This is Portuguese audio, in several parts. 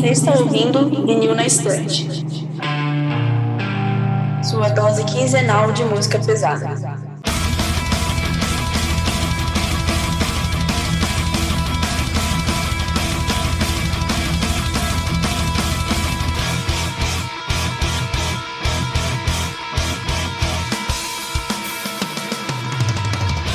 Você está ouvindo Vinil na Estante. Sua dose quinzenal de música pesada.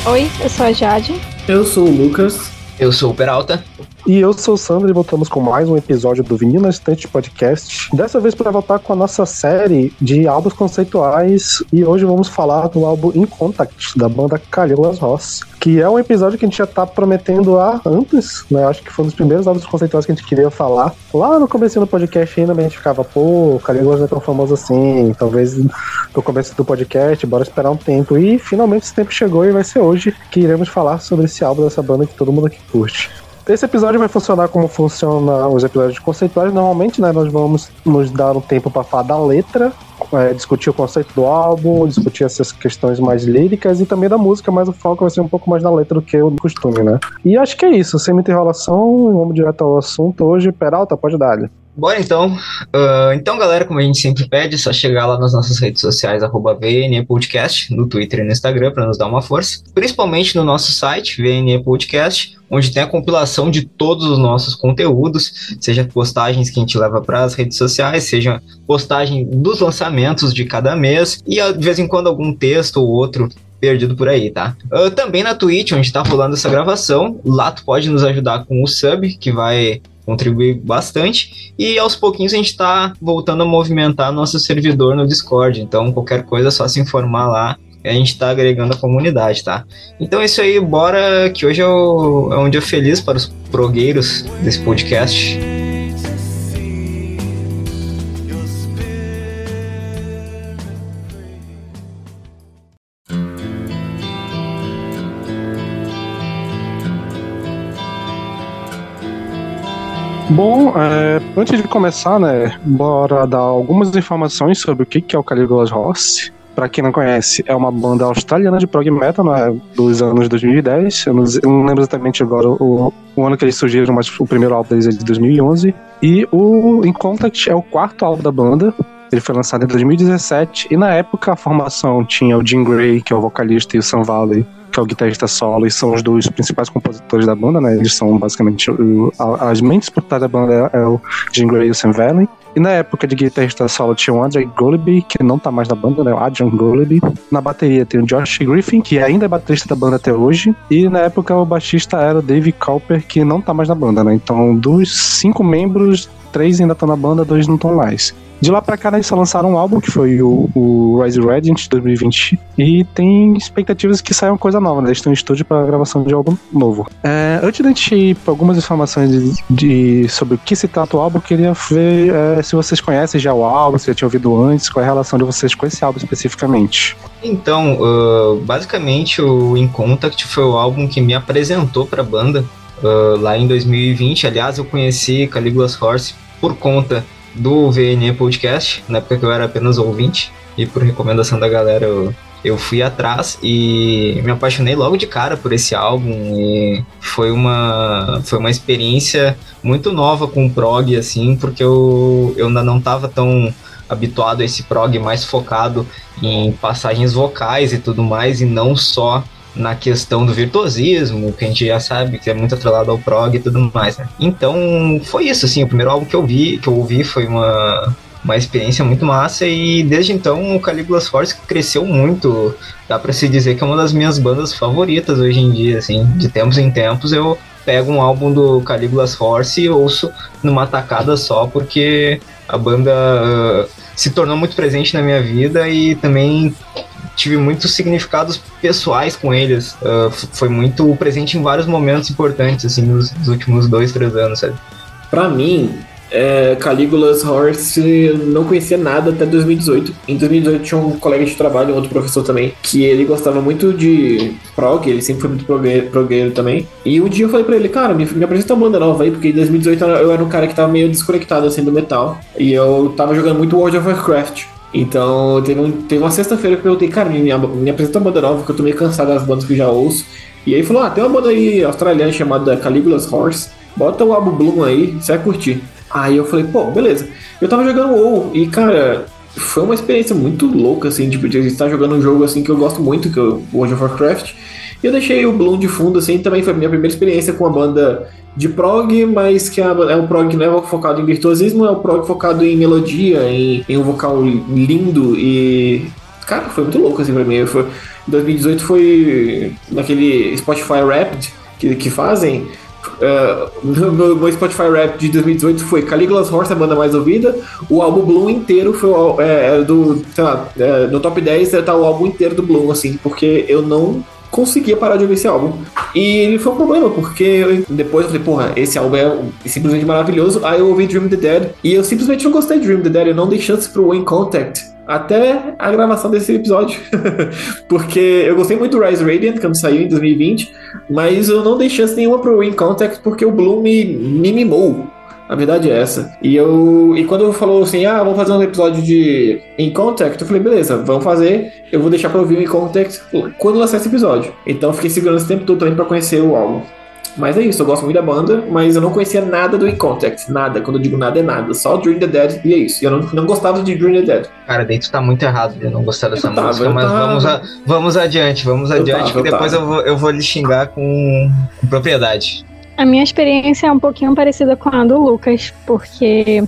Oi, eu sou a Jade. Eu sou o Lucas. Eu sou o Peralta. E eu sou o Sandro e voltamos com mais um episódio do Vinil na Estante Podcast. Dessa vez para voltar com a nossa série de álbuns conceituais e hoje vamos falar do álbum In Contact da banda Caligula's Ross, que é um episódio que a gente já tá prometendo há antes, né? Acho que foi um dos primeiros álbuns conceituais que a gente queria falar. Lá no começo do podcast ainda a gente ficava, pô, Caligula's não é tão famoso assim, talvez no começo do podcast, bora esperar um tempo. E finalmente esse tempo chegou e vai ser hoje que iremos falar sobre esse álbum dessa banda que todo mundo aqui curte. Esse episódio vai funcionar como funcionam os episódios conceituais. Normalmente, né, nós vamos nos dar um tempo para falar da letra, é, discutir o conceito do álbum, discutir essas questões mais líricas e também da música, mas o foco vai ser um pouco mais na letra do que o costume, né? E acho que é isso, sem muita enrolação, vamos direto ao assunto hoje. Peralta, pode dar. -lhe. Bora então. Uh, então, galera, como a gente sempre pede, é só chegar lá nas nossas redes sociais, arroba VNE Podcast, no Twitter e no Instagram, para nos dar uma força. Principalmente no nosso site, VNE Podcast, onde tem a compilação de todos os nossos conteúdos, seja postagens que a gente leva para as redes sociais, seja postagem dos lançamentos de cada mês, e de vez em quando algum texto ou outro perdido por aí, tá? Uh, também na Twitch, onde tá rolando essa gravação, lá tu pode nos ajudar com o sub, que vai contribuir bastante. E aos pouquinhos a gente está voltando a movimentar nosso servidor no Discord. Então, qualquer coisa é só se informar lá. A gente está agregando a comunidade, tá? Então é isso aí, bora que hoje é, o, é um dia feliz para os progueiros desse podcast. Bom, é, antes de começar, né, bora dar algumas informações sobre o que é o Caligula's Ross. Pra quem não conhece, é uma banda australiana de prog metal, né, dos anos 2010. Eu não, eu não lembro exatamente agora o, o, ano que eles surgiram, mas o primeiro álbum deles é de 2011. E o In Contact é o quarto álbum da banda. Ele foi lançado em 2017 e na época a formação tinha o Jim Gray, que é o vocalista, e o Sam Valley, que é o guitarrista solo, e são os dois principais compositores da banda, né? Eles são basicamente o, as mentes por trás da banda é, é o Jim Gray e o Sam Valley. E na época de guitarrista solo tinha o Andre Goliby, que não tá mais na banda, né? O Adrian Goliby. Na bateria tem o Josh Griffin, que ainda é baterista da banda até hoje. E na época o baixista era o Dave Cowper, que não tá mais na banda, né? Então, dos cinco membros, três ainda estão na banda, dois não estão mais. De lá pra cá, eles só lançaram um álbum, que foi o, o Rise Radiant de 2020, e tem expectativas que saia uma coisa nova, né? Eles estão em estúdio pra gravação de álbum novo. É, antes da gente ir pra algumas informações de, de, sobre o que se trata o álbum, eu queria ver é, se vocês conhecem já o álbum, se já tinham ouvido antes, qual é a relação de vocês com esse álbum especificamente. Então, uh, basicamente, o In Contact foi o álbum que me apresentou pra banda. Uh, lá em 2020, aliás, eu conheci Caligula's Horse por conta do VNE Podcast, na época que eu era apenas ouvinte, e por recomendação da galera eu, eu fui atrás e me apaixonei logo de cara por esse álbum e foi uma, foi uma experiência muito nova com o prog, assim, porque eu, eu ainda não estava tão habituado a esse prog mais focado em passagens vocais e tudo mais, e não só na questão do virtuosismo, que a gente já sabe que é muito atrelado ao prog e tudo mais, né? Então, foi isso, assim, o primeiro álbum que eu vi, que eu ouvi foi uma uma experiência muito massa e desde então o Caligula's Force cresceu muito. Dá para se dizer que é uma das minhas bandas favoritas hoje em dia, assim, de tempos em tempos eu pego um álbum do Caligula's Force e ouço numa tacada só porque a banda uh, se tornou muito presente na minha vida e também tive muitos significados pessoais com eles. Uh, foi muito presente em vários momentos importantes, assim, nos, nos últimos dois, três anos, sabe? Pra mim, é, Caligula's Horse não conhecia nada até 2018. Em 2018 tinha um colega de trabalho, um outro professor também, que ele gostava muito de prog, ele sempre foi muito progueiro também. E um dia eu falei pra ele, cara, me, me apresenta uma banda nova aí, porque em 2018 eu era um cara que tava meio desconectado assim do metal. E eu tava jogando muito World of Warcraft. Então, teve, um, teve uma sexta-feira que eu perguntei, cara, me, me apresenta uma banda nova, que eu tô meio cansado das bandas que eu já ouço. E aí falou, ah, tem uma banda aí australiana chamada Caligula's Horse, bota o álbum Bloom aí, você vai curtir. Aí eu falei, pô, beleza. Eu tava jogando WoW e, cara, foi uma experiência muito louca, assim, tipo, de estar jogando um jogo assim que eu gosto muito, que é o World of Warcraft. E eu deixei o Bloom de fundo, assim, também foi a minha primeira experiência com a banda de prog, mas que é um prog não é focado em virtuosismo, é um prog focado em melodia, em, em um vocal lindo e. Cara, foi muito louco assim pra mim. Foi, 2018 foi naquele Spotify Rapid que, que fazem. Uh, no, no, Spotify Rap de 2018 foi Caligula's Horse, a banda mais ouvida. O álbum Bloom inteiro foi é, do. Sei lá, é, no top 10 tá o álbum inteiro do Bloom, assim, porque eu não conseguia parar de ouvir esse álbum. E ele foi um problema, porque depois eu falei, porra, esse álbum é simplesmente maravilhoso. Aí eu ouvi Dream the Dead e eu simplesmente não gostei de Dream the Dead. Eu não dei chance pro In Contact até a gravação desse episódio. porque eu gostei muito do Rise Radiant, quando saiu em 2020, mas eu não dei chance nenhuma pro In Contact porque o Bloom me, me mimou. A verdade é essa. E eu. E quando falou assim, ah, vamos fazer um episódio de In Contact, eu falei, beleza, vamos fazer. Eu vou deixar pra ouvir o In Contact quando lançar esse episódio. Então eu fiquei segurando esse tempo todo também pra conhecer o álbum. Mas é isso, eu gosto muito da banda, mas eu não conhecia nada do In Contact. Nada. Quando eu digo nada, é nada. Só Dream the Dead e é isso. E eu não, não gostava de Dream the Dead. Cara, dentro tá muito errado de não gostar dessa eu música, tava, mas tava... vamos, a, vamos adiante, vamos eu adiante, tava, que depois eu, vou, eu vou lhe xingar com, com propriedade. A minha experiência é um pouquinho parecida com a do Lucas, porque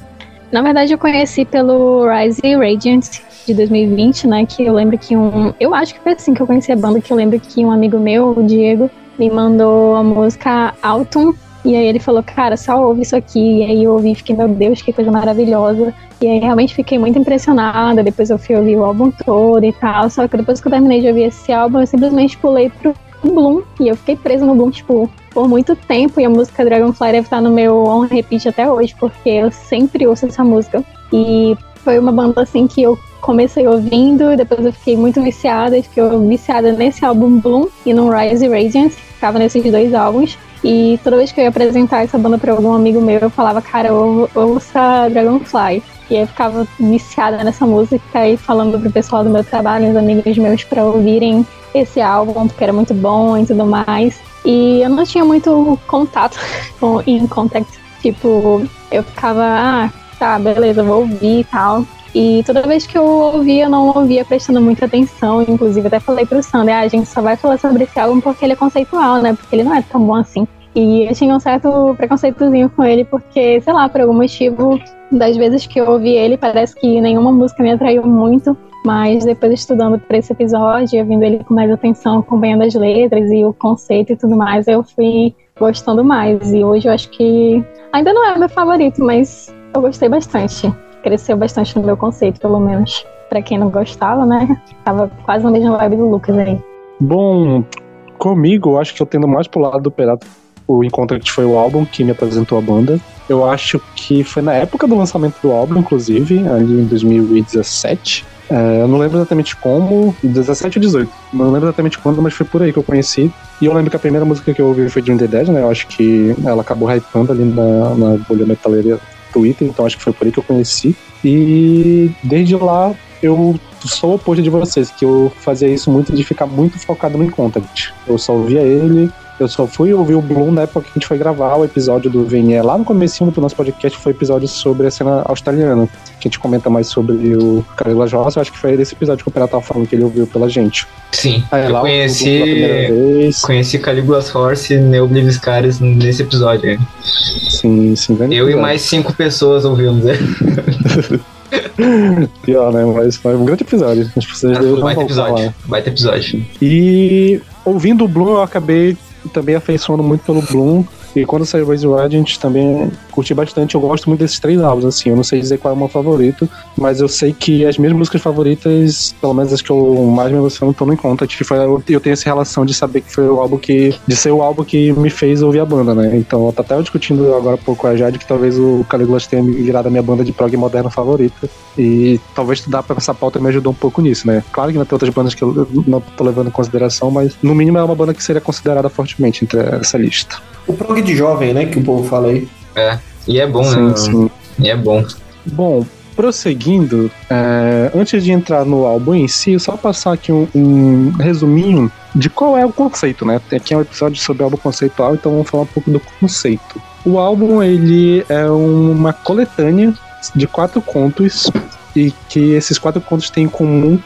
na verdade eu conheci pelo Rise Radiant de 2020, né? Que eu lembro que um. Eu acho que foi assim que eu conheci a banda, que eu lembro que um amigo meu, o Diego, me mandou a música Autumn. E aí ele falou, cara, só ouve isso aqui. E aí eu ouvi e fiquei, meu Deus, que coisa maravilhosa. E aí realmente fiquei muito impressionada. Depois eu fui ouvir o álbum todo e tal. Só que depois que eu terminei de ouvir esse álbum, eu simplesmente pulei pro Bloom. E eu fiquei presa no Bloom, tipo, por muito tempo. E a música Dragonfly deve estar no meu on repeat até hoje, porque eu sempre ouço essa música. E foi uma banda assim que eu comecei ouvindo, e depois eu fiquei muito viciada, e fiquei viciada nesse álbum Bloom e no Rise Radiant, que ficava nesses dois álbuns. E toda vez que eu ia apresentar essa banda para algum amigo meu, eu falava, cara, eu ouça Dragonfly. E eu ficava viciada nessa música e falando pro pessoal do meu trabalho, os amigos meus, para ouvirem esse álbum, porque era muito bom e tudo mais. E eu não tinha muito contato com In Contact. Tipo, eu ficava, ah, tá, beleza, vou ouvir e tal. E toda vez que eu ouvia, eu não ouvia prestando muita atenção. Inclusive, até falei pro Sander, ah, a gente só vai falar sobre esse álbum porque ele é conceitual, né? Porque ele não é tão bom assim. E eu tinha um certo preconceitozinho com ele, porque, sei lá, por algum motivo, das vezes que eu ouvi ele, parece que nenhuma música me atraiu muito. Mas depois estudando para esse episódio, ouvindo ele com mais atenção, acompanhando as letras e o conceito e tudo mais, eu fui gostando mais. E hoje eu acho que ainda não é meu favorito, mas eu gostei bastante. Cresceu bastante no meu conceito, pelo menos. Para quem não gostava, né? Tava quase na mesma vibe do Lucas aí. Bom, comigo, eu acho que eu tendo mais pro lado do Pirata o Encontro que foi o álbum que me apresentou a banda. Eu acho que foi na época do lançamento do álbum, inclusive, ali em 2017. É, eu não lembro exatamente como, 17 ou 18. Não lembro exatamente quando, mas foi por aí que eu conheci. E eu lembro que a primeira música que eu ouvi foi Dream the Dead, né? Eu acho que ela acabou hypando ali na, na bolha metaleira Twitter, então acho que foi por aí que eu conheci. E desde lá eu sou oposto de vocês, que eu fazia isso muito de ficar muito focado no Contact. Eu só ouvia ele, eu só fui ouvir o Bloom na época que a gente foi gravar o episódio do VNE. Lá no comecinho do nosso podcast foi episódio sobre a cena australiana. Que a gente comenta mais sobre o Ross. Eu acho que foi desse episódio que o Pera tava falando que ele ouviu pela gente. Sim, Aí, eu lá, conheci, conheci Caligula's Horse e Neoblivis Cares nesse episódio. Sim, sim. Eu e mais cinco pessoas ouvimos, né? Pior, né? Mas foi um grande episódio. As pessoas ah, baita episódio. Baita episódio. E ouvindo o Bloom, eu acabei também afeiçoando muito pelo Bloom. E quando saiu Raise Radiant também curti bastante. Eu gosto muito desses três álbuns, assim. Eu não sei dizer qual é o meu favorito, mas eu sei que as minhas músicas favoritas, pelo menos as que eu mais me emociono, estão Contact. Que foi, eu tenho essa relação de saber que foi o álbum que. de ser o álbum que me fez ouvir a banda, né? Então eu tô até discutindo agora há pouco a Jade que talvez o Caligula tenha virado a minha banda de prog moderna favorita. E talvez estudar pra essa pauta me ajudou um pouco nisso, né? Claro que ainda tem outras bandas que eu não tô levando em consideração, mas no mínimo é uma banda que seria considerada fortemente entre essa lista. O prog de jovem, né? Que o povo fala aí. É, e é bom, sim, né? Sim. E é bom. Bom, prosseguindo, é, antes de entrar no álbum em si, só passar aqui um, um, resuminho de qual é o conceito, né? Tem aqui um episódio sobre álbum conceitual, então vamos falar um pouco do conceito. O álbum ele é uma coletânea de quatro contos e que esses quatro contos têm em comum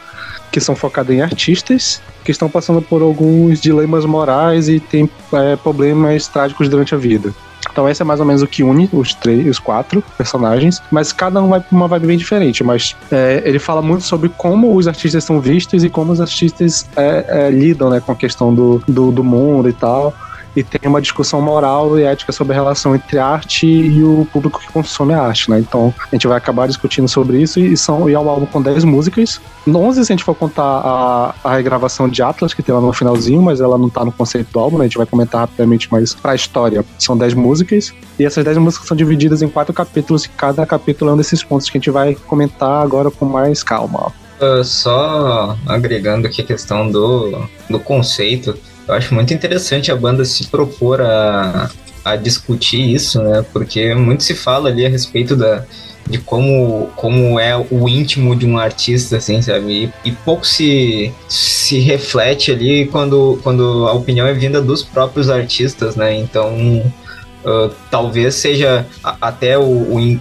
que são focados em artistas que estão passando por alguns dilemas morais e têm é, problemas trágicos durante a vida. Então esse é mais ou menos o que une os três, os quatro personagens, mas cada um vai pra uma vibe bem diferente. Mas é, ele fala muito sobre como os artistas são vistos e como os artistas é, é, lidam né, com a questão do, do, do mundo e tal e tem uma discussão moral e ética sobre a relação entre a arte e o público que consome a arte, né? Então a gente vai acabar discutindo sobre isso e, são, e é um álbum com 10 músicas. 11 se a gente for contar a, a regravação de Atlas, que tem lá no finalzinho, mas ela não tá no conceito do álbum, né? A gente vai comentar rapidamente, mas pra história são 10 músicas. E essas 10 músicas são divididas em quatro capítulos e cada capítulo é um desses pontos que a gente vai comentar agora com mais calma. Uh, só agregando aqui a questão do, do conceito, eu acho muito interessante a banda se propor a, a discutir isso, né? Porque muito se fala ali a respeito da, de como, como é o íntimo de um artista, assim, sabe? E, e, pouco se, se reflete ali quando, quando a opinião é vinda dos próprios artistas, né? Então, uh, talvez seja até o,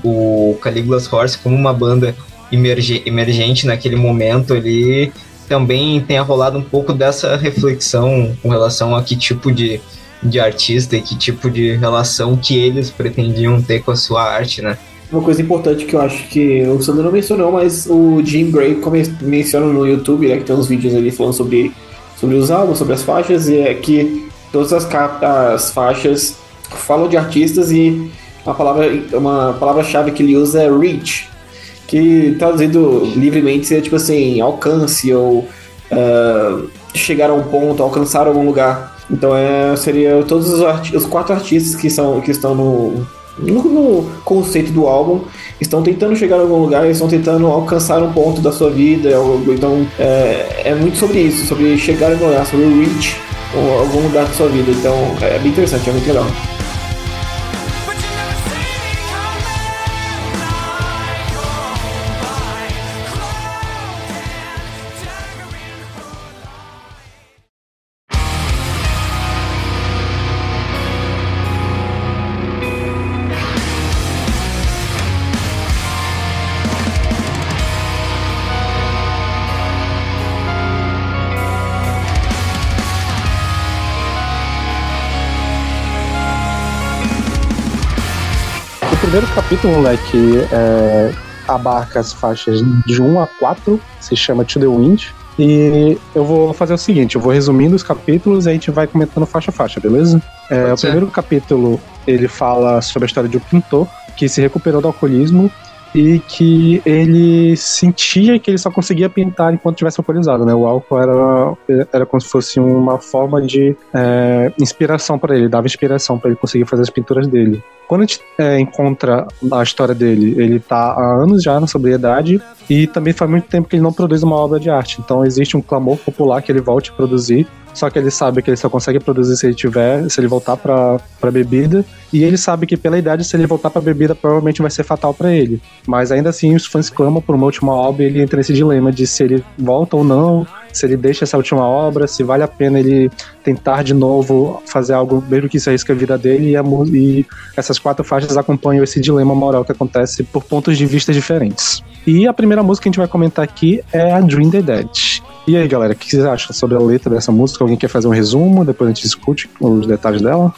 o, o Caligula's Horse como uma banda emerge, emergente naquele momento ali também tenha rolado um pouco dessa reflexão com relação a que tipo de, de artista e que tipo de relação que eles pretendiam ter com a sua arte, né? Uma coisa importante que eu acho que o Sandro não mencionou, mas o Jim Gray menciona no YouTube, né, que tem uns vídeos ali falando sobre, sobre os álbuns, sobre as faixas, e é que todas as, as faixas falam de artistas e a palavra, uma palavra-chave que ele usa é reach, que traduzido livremente seria tipo assim, alcance ou uh, chegar a um ponto, alcançar algum lugar. Então é, seria todos os, os quatro artistas que, são, que estão no, no, no, conceito do álbum estão tentando chegar a algum lugar, estão tentando alcançar um ponto da sua vida. Então é, é muito sobre isso, sobre chegar a algum lugar, sobre o reach algum lugar da sua vida. Então é bem interessante, é muito legal. Primeiro capítulo, moleque, é, abarca as faixas de 1 a 4, se chama To The Wind. E eu vou fazer o seguinte, eu vou resumindo os capítulos e a gente vai comentando faixa a faixa, beleza? É, o primeiro capítulo, ele fala sobre a história de um pintor que se recuperou do alcoolismo e que ele sentia que ele só conseguia pintar enquanto tivesse alcoolizado, né? O álcool era, era como se fosse uma forma de é, inspiração para ele, dava inspiração para ele conseguir fazer as pinturas dele. Quando a gente é, encontra a história dele, ele tá há anos já na sobriedade e também faz muito tempo que ele não produz uma obra de arte. Então existe um clamor popular que ele volte a produzir só que ele sabe que ele só consegue produzir se ele tiver, se ele voltar pra, pra bebida. E ele sabe que pela idade, se ele voltar pra bebida, provavelmente vai ser fatal para ele. Mas ainda assim, os fãs clamam por uma última obra e ele entra nesse dilema de se ele volta ou não, se ele deixa essa última obra, se vale a pena ele tentar de novo fazer algo, mesmo que isso arrisque a vida dele. E, a, e essas quatro faixas acompanham esse dilema moral que acontece por pontos de vista diferentes. E a primeira música que a gente vai comentar aqui é a Dream the Dead. E aí, galera, o que vocês acham sobre a letra dessa música? Alguém quer fazer um resumo? Depois a gente discute os detalhes dela?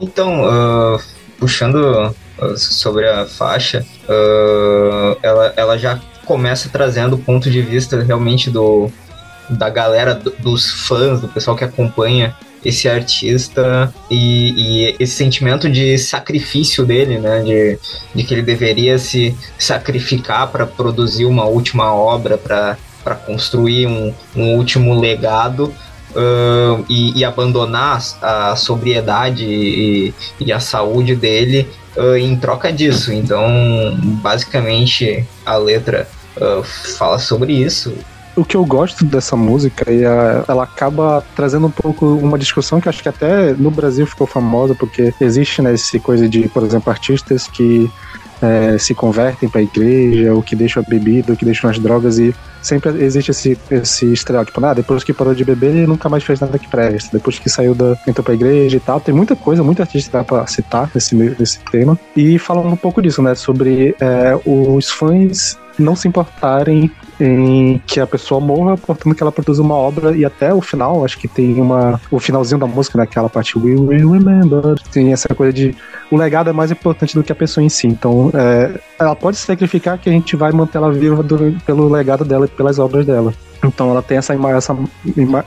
Então, uh, puxando uh, sobre a faixa, uh, ela, ela já começa trazendo o ponto de vista realmente do, da galera, do, dos fãs, do pessoal que acompanha esse artista e, e, esse sentimento de sacrifício dele, né? De, de que ele deveria se sacrificar para produzir uma última obra, para para construir um, um, último legado uh, e, e, abandonar a sobriedade e, e a saúde dele uh, em troca disso. Então, basicamente, a letra uh, fala sobre isso o que eu gosto dessa música e ela acaba trazendo um pouco uma discussão que acho que até no Brasil ficou famosa porque existe né, coisa de, por exemplo, artistas que é, se convertem para a igreja, ou que deixam a bebida, ou que deixam as drogas e sempre existe esse, esse estereótipo, né? Depois que parou de beber, ele nunca mais fez nada que presta. Depois que saiu da. entrou pra igreja e tal. Tem muita coisa, muita artista dá pra citar nesse, nesse tema. E falando um pouco disso, né? Sobre é, os fãs não se importarem em que a pessoa morra, portanto que ela produza uma obra e até o final, acho que tem uma o finalzinho da música, naquela né, parte We Will Remember, tem essa coisa de o legado é mais importante do que a pessoa em si. Então, é, ela pode se sacrificar que a gente vai manter ela viva do, pelo legado dela e pelas obras dela. Então ela tem essa, essa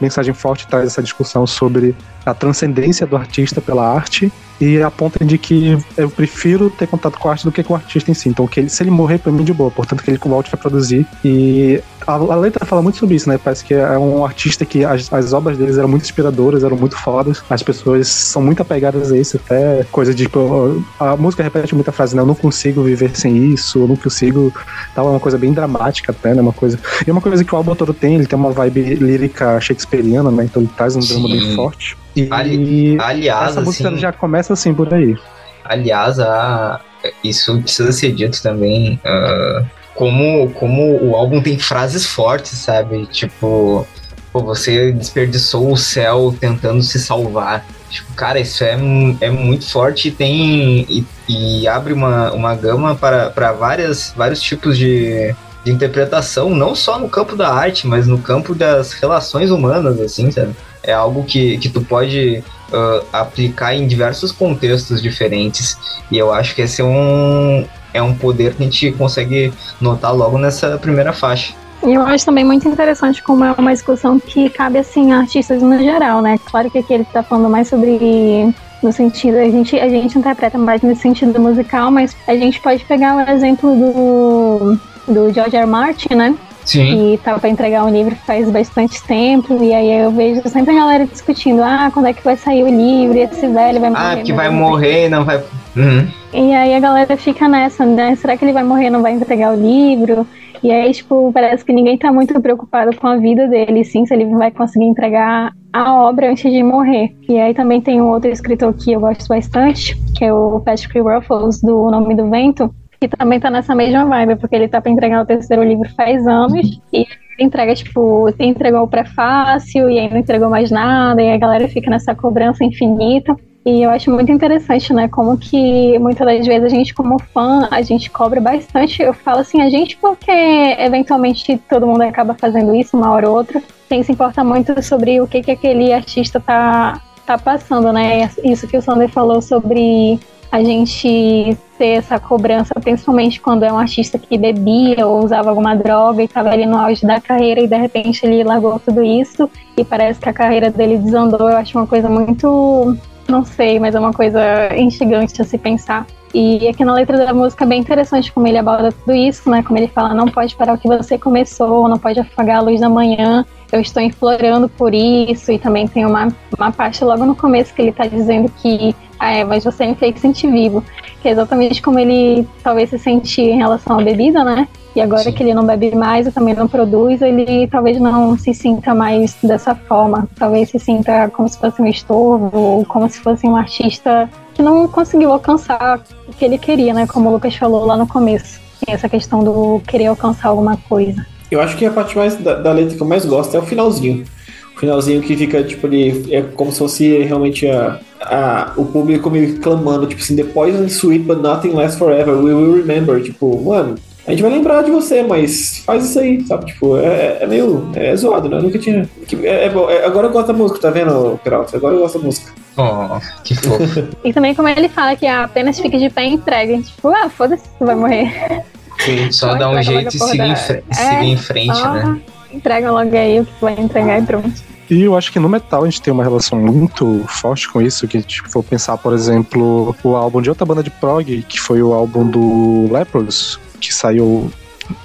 mensagem forte, traz essa discussão sobre a transcendência do artista pela arte e aponta de que eu prefiro ter contato com a arte do que com o artista em si. Então, que ele, se ele morrer, pra mim, de boa. Portanto, que ele volte a produzir. E a, a, letra fala muito sobre isso, né? Parece que é um artista que as, as obras deles eram muito inspiradoras, eram muito fodas. As pessoas são muito apegadas a isso, até coisa de. Tipo, a música repete muita frase, né? Eu não consigo viver sem isso, eu não consigo. Tal, é uma coisa bem dramática até, né? Uma coisa. E é uma coisa que o álbum todo tem, ele tem uma vibe lírica shakespeariana, né? Então ele traz um drama bem forte. E Ali, aliás, essa música assim, já começa assim por aí. aliás, a, isso precisa ser dito também. ah, como, como o álbum tem frases fortes, sabe? Tipo, pô, você desperdiçou o céu tentando se salvar. Tipo, cara, isso é, é muito forte e tem. E, e abre uma, uma gama para, para várias, vários tipos de, de interpretação, não só no campo da arte, mas no campo das relações humanas, assim, sabe? É algo que, que tu pode ah, aplicar em diversos contextos diferentes. E eu acho que esse é um, é um poder que a gente consegue notar logo nessa primeira faixa. E eu acho também muito interessante como é uma discussão que cabe assim a artistas no geral, né? Claro que aqui ele tá falando mais sobre no sentido, a gente, a gente interpreta mais nesse sentido musical, mas a gente pode pegar o exemplo do, do George R. Martin, né? Sim. E tava pra entregar um livro faz bastante tempo, e aí eu vejo sempre a galera discutindo, ah, quando é que vai sair o livro, e esse velho vai morrer. Ah, mas vai morrer, não vai. Uhum. e aí a galera fica nessa, né? Será que ele vai morrer e não vai entregar o livro? E aí, tipo, parece que ninguém tá muito preocupado com a vida dele, sim, se ele vai conseguir entregar a obra antes de morrer. E aí também tem um outro escritor que eu gosto bastante, que é o Patrick Ruffles, do Nome do Vento, que também tá nessa mesma vibe, porque ele tá pra entregar o terceiro livro faz anos, e entrega, tipo, entregou o prefácio, e não entregou mais nada, e a galera fica nessa cobrança infinita. E eu acho muito interessante, né? Como que muitas das vezes a gente, como fã, a gente cobra bastante. Eu falo assim, a gente, porque eventualmente todo mundo acaba fazendo isso uma hora ou outra. Quem se importa muito sobre o que, que aquele artista tá, tá passando, né? Isso que o Sander falou sobre a gente ter essa cobrança, principalmente quando é um artista que bebia ou usava alguma droga e estava ali no auge da carreira e de repente ele largou tudo isso e parece que a carreira dele desandou. Eu acho uma coisa muito não sei, mas é uma coisa instigante a se pensar. E aqui na letra da música é bem interessante como ele aborda tudo isso, né? Como ele fala, não pode parar o que você começou, não pode apagar a luz da manhã, eu estou implorando por isso. E também tem uma, uma parte logo no começo que ele está dizendo que, ah, é, mas você me fez sentir vivo. Que é exatamente como ele talvez se sentia em relação à bebida, né? E agora Sim. que ele não bebe mais e também não produz, ele talvez não se sinta mais dessa forma. Talvez se sinta como se fosse um estorvo, ou como se fosse um artista que não conseguiu alcançar o que ele queria, né? Como o Lucas falou lá no começo. Tem essa questão do querer alcançar alguma coisa. Eu acho que a parte mais da, da letra que eu mais gosto é o finalzinho. Finalzinho que fica, tipo, ali, é como se fosse realmente a, a, o público meio clamando, tipo assim, The poison is sweet, but nothing lasts forever, we will remember. Tipo, mano, a gente vai lembrar de você, mas faz isso aí, sabe? Tipo, é, é meio. É zoado, né? Eu nunca tinha. É, é bom. É- agora eu gosto da música, tá vendo, Peralta? Agora eu gosto da música. Oh, que fofo. E também como ele fala que apenas fique de pé e entregue. Tipo, ah, foda-se, tu vai morrer. Sim. Só dar um jeito e seguir em, fre- É, seguir em frente, né? Entrega logo aí o que tu vai entregar e pronto. E eu acho que no metal a gente tem uma relação muito forte com isso, que tipo, for pensar, por exemplo, o álbum de outra banda de prog, que foi o álbum do Leprous, que saiu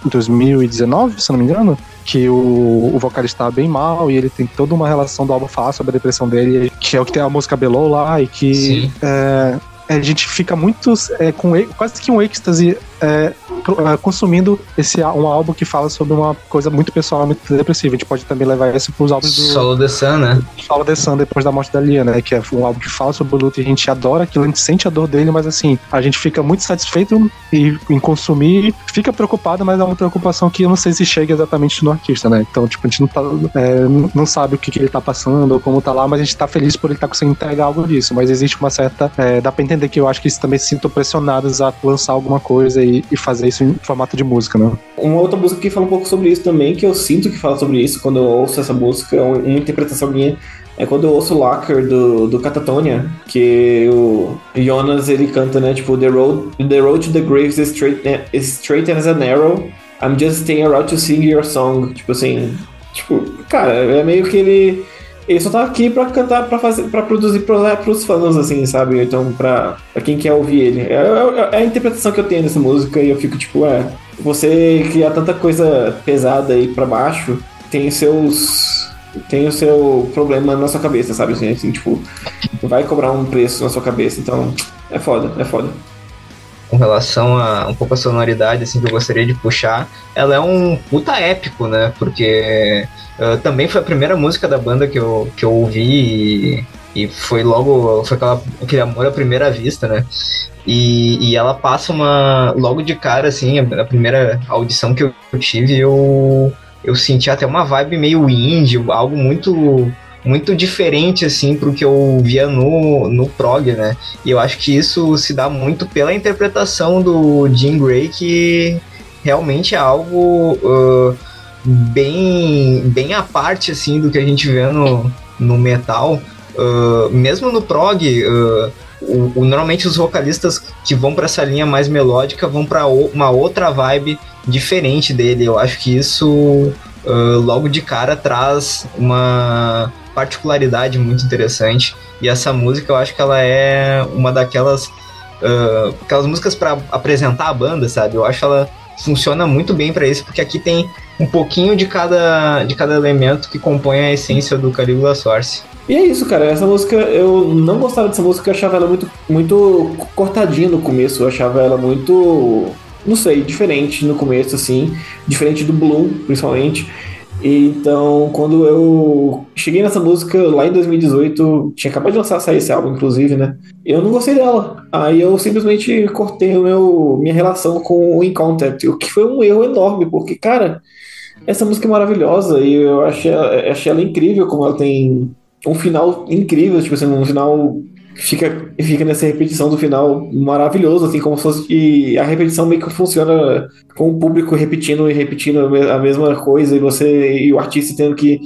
em 2019, se não me engano, que o, o vocalista estava bem mal e ele tem toda uma relação do álbum falar sobre a depressão dele, que é o que tem a música Below lá, e que Sim. é, a gente fica muito é, com quase que um êxtase é, uh, consumindo esse um álbum que fala sobre uma coisa muito pessoal, muito depressiva. A gente pode também levar isso pros álbuns do. Solo The Sun, né? Solo The Sun depois da morte da Lia, né? Que é um álbum que fala sobre o luto e a gente adora aquilo, a gente sente a dor dele, mas assim, a gente fica muito satisfeito em, em consumir, fica preocupado, mas é uma preocupação que eu não sei se chega exatamente no artista, né? Então, tipo, a gente não, tá, é, não sabe o que, que ele tá passando ou como tá lá, mas a gente tá feliz por ele tá conseguindo entregar algo disso. Mas existe uma certa. É, dá pra entender que eu acho que eles também se sintam pressionados a lançar alguma coisa e, e fazer isso em formato de música, né? Uma outra música que fala um pouco sobre isso também, que eu sinto que fala sobre isso quando eu ouço essa música, uma interpretação minha, é quando eu ouço Locker do, do Catatonia, que o Jonas ele canta, né? Tipo, The Road, the road to the grave is straight, is straight as an arrow. I'm just staying around to sing your song. Tipo assim. Tipo, cara, é meio que ele. Ele só tá aqui pra cantar, pra fazer, pra produzir pra, pros fãs, assim, sabe? Então, pra, pra quem quer ouvir ele. É, é, é, a interpretação que eu tenho dessa música e eu fico tipo, é. Você criar tanta coisa pesada aí pra baixo tem seus tem o seu problema na sua cabeça, sabe? Assim, assim, tipo, vai cobrar um preço na sua cabeça, então é foda, é foda. Com relação a um pouco a sonoridade, assim, que eu gostaria de puxar, ela é um puta épico, né? Porque uh, também foi a primeira música da banda que eu, que eu ouvi e, e foi logo, foi aquela, aquele amor à primeira vista, né? E, e ela passa uma, logo de cara, assim, a, primeira audição que eu tive, eu eu senti até uma vibe meio indie, algo muito muito diferente assim pro que eu via no, no prog, né? E eu acho que isso se dá muito pela interpretação do Jim Gray, que realmente é algo uh, bem bem à parte assim do que a gente vê no, no metal. Uh, mesmo no prog, uh, o, o, normalmente os vocalistas que vão para essa linha mais melódica vão para uma outra vibe diferente dele. Eu acho que isso uh, logo de cara traz uma particularidade muito interessante. E essa música eu acho que ela é uma daquelas uh, aquelas músicas para apresentar a banda, sabe? Eu acho ela funciona muito bem para isso, porque aqui tem um pouquinho de cada, de cada elemento que compõe a essência do Caligula Source. E é isso, cara. Essa música, eu não gostava dessa música, eu achava ela muito, muito cortadinha no começo. Eu achava ela muito, não sei, diferente no começo, assim. Diferente do Bloom, principalmente. Então, quando eu cheguei nessa música lá em 2018, tinha acabado de lançar sair esse álbum, inclusive, né? Eu não gostei dela. Aí eu simplesmente cortei o meu, minha relação com o In Contact, o que foi um erro enorme, porque, cara, essa música é maravilhosa e eu achei, achei ela incrível, como ela tem um final incrível, tipo assim, um final fica, fica nessa repetição do final maravilhoso, assim, como se fosse que a repetição meio que funciona com o público repetindo e repetindo a mesma coisa, e você e o artista tendo que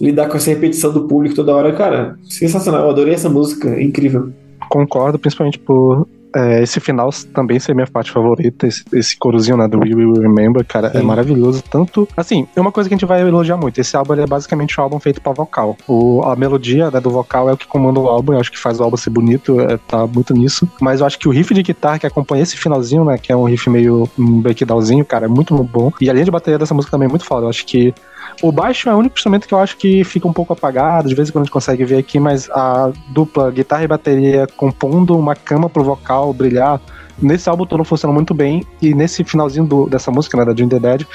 lidar com essa repetição do público toda hora. Cara, sensacional, eu adorei essa música, incrível. Concordo, principalmente por é, esse final também ser minha parte favorita, esse, esse corozinho né, do We Will Remember, cara, é Sim. é maravilhoso. Tanto, assim, é uma coisa que a gente vai elogiar muito. Esse álbum é basicamente um álbum feito para vocal. O, a melodia né, do vocal é o que comanda o álbum, eu acho que faz o álbum ser bonito, é, tá muito nisso. Mas eu acho que o riff de guitarra que acompanha esse finalzinho, né, que é um riff meio um breakdownzinho, cara, é muito bom. E a linha de bateria dessa música também é muito foda. Eu acho que o baixo é o único instrumento que eu acho que fica um pouco apagado, de vez em quando a gente consegue ver aqui, mas a dupla guitarra e bateria compondo uma cama pro vocal brilhar nesse álbum todo funciona muito bem e nesse finalzinho do, dessa música, né, da Jim the Dead,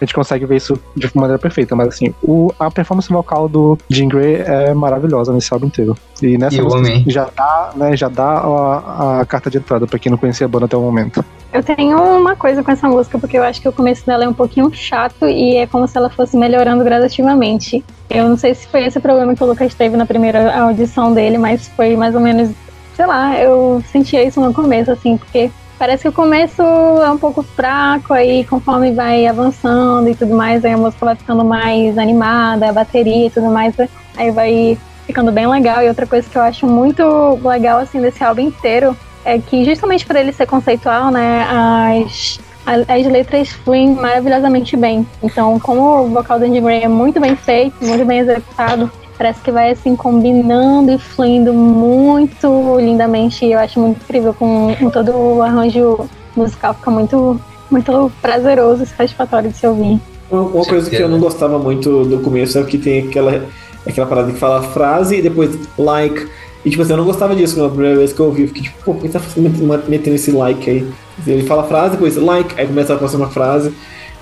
a gente consegue ver isso de maneira perfeita, mas assim, o, a performance vocal do Jim Gray é maravilhosa nesse álbum inteiro. E nessa e música já dá, né, já dá a, a carta de entrada para quem não conhecia a banda até o momento. Eu tenho uma coisa com essa música, porque eu acho que o começo dela é um pouquinho chato e é como se ela fosse melhorando gradativamente. Eu não sei se foi esse o problema que o Lucas teve na primeira audição dele, mas foi mais ou menos sei lá, eu sentia isso no começo, assim, porque parece que o começo é um pouco fraco, aí conforme vai avançando e tudo mais, aí a música vai ficando mais animada, a bateria e tudo mais, aí vai ficando bem legal. E outra coisa que eu acho muito legal, assim, desse álbum inteiro é que justamente por ele ser conceitual, né, as, as letras fluem maravilhosamente bem. Então, como o vocal do Andy Gray é muito bem feito, muito bem executado, Parece que vai assim combinando e fluindo muito lindamente. Eu acho muito incrível com, com todo o arranjo musical, fica muito, muito prazeroso e satisfatório de se ouvir. Uma, coisa que eu não gostava muito do começo é que tem aquela, aquela parada que fala frase e depois like E tipo assim, eu não gostava disso na primeira vez que eu ouvi. Eu fiquei tipo, pô, por que tá metendo esse like aí? Ele fala a frase, depois like, aí começa a próxima frase.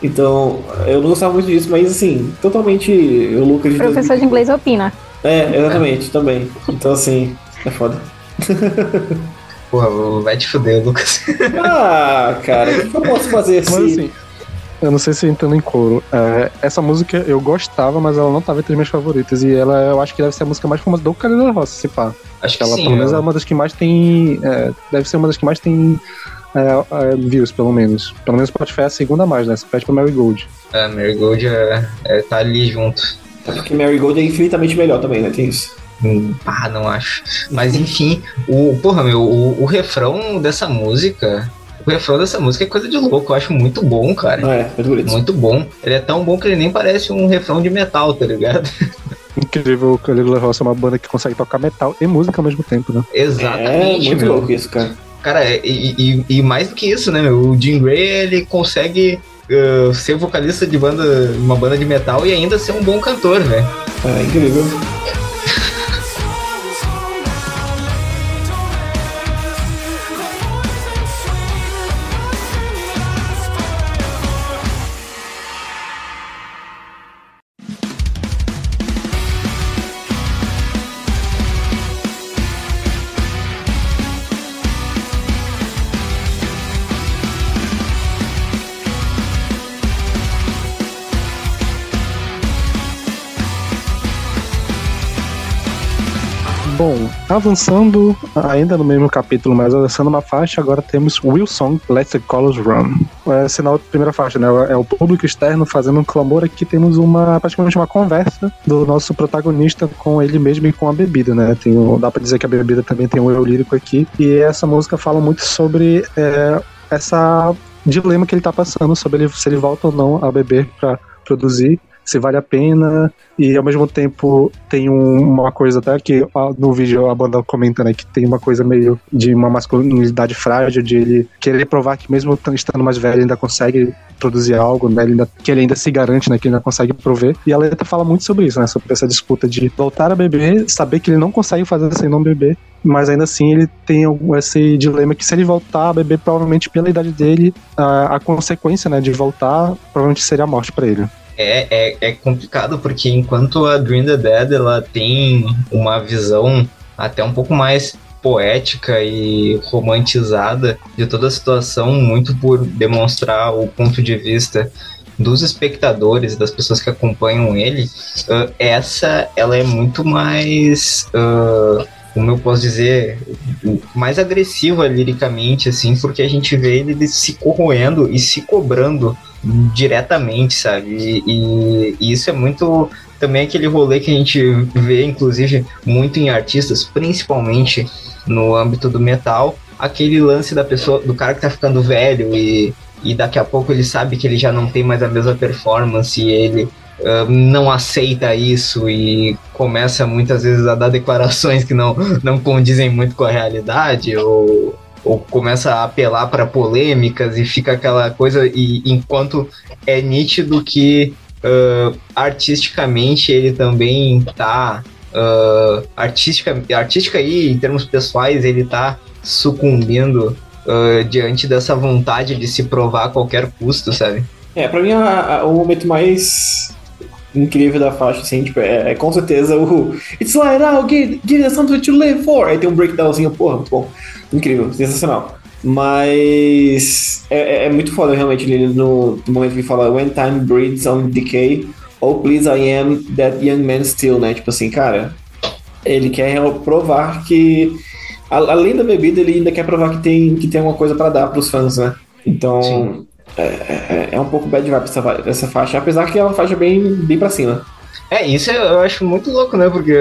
Então, eu não gostava muito disso, mas assim, totalmente o Lucas de Professor 2000. de inglês opina. É, exatamente, também. Então assim, é foda. Porra, vai te fuder, Lucas. Ah, cara, o que eu posso fazer Mas assim? assim, eu não sei se entrando em coro. é, essa música eu gostava, mas ela não tava entre as minhas favoritas. E ela, eu acho que deve ser a música mais famosa do Calil da Roça, se pá. Acho que Ela, sim. pelo menos, ó. é uma das que mais tem. é, deve ser uma das que mais tem é, é, views, pelo menos. Pelo menos Spotify é a segunda mais, né? Você pede pra Mary Gold. A Marigold é, é, tá ali junto. Porque Marigold é infinitamente melhor também, né? Tem isso. Hum, Ah, não acho. Mas enfim, o, porra, meu, o, o refrão dessa música. O refrão dessa música é coisa de louco, eu acho muito bom, cara. Ah, é, muito bonito. Muito bom. Ele é tão bom que ele nem parece um refrão de metal, tá ligado? Incrível, o Caligula Roça é uma banda que consegue tocar metal e música ao mesmo tempo, né? É Exatamente, muito meu. louco isso, cara. Cara, é- e, e- e mais do que isso, né? O Jim Gray, ele consegue uh, ser vocalista de banda, uma banda de metal e ainda ser um bom cantor, velho. É incrível. Avançando ainda no mesmo capítulo, mas avançando uma faixa, agora temos Wilson, Let the Colors Run. É sinal da primeira faixa, né? É o público externo fazendo um clamor. Aqui temos uma praticamente uma conversa do nosso protagonista com ele mesmo e com a bebida, né? Tem, dá pra dizer que a bebida também tem um eu lírico aqui. E essa música fala muito sobre é, essa dilema que ele tá passando, sobre ele, se ele volta ou não a beber pra produzir se vale a pena e ao mesmo tempo tem um- uma coisa até que no vídeo a banda comenta né que tem uma coisa meio de uma masculinidade frágil de ele querer provar que mesmo estando mais velho ainda consegue produzir algo né ele ainda, que ele ainda se garante né que ele ainda consegue prover. E a letra fala muito sobre isso né sobre essa disputa de voltar a beber saber que ele não consegue fazer sem não beber mas ainda assim ele tem esse dilema que se ele voltar a beber provavelmente pela idade dele a, a consequência né de voltar provavelmente seria a morte pra ele É, é, é complicado porque enquanto a Dream the Dead ela tem uma visão até um pouco mais poética e romantizada de toda a situação, muito por demonstrar o ponto de vista dos espectadores, das pessoas que acompanham ele, ah, essa ela é muito mais, ah, como eu posso dizer, mais agressiva liricamente, assim, porque a gente vê ele se corroendo e se cobrando diretamente, sabe? E, e- isso é muito também aquele rolê que a gente vê, inclusive, muito em artistas, principalmente no âmbito do metal, aquele lance da pessoa, do cara que tá ficando velho e, e daqui a pouco ele sabe que ele já não tem mais a mesma performance e ele ah, não aceita isso e começa muitas vezes a dar declarações que não, não condizem muito com a realidade ou, ou começa a apelar para polêmicas e fica aquela coisa e enquanto é nítido que ah, artisticamente ele também tá ah, artística artística aí em termos pessoais ele tá sucumbindo ah, diante dessa vontade de se provar a qualquer custo, sabe? É, pra mim a- a- o momento mais incrível da faixa, assim, tipo, é, é com certeza o It's like now, give, give us something to live for. Aí tem um breakdownzinho, porra, muito bom. Incrível, sensacional. Mas é, é- é muito foda realmente ele no, no momento que fala When time breeds on decay, oh please I am that young man still, né? Tipo assim, cara, ele quer provar que além da bebida, ele ainda quer provar que tem, que tem alguma coisa pra dar pros fãs, né? Então, Sim. É, é, é um pouco bad vibe essa, essa faixa, apesar que é uma faixa bem, bem pra cima. É, isso eu acho muito louco, né? Porque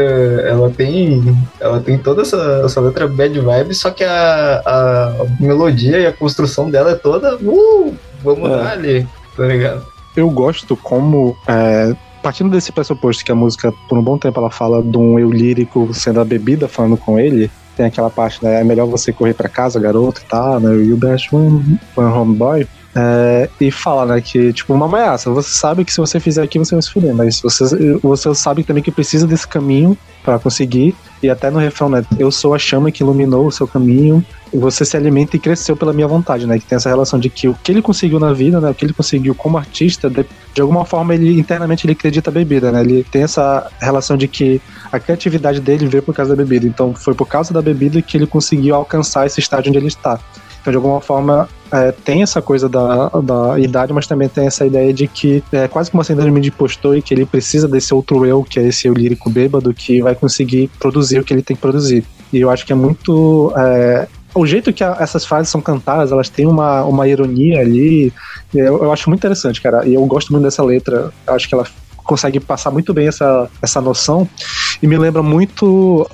ela tem, ela tem toda essa, essa letra bad vibe, só que a, a melodia e a construção dela é toda, uh, vamos É. lá ali, tá ligado? eu gosto como é, partindo desse pressuposto que a música por um bom tempo ela fala de um eu lírico sendo a bebida falando com ele tem aquela parte né é melhor você correr pra casa garoto e tal né you best one, one home boy É, e fala, né, que, tipo, uma ameaça. Você sabe que se você fizer aqui, você vai se fuder, mas você, você sabe também que precisa desse caminho para conseguir. E até no refrão, né, eu sou a chama que iluminou o seu caminho, você se alimenta e cresceu pela minha vontade, né, que tem essa relação de que o que ele conseguiu na vida, né, o que ele conseguiu como artista, de, de alguma forma ele internamente ele acredita a bebida, né, ele tem essa relação de que a criatividade dele veio por causa da bebida, então foi por causa da bebida que ele conseguiu alcançar esse estágio onde ele está. Então, de alguma forma, é, tem essa coisa da, da idade, mas também tem essa ideia de que é quase como uma síndrome de impostor e que ele precisa desse outro eu, que é esse eu lírico bêbado, que vai conseguir produzir o que ele tem que produzir. E eu acho que é muito. É, o jeito que a, essas frases são cantadas, elas têm uma, uma ironia ali. Eu, eu acho muito interessante, cara. E eu gosto muito dessa letra. Acho que ela consegue passar muito bem essa, essa noção. E me lembra muito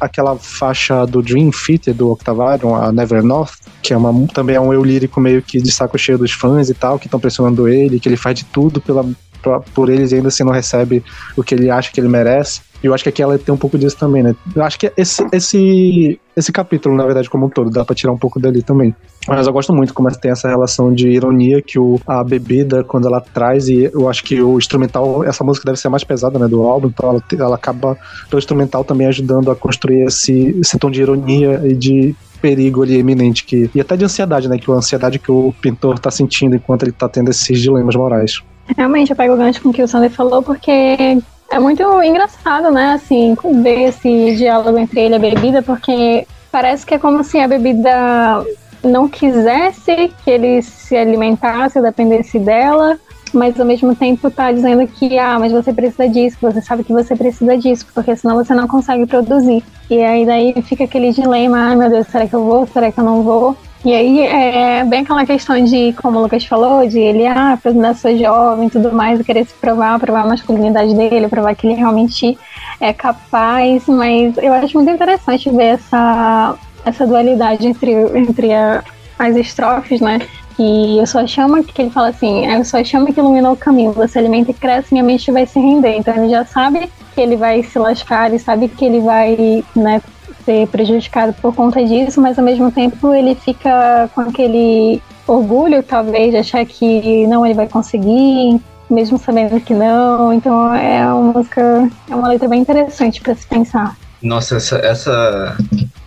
aquela faixa do Dream Theater do Octavarium, a Never North, que é uma, também é um eu lírico meio que de saco cheio dos fãs e tal, que estão pressionando ele, que ele faz de tudo pela, pra, por eles e ainda assim não recebe o que ele acha que ele merece. Eu acho que aqui ela tem um pouco disso também, né? Eu acho que esse, esse, esse capítulo, na verdade, como um todo, dá pra tirar um pouco dali também. Mas eu gosto muito como tem essa relação de ironia que o, a bebida, quando ela traz, e eu acho que o instrumental, essa música deve ser mais pesada, né, do álbum, então ela, ela acaba, pelo instrumental, também ajudando a construir esse, esse tom de ironia e de perigo ali iminente que e até de ansiedade, né, que a ansiedade que o pintor tá sentindo enquanto ele tá tendo esses dilemas morais. Realmente, eu pego o gancho com o que o Sander falou, porque é muito engraçado, né, assim, ver esse diálogo entre ele e a bebida, porque parece que é como se a bebida não quisesse que ele se alimentasse dependesse dela, mas ao mesmo tempo tá dizendo que, ah, mas você precisa disso, você sabe que você precisa disso, porque senão você não consegue produzir. E aí daí fica aquele dilema, ai meu Deus, será que eu vou, será que eu não vou? E aí é bem aquela questão de, como o Lucas falou, de ele, ah, ainda sou jovem e tudo mais, e querer se provar, provar a masculinidade dele, provar que ele realmente é capaz, mas eu acho muito interessante ver essa, essa dualidade entre, entre a, as estrofes, né? Que eu sou a chama, que ele fala assim, eu sou a chama que ilumina o caminho, você alimenta e cresce, minha mente vai se render. Então ele já sabe que ele vai se lascar, ele sabe que ele vai, né, ser prejudicado por conta disso, mas ao mesmo tempo ele fica com aquele orgulho, talvez, de achar que não, ele vai conseguir, mesmo sabendo que não. Então é uma música, é uma letra bem interessante para se pensar. Nossa, essa, essa,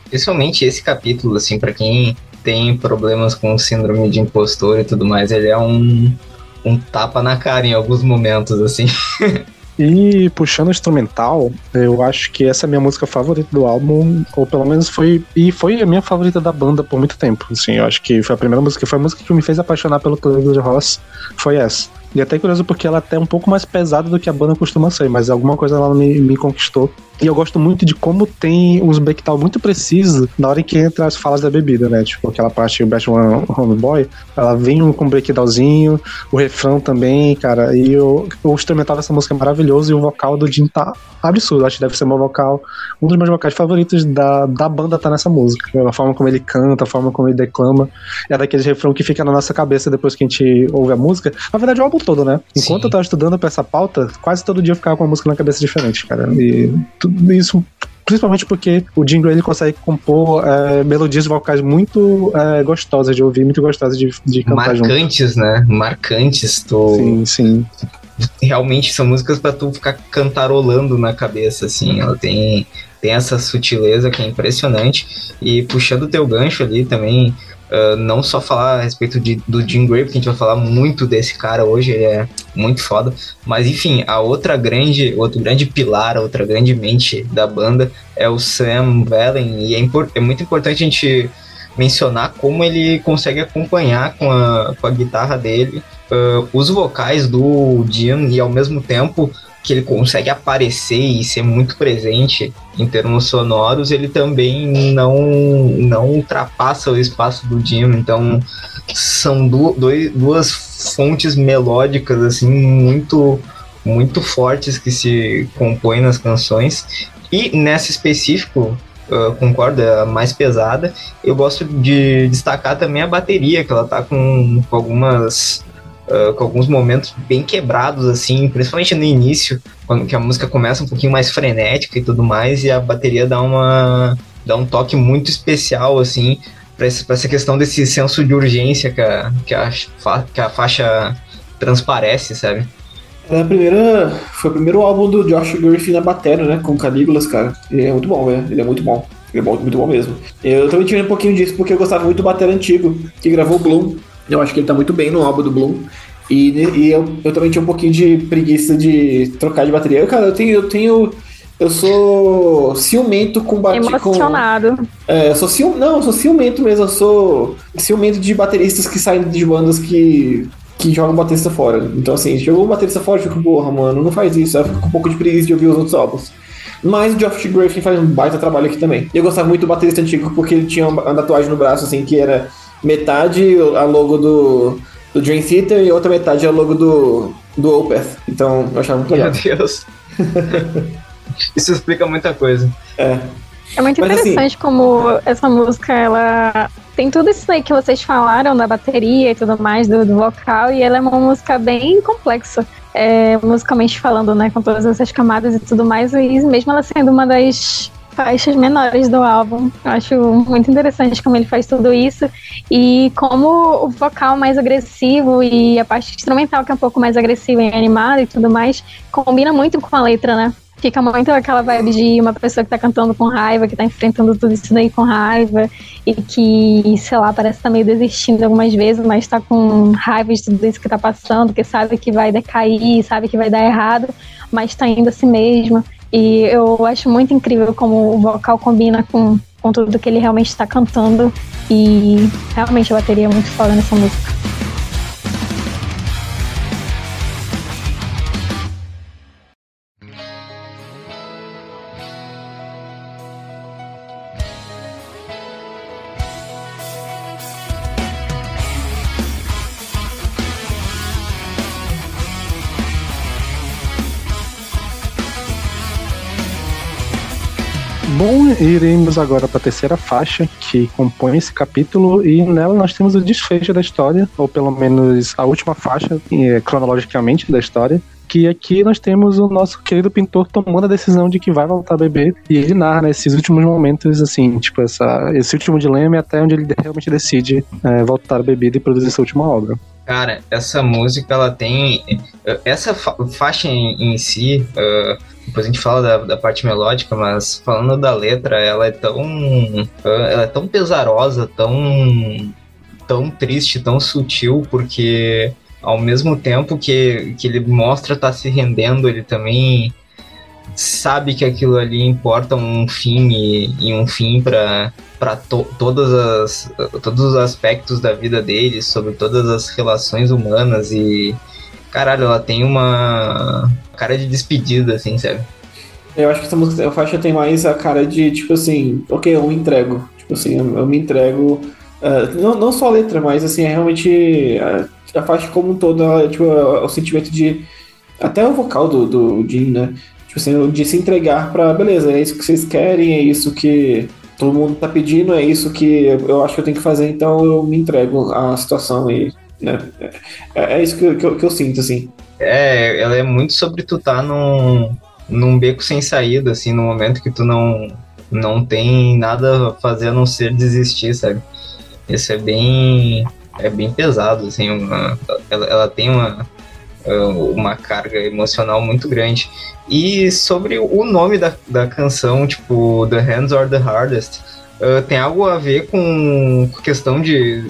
principalmente esse capítulo, assim, para quem tem problemas com síndrome de impostor e tudo mais, ele é um, um tapa na cara em alguns momentos, assim. E puxando o instrumental, eu acho que essa é a minha música favorita do álbum, ou pelo menos foi. E foi a minha favorita da banda por muito tempo. Assim, eu acho que foi a primeira música, foi a música que me fez apaixonar pelo Cleveland Ross. Foi essa. E até curioso porque ela é até um pouco mais pesada do que a banda costuma ser, mas alguma coisa ela me, me conquistou. E eu gosto muito de como tem uns breakdown muito precisos na hora em que entra as falas da bebida, né? Tipo, aquela parte do Best One Homeboy, ela vem com um breakdownzinho, o refrão também, cara. E o, o instrumental dessa música é maravilhoso e o vocal do Jim tá absurdo. Acho que deve ser meu vocal, um dos meus vocais favoritos da, da banda tá nessa música. A forma como ele canta, a forma como ele declama. É daqueles refrão que fica na nossa cabeça depois que a gente ouve a música. Na verdade, o álbum todo, né? Enquanto Sim. eu tava estudando pra essa pauta, quase todo dia eu ficava com uma música na cabeça diferente, cara. E isso principalmente porque o Gray ele consegue compor é, melodias vocais muito é, gostosas de ouvir, muito gostosas de, de cantar Marcantes, junto. né? Marcantes. Tô... Sim, sim. Realmente são músicas para tu ficar cantarolando na cabeça, assim. Ela tem, tem essa sutileza que é impressionante. E puxando o teu gancho ali também, Uh, não só falar a respeito de, do Jim Gray, porque a gente vai falar muito desse cara hoje, ele é muito foda. Mas enfim, a outra grande, outro grande pilar, a outra grande mente da banda é o Sam Valen, e é, é muito importante a gente mencionar como ele consegue acompanhar com a, com a guitarra dele uh, os vocais do Jim e ao mesmo tempo que ele consegue aparecer e ser muito presente em termos sonoros, ele também não, não ultrapassa o espaço do Jim. Então, são du dois, duas fontes melódicas assim muito muito fortes que se compõem nas canções. E nessa específico, uh, concordo, é a mais pesada. Eu gosto de destacar também a bateria, que ela tá com, com algumas uh, com alguns momentos bem quebrados, assim, principalmente no início, quando que a música começa um pouquinho mais frenética e tudo mais, e a bateria dá uma dá um toque muito especial, assim, para essa questão desse senso de urgência que a, que a, que a faixa transparece, sabe? É a primeira, foi o primeiro álbum do Josh Griffin na bateria, né? Com Calígulas, cara. Ele é muito bom, velho. Ele é muito bom. Ele é muito, bom mesmo. Eu também tirei um pouquinho disso porque eu gostava muito do bater antigo, que gravou Bloom. Eu acho que ele tá muito bem no álbum do Bloom. E, e eu, eu também tinha um pouquinho de preguiça de trocar de bateria. Eu, cara, eu tenho. Eu tenho eu sou ciumento com bateria. Emocionado. Com, é, eu sou cium, não, eu sou ciumento mesmo. Eu sou ciumento de bateristas que saem de bandas que que joga um baterista fora. Então, assim, jogou um baterista fora, eu fico, porra, mano, não faz isso. Eu fico com um pouco de preguiça de ouvir os outros álbuns. Mas o Geoff Griffin faz um baita trabalho aqui também. Eu gostava muito do baterista antigo porque ele tinha uma tatuagem no braço, assim, que era metade a logo do, do Dream Theater e outra metade a logo do, do Opeth. Então, eu achava muito legal. Meu Deus. isso explica muita coisa. É. É muito Mas, assim, interessante assim, como essa música, ela tem tudo isso aí que vocês falaram da bateria e tudo mais, do, do vocal, e ela é uma música bem complexa, é, musicalmente falando, né, com todas essas camadas e tudo mais, e mesmo ela sendo uma das faixas menores do álbum. Eu acho muito interessante como ele faz tudo isso e como o vocal mais agressivo e a parte instrumental que é um pouco mais agressiva e animada e tudo mais combina muito com a letra, né? Fica muito aquela vibe de uma pessoa que tá cantando com raiva, que tá enfrentando tudo isso daí com raiva, e que, sei lá, parece tá meio desistindo algumas vezes, mas tá com raiva de tudo isso que tá passando, que sabe que vai decair, sabe que vai dar errado, mas tá indo a si mesmo. E eu acho muito incrível como o vocal combina com, com tudo que ele realmente está cantando. E realmente a bateria é muito foda nessa música. Iremos agora para a terceira faixa que compõe esse capítulo e nela nós temos o desfecho da história, ou pelo menos a última faixa eh, cronologicamente da história, que aqui nós temos o nosso querido pintor tomando a decisão de que vai voltar a beber e ele narra né, últimos momentos, assim, tipo, essa, esse último dilema é até onde ele realmente decide é, voltar a beber e produzir sua última obra. Cara, essa música, ela tem. Eh, essa fa faixa em, em si, uh, depois a gente fala da, da, parte melódica, mas falando da letra, ela é tão. Ela é tão pesarosa, tão. tão triste, tão sutil, porque ao mesmo tempo que, que ele mostra tá se rendendo, ele também sabe que aquilo ali importa um fim e, e um fim para para to, todas as todos os aspectos da vida dele, sobre todas as relações humanas e caralho, ela tem uma cara de despedida, assim, sabe? Eu acho que essa música, a faixa tem mais a cara de, tipo assim, ok, eu me entrego. Tipo assim, eu, eu me entrego. Uh, não, não só a letra, mas assim, é realmente a, a faixa como um todo, ela, tipo, é o sentimento de. Até o vocal do, do Jim, né? Tipo assim, de se entregar pra, beleza, é isso que vocês querem, é isso que todo mundo tá pedindo, é isso que eu acho que eu tenho que fazer, então eu me entrego à situação e né? É, é isso que, que, eu, que eu sinto, assim. É, ela é muito sobre tu tá num, num beco sem saída, assim, no momento que tu não, não tem nada a fazer a não ser desistir, sabe? Isso é bem, é bem pesado, assim, uma, ela, ela tem uma, uma carga emocional muito grande. E sobre o nome da, da canção, tipo, The Hands Are The Hardest, uh, tem algo a ver com questão de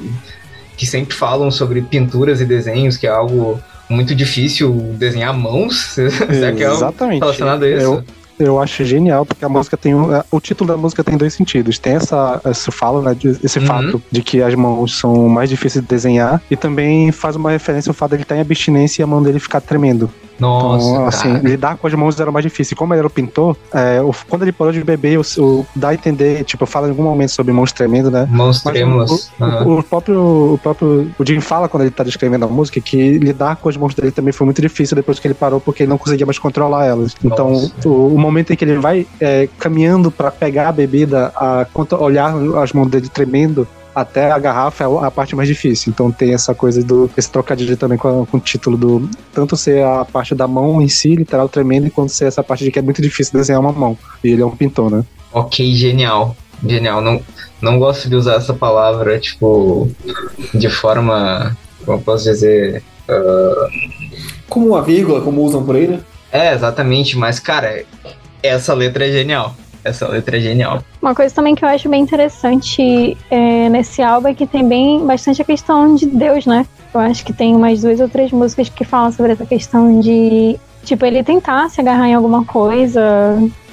que sempre falam sobre pinturas e desenhos, que é algo muito difícil desenhar mãos. Será que é Exatamente. relacionado a isso? Eu, eu acho genial, porque a música tem. Um, o título da música tem dois sentidos. Tem essa, esse falo, né? Esse uhum. fato de que as mãos são mais difíceis de desenhar. E também faz uma referência ao fato de ele estar em abstinência e a mão dele ficar tremendo. Nossa. Então, assim, cara. lidar com as mãos era mais difícil. Como ele era o pintor, é, o, quando ele parou de beber, o, o, dá a entender, tipo, eu falo em algum momento sobre mãos tremendo, né? Mãos trêmulas. O, uhum. o, próprio, o próprio. O Jim fala quando ele tá descrevendo a música que lidar com as mãos dele também foi muito difícil depois que ele parou, porque ele não conseguia mais controlar elas. Então, o, o, momento em que ele vai é, caminhando para pegar a bebida, a, olhar as mãos dele tremendo, até a garrafa é a parte mais difícil. Então tem essa coisa do esse trocadilho também com, com o título do tanto ser a parte da mão em si, literal tremendo, quanto ser essa parte de que é muito difícil desenhar uma mão. E ele é um pintor, né? Ok, genial. Genial. Não, não gosto de usar essa palavra, tipo, de forma. Como eu posso dizer? Uh... Como uma vírgula, como usam por aí, né? É, exatamente, mas, cara, essa letra é genial. Essa letra é genial. Uma coisa também que eu acho bem interessante é, nesse álbum é que tem bem bastante a questão de Deus, né? Eu acho que tem umas duas ou três músicas que falam sobre essa questão de, tipo, ele tentar se agarrar em alguma coisa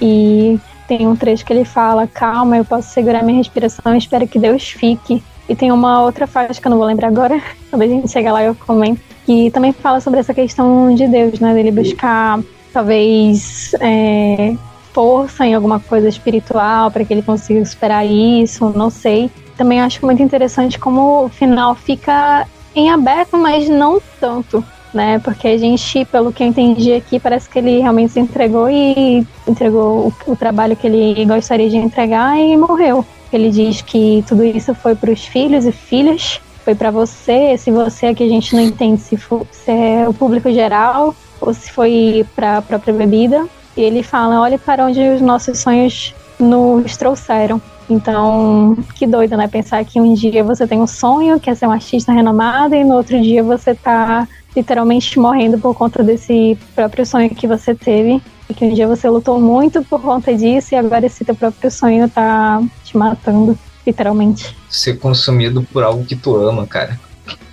e tem um trecho que ele fala: Calma, eu posso segurar minha respiração, espero que Deus fique. E tem uma outra faixa que eu não vou lembrar agora, talvez a gente chegue lá e eu comento, que também fala sobre essa questão de Deus, né? Dele buscar, talvez, é, força em alguma coisa espiritual para que ele consiga superar isso, não sei. Também acho muito interessante como o final fica em aberto, mas não tanto né? Porque a gente, pelo que eu entendi aqui, parece que ele realmente se entregou e entregou o, o trabalho que ele gostaria de entregar e morreu. Ele diz que tudo isso foi para os filhos e filhas, foi para você, se você aqui a gente não entende se, for, se é o público geral ou se foi para a própria bebida. E ele fala: olhe para onde os nossos sonhos nos trouxeram. Então, que doido, né? Pensar que um dia você tem um sonho, quer ser um artista renomado, e no outro dia você tá literalmente morrendo por conta desse próprio sonho que você teve. E que um dia você lutou muito por conta disso, e agora esse teu próprio sonho tá te matando, literalmente. Ser consumido por algo que tu ama, cara.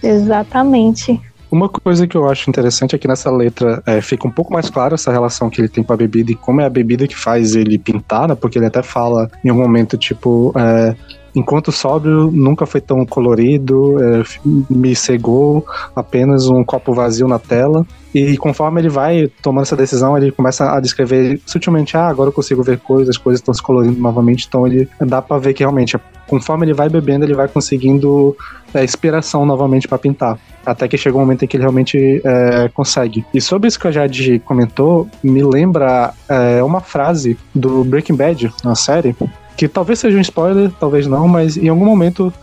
Exatamente. Uma coisa que eu acho interessante é que nessa letra é, fica um pouco mais clara essa relação que ele tem com a bebida e como é a bebida que faz ele pintar, né? Porque ele até fala em um momento, tipo, é, enquanto sóbrio nunca foi tão colorido, é, me cegou apenas um copo vazio na tela. E conforme ele vai tomando essa decisão, ele começa a descrever sutilmente: ah, agora eu consigo ver coisas, as coisas estão se colorindo novamente. Então ele dá para ver que realmente, conforme ele vai bebendo, ele vai conseguindo é, inspiração novamente para pintar até que chega um momento em que ele realmente é, consegue. E sobre isso que a Jade comentou, me lembra é, uma frase do Breaking Bad, na série, que talvez seja um spoiler, talvez não, mas em algum momento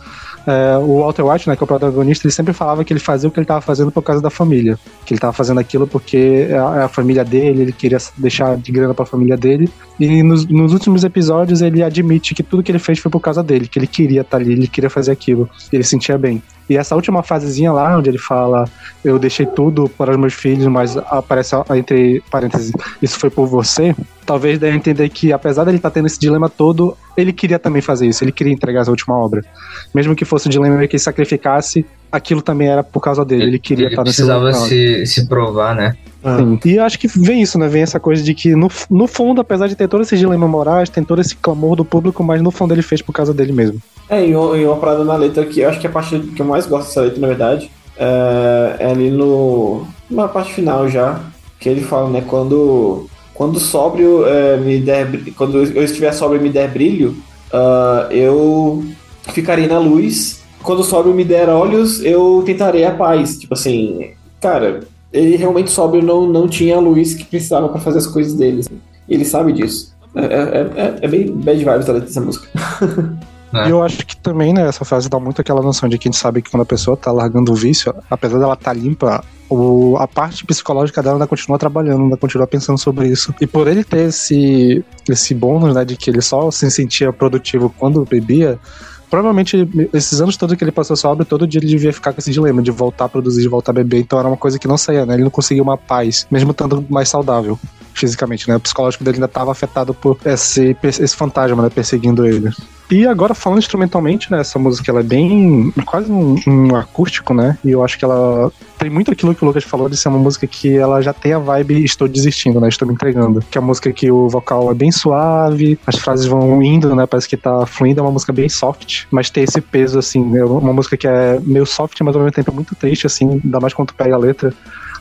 é, o Walter White, né, que é o protagonista, ele sempre falava que ele fazia o que ele estava fazendo por causa da família. Que ele estava fazendo aquilo porque a, a, família dele, ele queria deixar de grana para a família dele. E nos, nos, últimos episódios ele admite que tudo que ele fez foi por causa dele, que ele queria estar tá ali, ele queria fazer aquilo, ele sentia bem. E essa última fasezinha lá, onde ele fala, eu deixei tudo para os meus filhos, mas aparece entre parênteses, isso foi por você, talvez dê a entender que, apesar dele estar tá tendo esse dilema todo, ele queria também fazer isso, ele queria entregar essa última obra. Mesmo que fosse um dilema que ele sacrificasse, aquilo também era por causa dele, ele queria ele estar nesse precisava se, se provar, né? Ah. Sim. E acho que vem isso, né? Vem essa coisa de que, no, no fundo, apesar de ter todo esse dilema morais, tem todo esse clamor do público, mas no fundo ele fez por causa dele mesmo. É, e uma, e uma parada na letra que eu acho que é a parte que eu mais gosto dessa letra, na verdade, é, é ali no. na parte final já, que ele fala, né? Quando. Quando sóbrio é, me der. Quando eu estiver sóbrio e me der brilho, uh, eu ficarei na luz. Quando sóbrio me der olhos, eu tentarei a paz. Tipo assim, cara, ele realmente sóbrio não, não tinha a luz que precisava para fazer as coisas dele. Assim. Ele sabe disso. É, é, é, é bem bad vibes a letra dessa música. É. E eu acho que também, né, essa frase dá muito aquela noção de que a gente sabe que quando a pessoa tá largando o vício, apesar dela tá limpa, o, a parte psicológica dela ainda continua trabalhando, ainda continua pensando sobre isso. E por ele ter esse, esse bônus, né, de que ele só se sentia produtivo quando bebia, provavelmente esses anos todos que ele passou sóbrio, todo dia ele devia ficar com esse dilema de voltar a produzir, de voltar a beber. Então era uma coisa que não saía, né? Ele não conseguia uma paz, mesmo estando mais saudável fisicamente, né? O psicológico dele ainda estava afetado por esse, esse fantasma, né? Perseguindo ele. E agora, falando instrumentalmente, né? Essa música ela é bem. quase um, um, acústico, né? E eu acho que ela tem muito aquilo que o Lucas falou de ser uma música que ela já tem a vibe Estou Desistindo, né? Estou me entregando. Que é a música que o vocal é bem suave, as frases vão indo, né? Parece que tá fluindo. É uma música bem soft, mas tem esse peso, assim. É uma música que é meio soft, mas ao mesmo tempo é muito triste, assim. Ainda mais quando tu pega a letra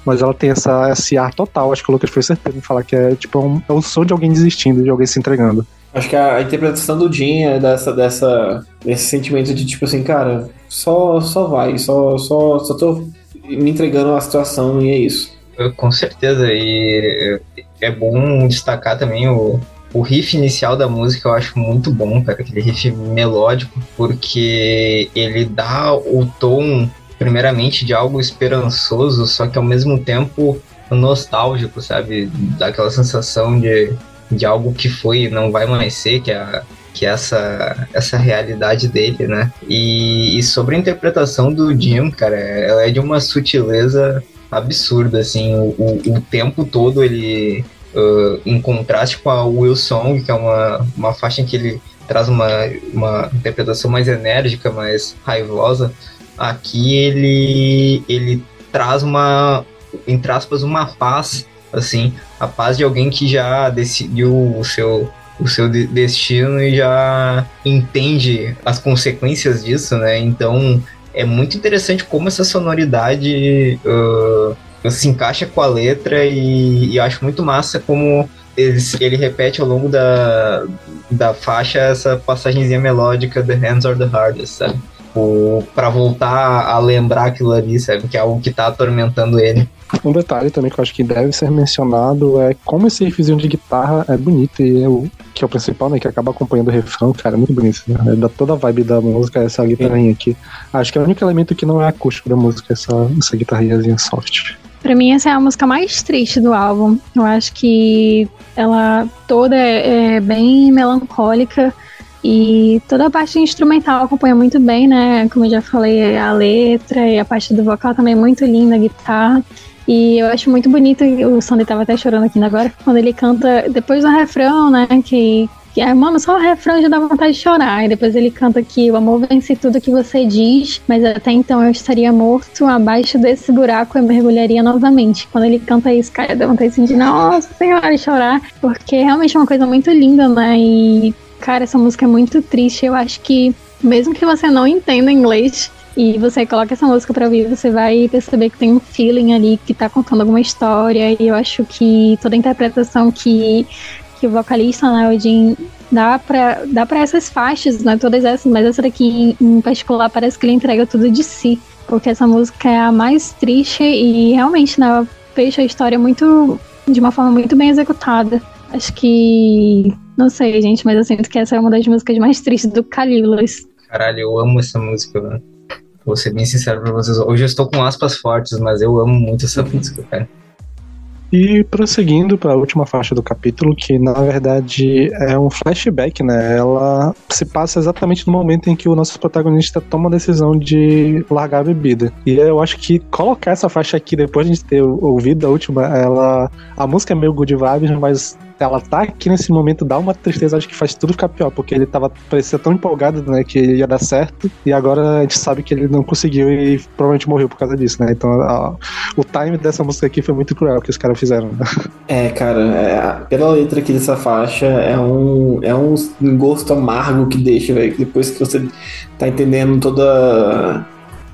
mas ela tem essa, esse ar total. Acho que o Lucas foi certeza em falar que é tipo um, é o som de alguém desistindo, de alguém se entregando. Acho que a, interpretação do Jim é dessa, dessa, desse sentimento de tipo assim, cara, só, só vai, só, só, só tô me entregando à situação e é isso. Com certeza, e é bom destacar também o, o riff inicial da música eu acho muito bom, cara, aquele riff melódico, porque ele dá o tom, primeiramente, de algo esperançoso, só que ao mesmo tempo nostálgico, sabe? Dá aquela sensação de de algo que foi e não vai mais ser, que é a, que é essa, essa realidade dele, né? E, e sobre a interpretação do Jim, cara, ela é de uma sutileza absurda, assim, o, o, o tempo todo ele, uh, em contraste com a Will Song, que é uma, uma faixa em que ele traz uma, uma interpretação mais enérgica, mais raivosa, aqui ele, ele traz uma, entre aspas, uma paz, assim, a paz de alguém que já decidiu o seu o seu destino e já entende as consequências disso, né? Então é muito interessante como essa sonoridade uh, se encaixa com a letra e, e acho muito massa como ele, ele, repete ao longo da, da faixa essa passagenzinha melódica The Hands Are the Hardest, sabe? para voltar a lembrar aquilo ali, sabe? Que é algo que tá atormentando ele. Um detalhe também que eu acho que deve ser mencionado é como esse riffzinho de guitarra é bonito e é o que é o principal, né? Que acaba acompanhando o refrão, cara, é muito bonito. Né? Dá toda a vibe da música, essa guitarrinha aqui. Acho que é o único elemento que não é acústico da música, essa, essa guitarrinhazinha soft. Pra mim, essa é a música mais triste do álbum. Eu acho que ela toda é, é bem melancólica e toda a parte instrumental acompanha muito bem, né? Como eu já falei, a letra e a parte do vocal também é muito linda, a guitarra. E eu acho muito bonito, o Sandy tava até chorando aqui agora, quando ele canta depois do refrão, né? Que, que é, mano, só o refrão já dá vontade de chorar. E depois ele canta que o amor vence tudo que você diz, mas até então eu estaria morto, abaixo desse buraco eu mergulharia novamente. Quando ele canta isso, cara, dá vontade de sentir, nossa senhora, chorar, porque realmente é uma coisa muito linda, né? E, cara, essa música é muito triste. Eu acho que, mesmo que você não entenda inglês, e você coloca essa música para ouvir, você vai perceber que tem um feeling ali que tá contando alguma história. E eu acho que toda a interpretação que, que o vocalista, né, o Jim, dá pra, dá pra essas faixas, né? Todas essas, mas essa daqui em particular parece que ele entrega tudo de si. Porque essa música é a mais triste e realmente, né, fecha a história muito. de uma forma muito bem executada. Acho que. Não sei, gente, mas eu sinto que essa é uma das músicas mais tristes do Calilas. Caralho, eu amo essa música, mano. Vou ser bem sincero pra vocês. Hoje eu estou com aspas fortes, mas eu amo muito essa música, cara. E prosseguindo para a última faixa do capítulo, que na verdade é um flashback, né? Ela se passa exatamente no momento em que o nosso protagonista toma a decisão de largar a bebida. E eu acho que colocar essa faixa aqui depois de a gente ter ouvido a última, ela a música é meio good vibes, mas ela tá aqui nesse momento, dá uma tristeza, acho que faz tudo ficar pior, porque ele tava parecia tão empolgado, né, que ia dar certo, e agora a gente sabe que ele não conseguiu e provavelmente morreu por causa disso, né? Então o time dessa música aqui foi muito cruel que os caras fizeram. Né? É, cara, é, pela letra aqui dessa faixa, é um, é um gosto amargo que deixa, velho. Depois que você tá entendendo toda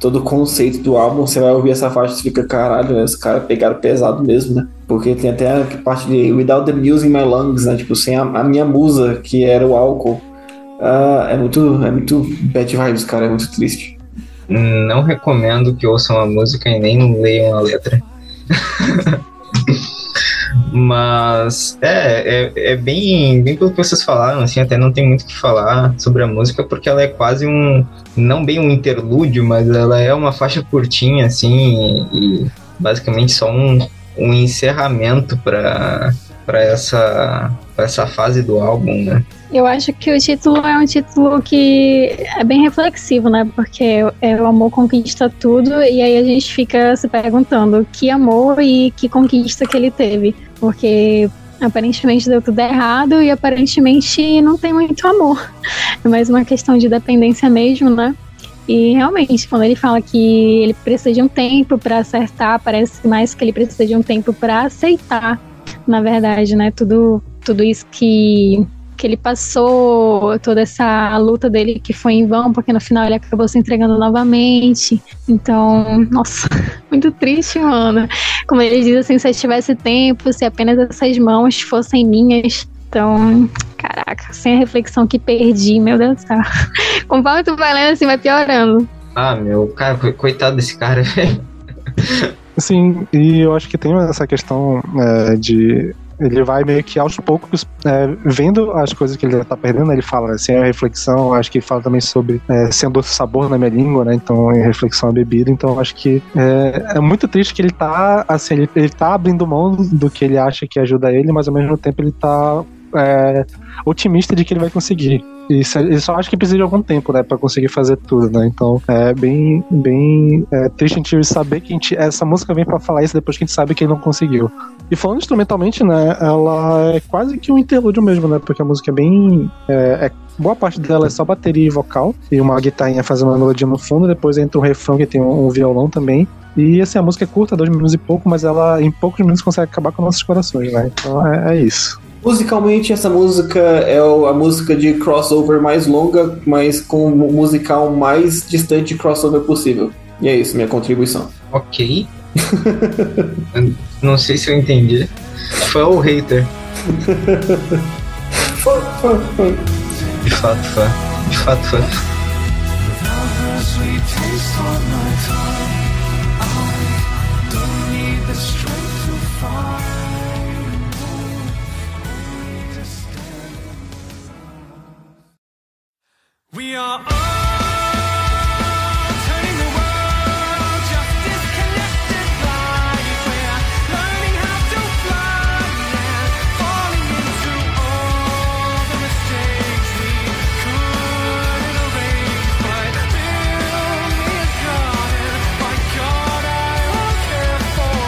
todo o conceito do álbum, você vai ouvir essa faixa e fica, caralho, né? os caras pegaram pesado mesmo, né? Porque tem até a parte de Without the Muse in My Lungs, né? Tipo, sem a, a minha musa, que era o álcool. Uh, é muito, é muito bad vibes, cara, é muito triste. Não recomendo que ouçam a música e nem leiam a letra. Mas é, é, é, bem, bem pelo que vocês falaram, assim, até não tem muito o que falar sobre a música, porque ela é quase um, não bem um interlúdio, mas ela é uma faixa curtinha, assim, e basicamente só um, um encerramento para para essa essa fase do álbum, né? Eu acho que o título é um título que é bem reflexivo, né? Porque é o amor conquista tudo e aí a gente fica se perguntando que amor e que conquista que ele teve, porque aparentemente deu tudo errado e aparentemente não tem muito amor. É mais uma questão de dependência mesmo, né? E realmente, quando ele fala que ele precisa de um tempo para acertar, parece mais que ele precisa de um tempo para aceitar, na verdade, né? Tudo, tudo isso que, que ele passou, toda essa luta dele que foi em vão, porque no final ele acabou se entregando novamente. Então, nossa, muito triste, mano. Como ele diz assim: se eu tivesse tempo, se apenas essas mãos fossem minhas, então, caraca, sem a reflexão que perdi, meu Deus do céu. Conforme tu vai lendo, assim, vai piorando. Ah, meu, cara, coitado desse cara, velho. Sim, e eu acho que tem essa questão é, de ele vai meio que aos poucos é, vendo as coisas que ele tá perdendo, ele fala assim, a reflexão, acho que fala também sobre é, sendo sabor na minha língua, né? Então, em reflexão a bebida, então acho que é, é, muito triste que ele tá, assim, ele, ele tá abrindo mão do que ele acha que ajuda ele, mas ao mesmo tempo ele tá é, otimista de que ele vai conseguir. Ele só acha que precisa de algum tempo, né, para conseguir fazer tudo, né? Então é bem, bem é, triste a gente saber que a gente, essa música vem para falar isso depois que a gente sabe que ele não conseguiu. E falando instrumentalmente, né, ela é quase que um interlúdio mesmo, né? Porque a música é bem. É, é, boa parte dela é só bateria e vocal, e uma guitarrinha fazendo uma melodia no fundo, depois entra um refrão que tem um, um violão também. E assim, a música é curta, dois minutos e pouco, mas ela em poucos minutos consegue acabar com nossos corações, né? Então é, é isso. Musicalmente, essa música é a música de crossover mais longa, mas com o musical mais distante de crossover possível. E é isso, minha contribuição. Ok. Não sei se eu entendi. Fã ou hater? fã, fã, fã. De fato, fã. De fato, fã.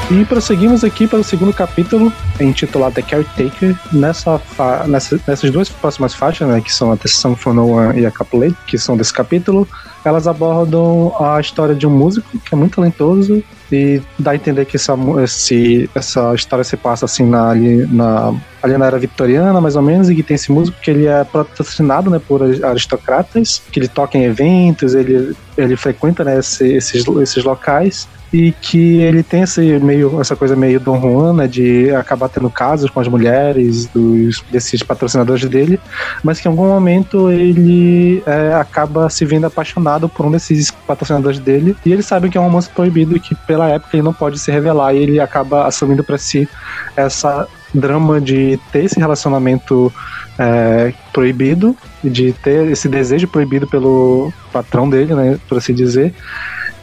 E prosseguimos aqui para o segundo capítulo, intitulado The Caretaker. Nessa nessa- nessas duas próximas faixas, né, que são a The No One e a Capulet, que são desse capítulo, elas abordam a história de um músico que é muito talentoso e dá a entender que essa, esse, essa história se passa assim na, ali, na, ali na era vitoriana, mais ou menos, e que tem esse músico que ele é patrocinado né, por aristocratas, que ele toca em eventos, ele, ele frequenta né, esse- esses, esses locais e que ele tem esse meio, essa coisa meio Dom Juan, né, de acabar tendo casos com as mulheres dos, desses patrocinadores dele, mas que em algum momento ele é, acaba se vendo apaixonado por um desses patrocinadores dele e ele sabe que é um romance proibido e que pela época ele não pode se revelar e ele acaba assumindo para si essa drama de ter esse relacionamento é, proibido, de ter esse desejo proibido pelo patrão dele, né, por assim dizer,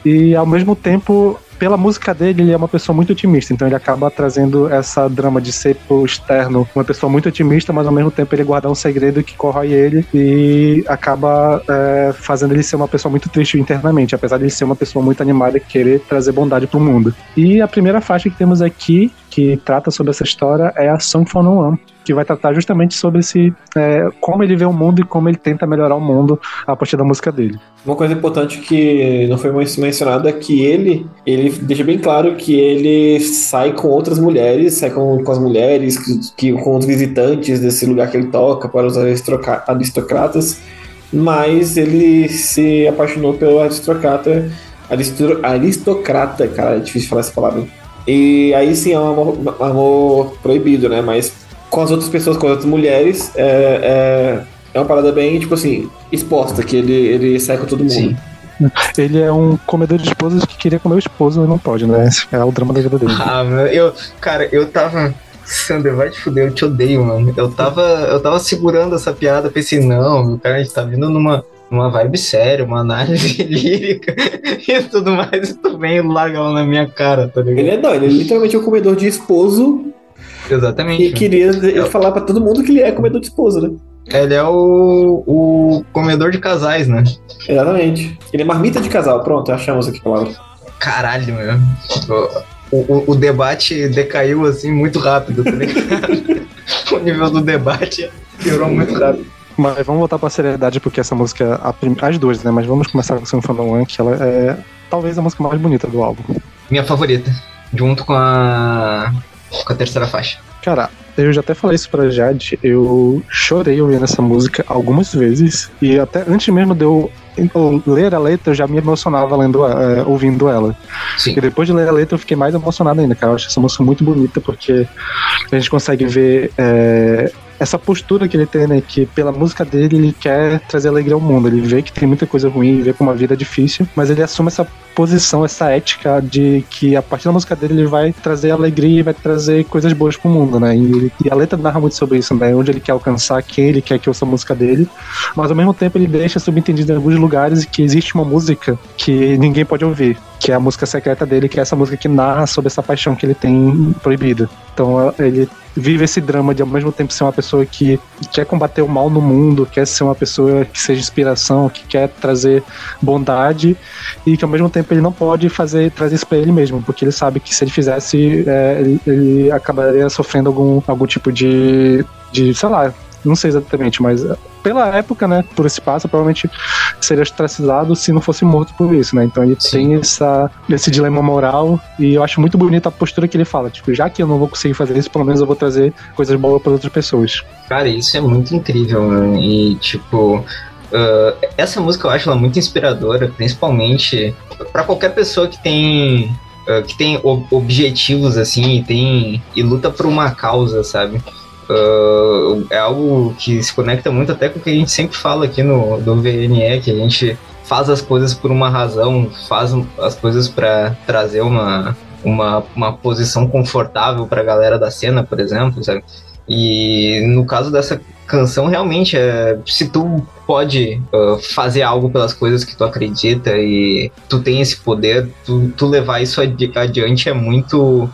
e ao mesmo tempo, pela música dele, ele é uma pessoa muito otimista, então ele acaba trazendo essa drama de ser pro externo uma pessoa muito otimista, mas ao mesmo tempo ele guardar um segredo que corrói ele e acaba é, fazendo ele ser uma pessoa muito triste internamente, apesar de ele ser uma pessoa muito animada e querer trazer bondade pro mundo. E a primeira faixa que temos aqui, que trata sobre essa história, é a No One, que vai tratar justamente sobre esse, é, como ele vê o mundo e como ele tenta melhorar o mundo a partir da música dele. Uma coisa importante que não foi mencionada é que ele, ele deixa bem claro que ele sai com outras mulheres, sai com, com as mulheres, que, com os visitantes desse lugar que ele toca, para os aristocra- aristocratas, mas ele se apaixonou pelo aristocrata, aristo- aristocrata, cara, é difícil falar essa palavra. E aí sim é um amor, amor proibido, né? Mas com as outras pessoas, com as outras mulheres, é, é, é uma parada bem, tipo assim, exposta, que ele, ele sai com todo mundo. Sim. Ele é um comedor de esposas que queria comer o esposo e não pode, né? É o drama da vida dele. Ah, meu, eu, cara, eu tava. Sander, vai te fuder, eu te odeio, mano. Eu tava, eu tava segurando essa piada, pensei, não, meu cara, a gente tá vindo numa, numa vibe séria, uma análise lírica e tudo mais, e tu vem larga ela na minha cara, tá ligado? Ele é, não, ele é literalmente um comedor de esposo Exatamente. e queria ele falar pra todo mundo que ele é comedor de esposo, né? Ele é o, o comedor de casais, né? Exatamente. Ele é marmita de casal, pronto, achamos aqui a palavra. Caralho, meu. O, o, o debate decaiu assim muito rápido, tá ligado? o nível do debate piorou muito rápido. Mas vamos voltar pra seriedade, porque essa música, a prim- as duas, né? Mas vamos começar com o Symphony One, que ela é talvez a música mais bonita do álbum. Minha favorita, junto com a com a terceira faixa. Cara, eu já até falei isso pra Jade, eu chorei ouvindo essa música algumas vezes, e até antes mesmo de eu ler a letra, eu já me emocionava lendo, é, ouvindo ela. Sim. E depois de ler a letra, eu fiquei mais emocionado ainda, cara. Eu acho essa música muito bonita, porque a gente consegue ver é, essa postura que ele tem, né? Que pela música dele, ele quer trazer alegria ao mundo. Ele vê que tem muita coisa ruim, vê como a vida é difícil, mas ele assume essa posição, essa ética de que a partir da música dele ele vai trazer alegria e vai trazer coisas boas pro mundo, né? E, e, a letra narra muito sobre isso, né? Onde ele quer alcançar, quem ele quer que ouça a música dele, mas ao mesmo tempo ele deixa subentendido em alguns lugares que existe uma música que ninguém pode ouvir, que é a música secreta dele, que é essa música que narra sobre essa paixão que ele tem proibida. Então ele vive esse drama de ao mesmo tempo ser uma pessoa que quer combater o mal no mundo, quer ser uma pessoa que seja inspiração, que quer trazer bondade e que ao mesmo tempo ele não pode fazer trazer isso para ele mesmo, porque ele sabe que se ele fizesse é, ele, ele, acabaria sofrendo algum, algum tipo de, de sei lá, não sei exatamente, mas pela época, né, por esse passo, provavelmente seria ostracizado se não fosse morto por isso, né? Então ele Sim. tem essa, esse dilema moral e eu acho muito bonita a postura que ele fala, tipo, já que eu não vou conseguir fazer isso, pelo menos eu vou trazer coisas boas para outras pessoas. Cara, isso é muito incrível, né? E tipo, Uh, essa música eu acho ela muito inspiradora, principalmente para qualquer pessoa que tem uh, que tem objetivos assim e tem e luta por uma causa, sabe? Uh, é algo que se conecta muito até com o que a gente sempre fala aqui no do VNE, que a gente faz as coisas por uma razão, faz as coisas para trazer uma, uma, uma posição confortável para a galera da cena, por exemplo, sabe? E no caso dessa canção, realmente, é, se tu pode uh, fazer algo pelas coisas que tu acredita e tu tem esse poder, tu, tu levar isso adi adiante é muito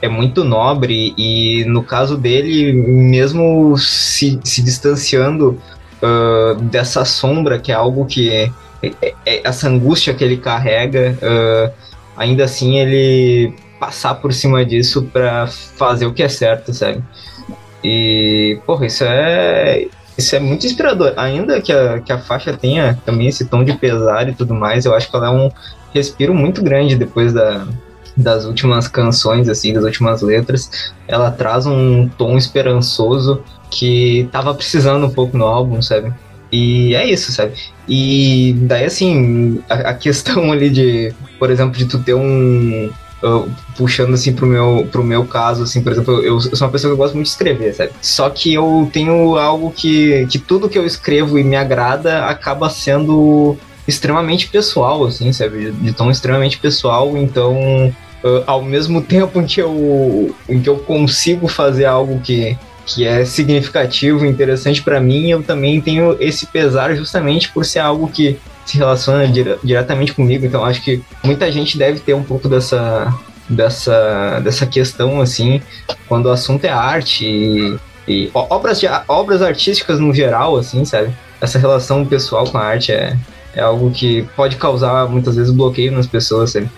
é muito nobre e no caso dele, mesmo se, se distanciando uh, dessa sombra, que é algo que é, é, é essa angústia que ele carrega, uh, ainda assim ele passar por cima disso para fazer o que é certo, sabe? E, porra, isso é isso é muito inspirador. Ainda que a, que a faixa tenha também esse tom de pesar e tudo mais, eu acho que ela é um respiro muito grande depois da, das últimas canções, assim, das últimas letras, ela traz um tom esperançoso que tava precisando um pouco no álbum, sabe? E é isso, sabe? E daí, assim, a, a questão ali de, por exemplo, de tu ter um, Puxando assim pro meu, pro meu caso, assim, por exemplo, eu, eu, sou uma pessoa que eu gosto muito de escrever, sabe? Só que eu tenho algo que, que tudo que eu escrevo e me agrada acaba sendo extremamente pessoal, assim, sabe? De, tom extremamente pessoal, então uh, ao mesmo tempo em que eu, em que eu consigo fazer algo que, que é significativo interessante para mim, eu também tenho esse pesar justamente por ser algo que se relaciona dire diretamente comigo. Então acho que muita gente deve ter um pouco dessa dessa dessa questão assim, quando o assunto é arte e, e obras de, obras artísticas no geral assim, sabe? Essa relação pessoal com a arte é é algo que pode causar muitas vezes bloqueio nas pessoas, sabe?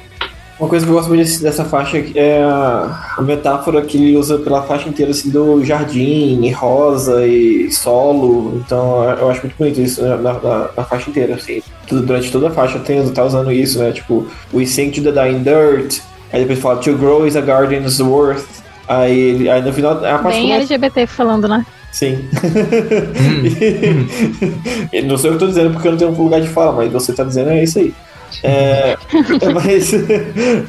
Uma coisa que eu gosto muito dessa faixa é a metáfora que ele usa pela faixa inteira, assim, do jardim, e rosa e solo. Então eu acho muito bonito isso na, na, na faixa inteira, assim. Tudo, durante toda a faixa tem, tá usando isso, né? Tipo, we sing to the dying dirt. Aí depois fala, to grow is a garden's worth. Aí, aí no final é a parte Bem LGBT falando, né? Sim. Hum. não sei o que eu tô dizendo porque eu não tenho um lugar de fala, mas você tá dizendo é isso aí. É, mas.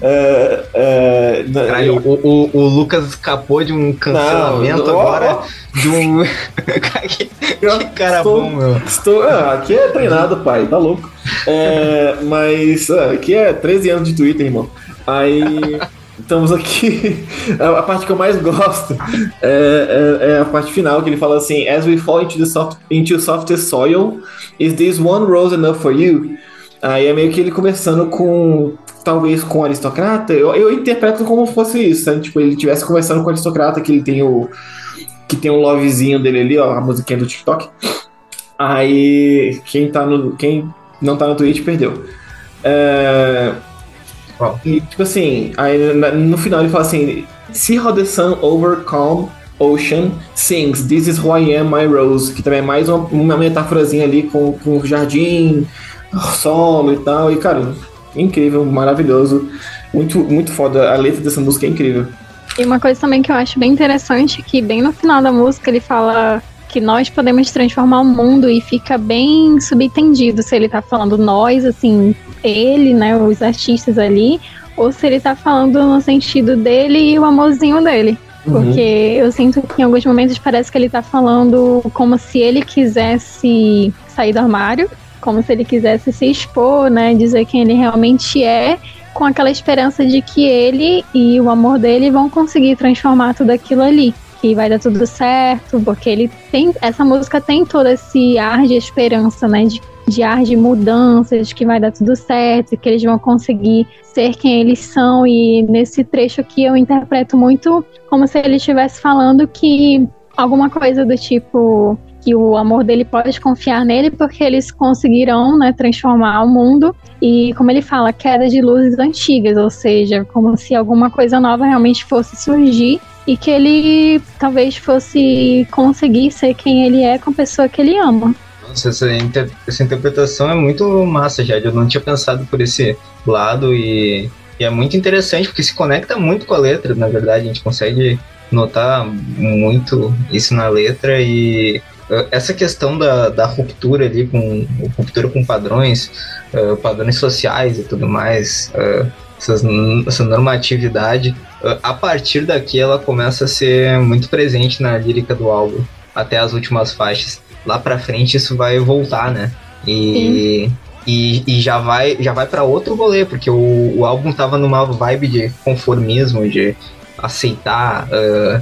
É, é, Caralho, eu... o, o, o, Lucas escapou de um cancelamento não, agora. De um. que cara estou, bom, meu. Estou, ah, aqui é treinado, pai, tá louco. É, mas ah, aqui é 13 anos de Twitter, irmão. Aí. Estamos aqui. A parte que eu mais gosto é, é, é, a parte final, que ele fala assim: As we fall into the soft, into softest soil, is this one rose enough for you? Aí é meio que ele conversando com. Talvez com o aristocrata. Eu, eu interpreto como fosse isso, né? Tipo, ele estivesse conversando com o aristocrata, que ele tem o. Que tem um lovezinho dele ali, ó, a musiquinha do TikTok. Aí. Quem tá no. Quem não tá no Twitch perdeu. É. E, tipo assim, aí no final ele fala assim: See how the sun over calm ocean sings This is who I am, my rose. Que também é mais uma, uma metáforazinha ali com, com o jardim, solo e tal. E, cara, incrível, maravilhoso. Muito, muito foda. A letra dessa música é incrível. E uma coisa também que eu acho bem interessante, que bem no final da música ele fala que nós podemos transformar o mundo e fica bem subentendido se ele tá falando nós, assim, ele, né, os artistas ali, ou se ele tá falando no sentido dele e o amorzinho dele. Uhum. Porque eu sinto que em alguns momentos parece que ele tá falando como se ele quisesse sair do armário como se ele quisesse se expor, né? Dizer quem ele realmente é, com aquela esperança de que ele e o amor dele vão conseguir transformar tudo aquilo ali. Que vai dar tudo certo, porque ele tem. Essa música tem todo esse ar de esperança, né? De, de ar de mudança, de que vai dar tudo certo, que eles vão conseguir ser quem eles são. E nesse trecho aqui eu interpreto muito como se ele estivesse falando que alguma coisa do tipo que o amor dele pode confiar nele porque eles conseguirão né, transformar o mundo e como ele fala, queda de luzes antigas, ou seja, como se alguma coisa nova realmente fosse surgir e que ele talvez fosse conseguir ser quem ele é com a pessoa que ele ama. Nossa, essa, inter essa interpretação é muito massa, já. Eu não tinha pensado por esse lado e, e é muito interessante porque se conecta muito com a letra, na verdade, a gente consegue notar muito isso na letra e essa questão da, da ruptura ali com ruptura com padrões, uh, padrões sociais e tudo mais, uh, essas, essa normatividade, uh, a partir daqui ela começa a ser muito presente na lírica do álbum, até as últimas faixas. Lá pra frente isso vai voltar, né? E, e, e, já vai já vai para outro rolê, porque o, o álbum tava numa vibe de conformismo, de aceitar uh,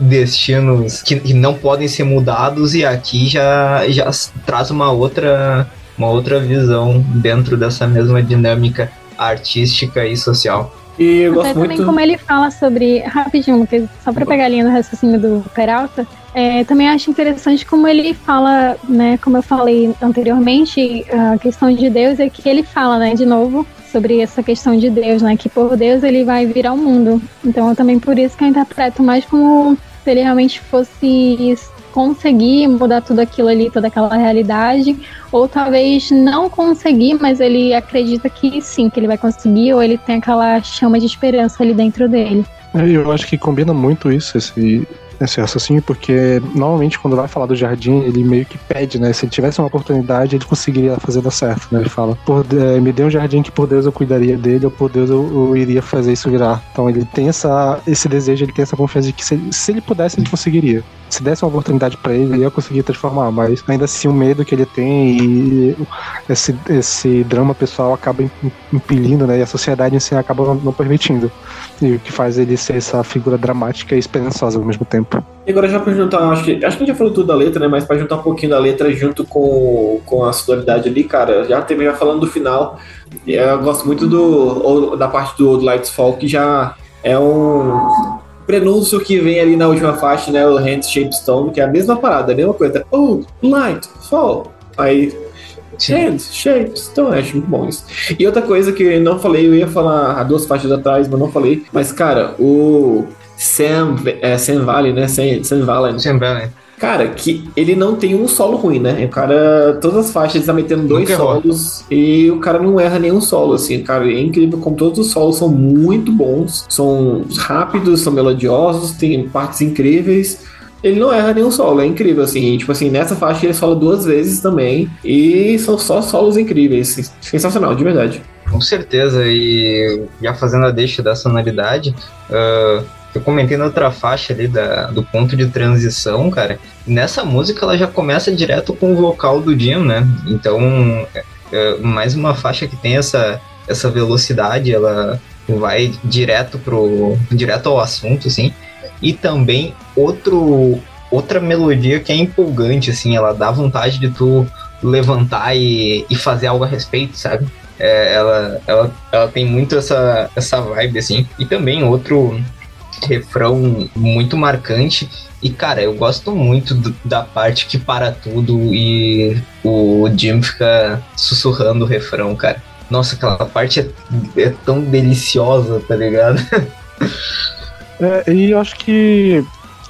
destinos que, que, não podem ser mudados e aqui já, já traz uma outra, uma outra visão dentro dessa mesma dinâmica artística e social. E eu gosto Até muito... também como ele fala sobre. Rapidinho, Lucas, só para pegar a linha do raciocínio do Peralta, é, também acho interessante como ele fala, né? Como eu falei anteriormente, a questão de Deus é que ele fala, né, de novo, sobre essa questão de Deus, né? Que por Deus ele vai virar o mundo. Então, também por isso que eu interpreto mais como se ele realmente fosse conseguir mudar tudo aquilo ali, toda aquela realidade, ou talvez não conseguir, mas ele acredita que sim, que ele vai conseguir, ou ele tem aquela chama de esperança ali dentro dele. É, eu acho que combina muito isso, esse, esse raciocínio, porque normalmente quando vai falar do jardim, ele meio que pede, né? Se ele tivesse uma oportunidade, ele conseguiria fazer dar certo, né? Ele fala, por, é, me dê um jardim que por Deus eu cuidaria dele, ou por Deus eu, eu, iria fazer isso virar. Então ele tem essa, esse desejo, ele tem essa confiança de que se, se ele pudesse, ele conseguiria. Se desse uma oportunidade para ele, ele ia conseguir transformar, mas ainda assim o medo que ele tem e esse, esse drama pessoal acaba impelindo, né? E a sociedade em si acaba não permitindo. E o que faz ele ser essa figura dramática e esperançosa ao mesmo tempo. E agora já pra juntar, acho que, acho que a gente já falou tudo da letra, né? Mas pra juntar um pouquinho da letra junto com, com a sonoridade ali, cara, já terminar falando do final. Eu gosto muito do, da parte do Lights Fall, que já é um prenúncio que vem ali na última faixa, né? O Hand Shape Stone, que é a mesma parada, a mesma coisa. Oh, Light Fall. Aí Hands, shapes, então acho muito bom isso. E outra coisa que eu não falei, eu ia falar há duas faixas atrás, mas não falei. Mas, cara, o Sam, é, Sam Valley, né? Sam, Sam Valley. Sam Valley. Cara, que ele não tem um solo ruim, né? O cara, todas as faixas, ele tá metendo dois Nunca solos errou. e o cara não erra nenhum solo, assim. Cara, é incrível como todos os solos são muito bons, são rápidos, são melodiosos, tem partes incríveis ele não erra nenhum solo, é incrível, assim. Tipo assim, nessa faixa ele sola duas vezes também. E são só solos incríveis. Sensacional, de verdade. Com certeza, e já fazendo a deixa da sonoridade, uh, eu comentei na outra faixa ali da, do ponto de transição, cara. Nessa música ela já começa direto com o vocal do Jim, né? Então, uh, mais uma faixa que tem essa, essa velocidade, ela vai direto pro direto ao assunto, assim e também outro outra melodia que é empolgante, assim, ela dá vontade de tu levantar e, e fazer algo a respeito, sabe? É, ela, ela, ela tem muito essa, essa vibe, assim. E também outro refrão muito marcante. E, cara, eu gosto muito do, da parte que para tudo e o Jim fica sussurrando o refrão, cara. Nossa, aquela parte é, é tão deliciosa, tá ligado? É, e eu acho que,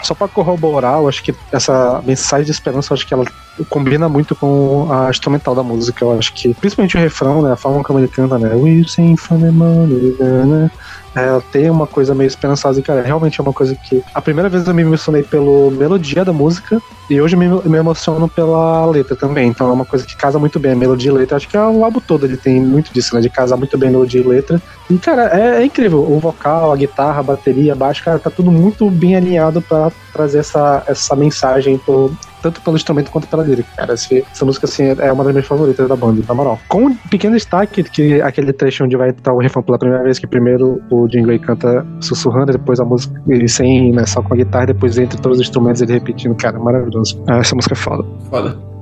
só para corroborar, eu acho que essa mensagem de esperança, eu acho que ela combina muito com a instrumental da música. Eu acho que, principalmente o refrão, né? A forma como ele canta, né? We sing from the né? É, tem uma coisa meio esperançosa e, cara, realmente é uma coisa que. A primeira vez eu me emocionei pela melodia da música e hoje me, me emociono pela letra também. Então é uma coisa que casa muito bem, a melodia e letra. Acho que é o álbum todo ele tem muito disso, né? De casar muito bem melodia e letra. E, cara, é, é incrível. O vocal, a guitarra, a bateria, baixo, cara, tá tudo muito bem alinhado para trazer essa, essa mensagem pro, tanto pelo instrumento quanto pela lírica. Cara, esse, essa música, assim, é uma das minhas favoritas da banda, na moral. Com um pequeno destaque, que aquele trecho onde vai estar o refrão pela primeira vez, que primeiro o Jim Gray canta sussurrando, depois a música, ele sem, né, só com a guitarra, depois entre todos os instrumentos ele repetindo. Cara, maravilhoso. Ah, essa música é foda. Foda.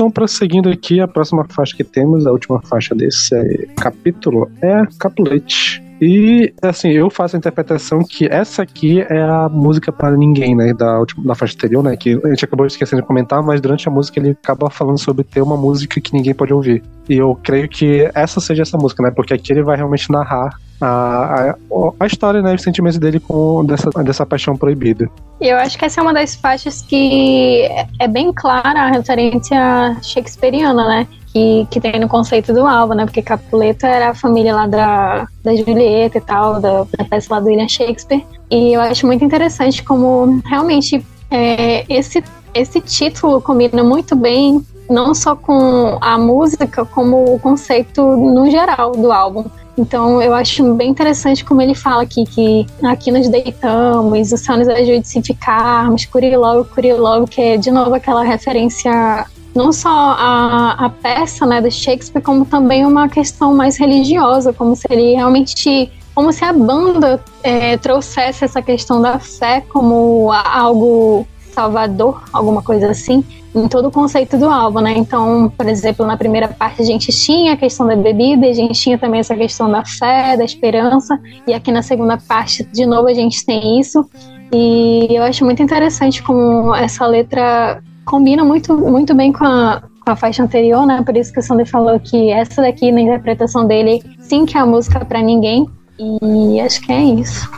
Então, prosseguindo aqui, a próxima faixa que temos, a última faixa desse é, capítulo, é Capulete. E, assim, eu faço a interpretação que essa aqui é a música para ninguém, né, da, última, da faixa anterior, né, que a gente acabou esquecendo de comentar, mas durante a música ele acaba falando sobre ter uma música que ninguém pode ouvir. E eu creio que essa seja essa música, né, porque aqui ele vai realmente narrar a, a, história, né, os sentimentos dele com dessa, dessa paixão proibida. E eu acho que essa é uma das faixas que é bem clara a referência shakespeariana, né? Que, que tem no conceito do álbum, né? Porque Capuleto era a família lá da, da Julieta e tal, da, da peça lá do William Shakespeare. E eu acho muito interessante como realmente é, esse, esse título combina muito bem, não só com a música, como o conceito no geral do álbum. Então eu acho bem interessante como ele fala aqui que aqui nos deitamos, o céu nos ajude se ficarmos, cure logo, cure logo, que é de novo aquela referência não só a, a peça né, do Shakespeare, como também uma questão mais religiosa, como se ele realmente como se a banda é, trouxesse essa questão da fé como algo salvador, alguma coisa assim, em todo o conceito do álbum, né? Então, por exemplo, na primeira parte a gente tinha a questão da bebida, a gente tinha também essa questão da fé, da esperança, e aqui na segunda parte, de novo, a gente tem isso. E eu acho muito interessante como essa letra combina muito, muito bem com a, com a faixa anterior, né? Por isso que o Sander falou que essa daqui, na interpretação dele, sim que é a música para ninguém. E acho que é isso.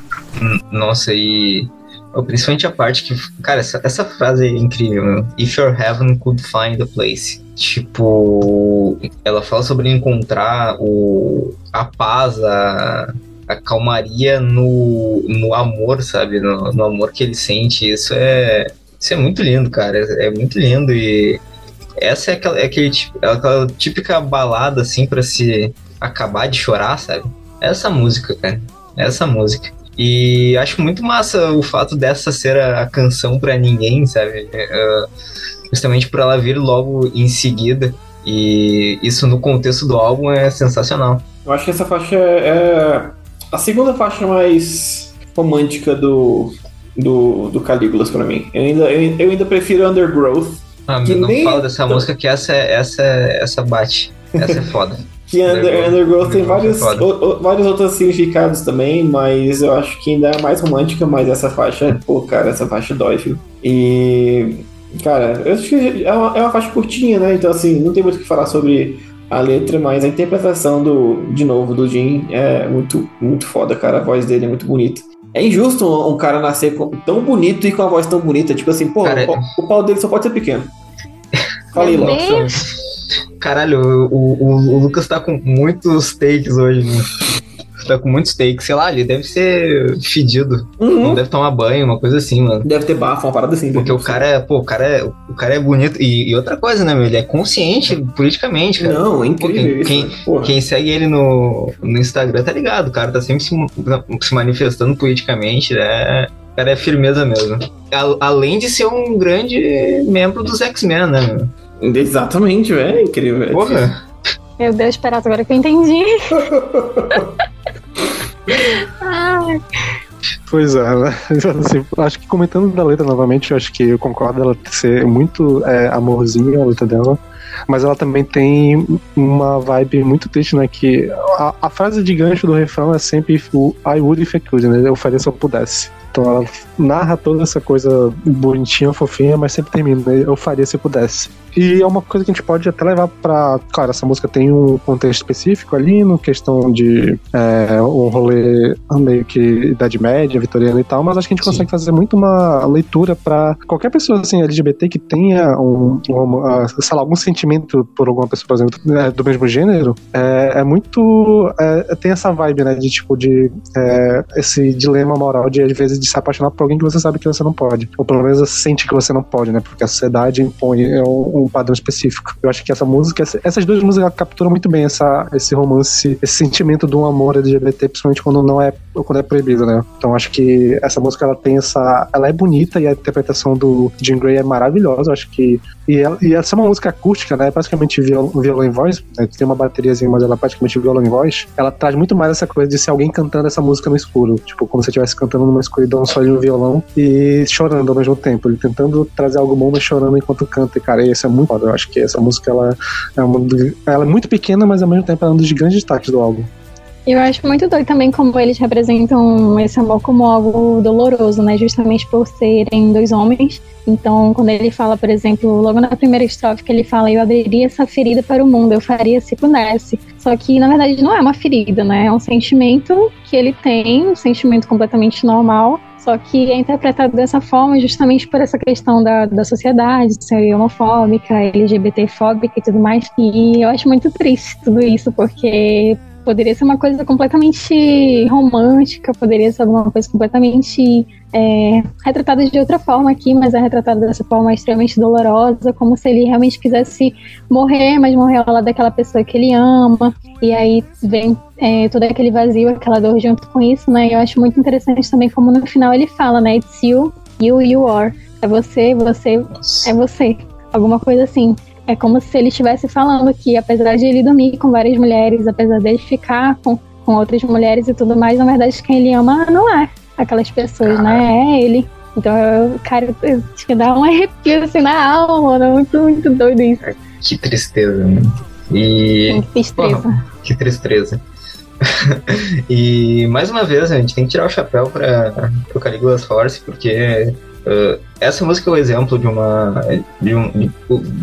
Nossa, e principalmente a parte que. Cara, essa, essa frase é incrível. If your heaven could find a place. Tipo, ela fala sobre encontrar o, a paz, a, a calmaria no, no amor, sabe? No, no amor que ele sente. Isso é, isso é muito lindo, cara. É, é muito lindo e essa é aquela, é aquele, é aquela típica balada, assim, para se acabar de chorar, sabe? Essa música, cara. Essa música. E acho muito massa o fato dessa ser a, a canção para ninguém, sabe? Uh, justamente por ela vir logo em seguida. E isso no contexto do álbum é sensacional. Eu acho que essa faixa é a segunda faixa mais romântica do, do, do Calígulas para mim. Eu ainda, eu, eu, ainda prefiro Undergrowth. Ah, que não nem... fala dessa música que essa, essa, essa bate. Essa é foda. que Under, Undergrowth tem vários, o, o, vários outros significados também, mas eu acho que ainda é mais romântica, mas essa faixa, pô, cara, essa faixa dói, viu? E, cara, eu acho que é uma, é uma faixa curtinha, né? Então, assim, não tem muito o que falar sobre a letra, mas a interpretação do, de novo, do Jim é muito, muito foda, cara. A voz dele é muito bonita. É injusto um, um cara nascer com, tão bonito e com a voz tão bonita. Tipo assim, pô, cara, o, o pau dele só pode ser pequeno. Falei logo. Caralho, o, o, o, Lucas tá com muitos takes hoje, né? Tá com muitos takes, sei lá, ele deve ser fedido. Uhum. Não deve tomar banho, uma coisa assim, mano. Deve ter bafo, uma parada assim. Porque o cara é, pô, o cara é, o cara é bonito. E, e outra coisa, né, meu? Ele é consciente politicamente, cara. Não, é incrível. Pô, quem, quem, quem, segue ele no, no Instagram tá ligado, o cara tá sempre se, se manifestando politicamente, né? O cara é firmeza mesmo. Além de ser um grande membro dos X-Men, né, meu? Exatamente, velho. É incrível. Porra. Meu Deus, espera agora que eu entendi. Ai. Pois é, né? Assim, acho que comentando da letra novamente, eu acho que eu concordo ela ser muito é, amorzinho a letra dela, mas ela também tem uma vibe muito triste, né? Que a, a frase de gancho do refrão é sempre o I would if I could, né? Eu faria se eu pudesse. Então ela narra toda essa coisa bonitinha, fofinha, mas sempre termina, né? Eu faria se pudesse. E é uma coisa que a gente pode até levar pra. Claro, essa música tem um contexto específico ali, no questão de é, um rolê meio que Idade Média, vitoriana e tal, mas acho que a gente Sim. consegue fazer muito uma leitura pra qualquer pessoa assim, LGBT que tenha um, um, sei lá, algum sentimento por alguma pessoa, por exemplo, né, do mesmo gênero, é, é muito. é, tem essa vibe, né? De tipo, de. é, esse dilema moral de, às vezes, de se apaixonar por alguém que você sabe que você não pode. Ou pelo menos sente que você não pode, né? Porque a sociedade impõe é, um, um padrão específico. Eu acho que essa música, essa- essas duas músicas capturam muito bem essa, esse romance, esse sentimento de um amor LGBT, principalmente quando não é quando é proibido, né? Então acho que essa música ela tem essa. Ela é bonita e a interpretação do Jim Gray é maravilhosa. Acho que. E, ela, e essa é uma música acústica, né? É praticamente viol, violão em voz. Né? Tem uma bateriazinha, mas ela é praticamente violão em voz. Ela traz muito mais essa coisa de ser alguém cantando essa música no escuro. Tipo, como se estivesse cantando numa escuridão só de um violão e chorando ao mesmo tempo. Ele tentando trazer algo bom, mas chorando enquanto canta. E, cara, isso é muito foda. Eu acho que essa música ela é, uma, ela é muito pequena, mas ao mesmo tempo ela é um dos grandes destaques do álbum. Eu acho muito doido também como eles representam esse amor como algo doloroso, né? Justamente por serem dois homens. Então, quando ele fala, por exemplo, logo na primeira estrofe que ele fala, eu abriria essa ferida para o mundo, eu faria se pudesse. Só que, na verdade, não é uma ferida, né? É um sentimento que ele tem, um sentimento completamente normal. Só que é interpretado dessa forma justamente por essa questão da, da sociedade, de ser homofóbica, LGBTfóbica e tudo mais. E eu acho muito triste tudo isso, porque poderia ser uma coisa completamente romântica, poderia ser alguma coisa completamente é, retratada de outra forma aqui, mas é retratada dessa forma extremamente dolorosa, como se ele realmente quisesse morrer, mas morrer ao lado daquela pessoa que ele ama, e aí vem é, todo aquele vazio, aquela dor junto com isso, né? E eu acho muito interessante também como no final ele fala, né? It's you, you, you are. É você, você, Nossa. é você. Alguma coisa assim. É como se ele estivesse falando que, apesar de ele dormir com várias mulheres, apesar dele ficar com, com outras mulheres e tudo mais, na verdade, quem ele ama não é aquelas pessoas, né? É ele. Então, eu, cara, eu, acho que dá um arrepio assim na alma, né? Muito, muito doido isso. Que tristeza, né? E. Que tristeza. Que tristeza. e mais uma vez, a gente tem que tirar o chapéu para o Caligula's Horse, porque uh, essa música é o exemplo de uma. de, um, de,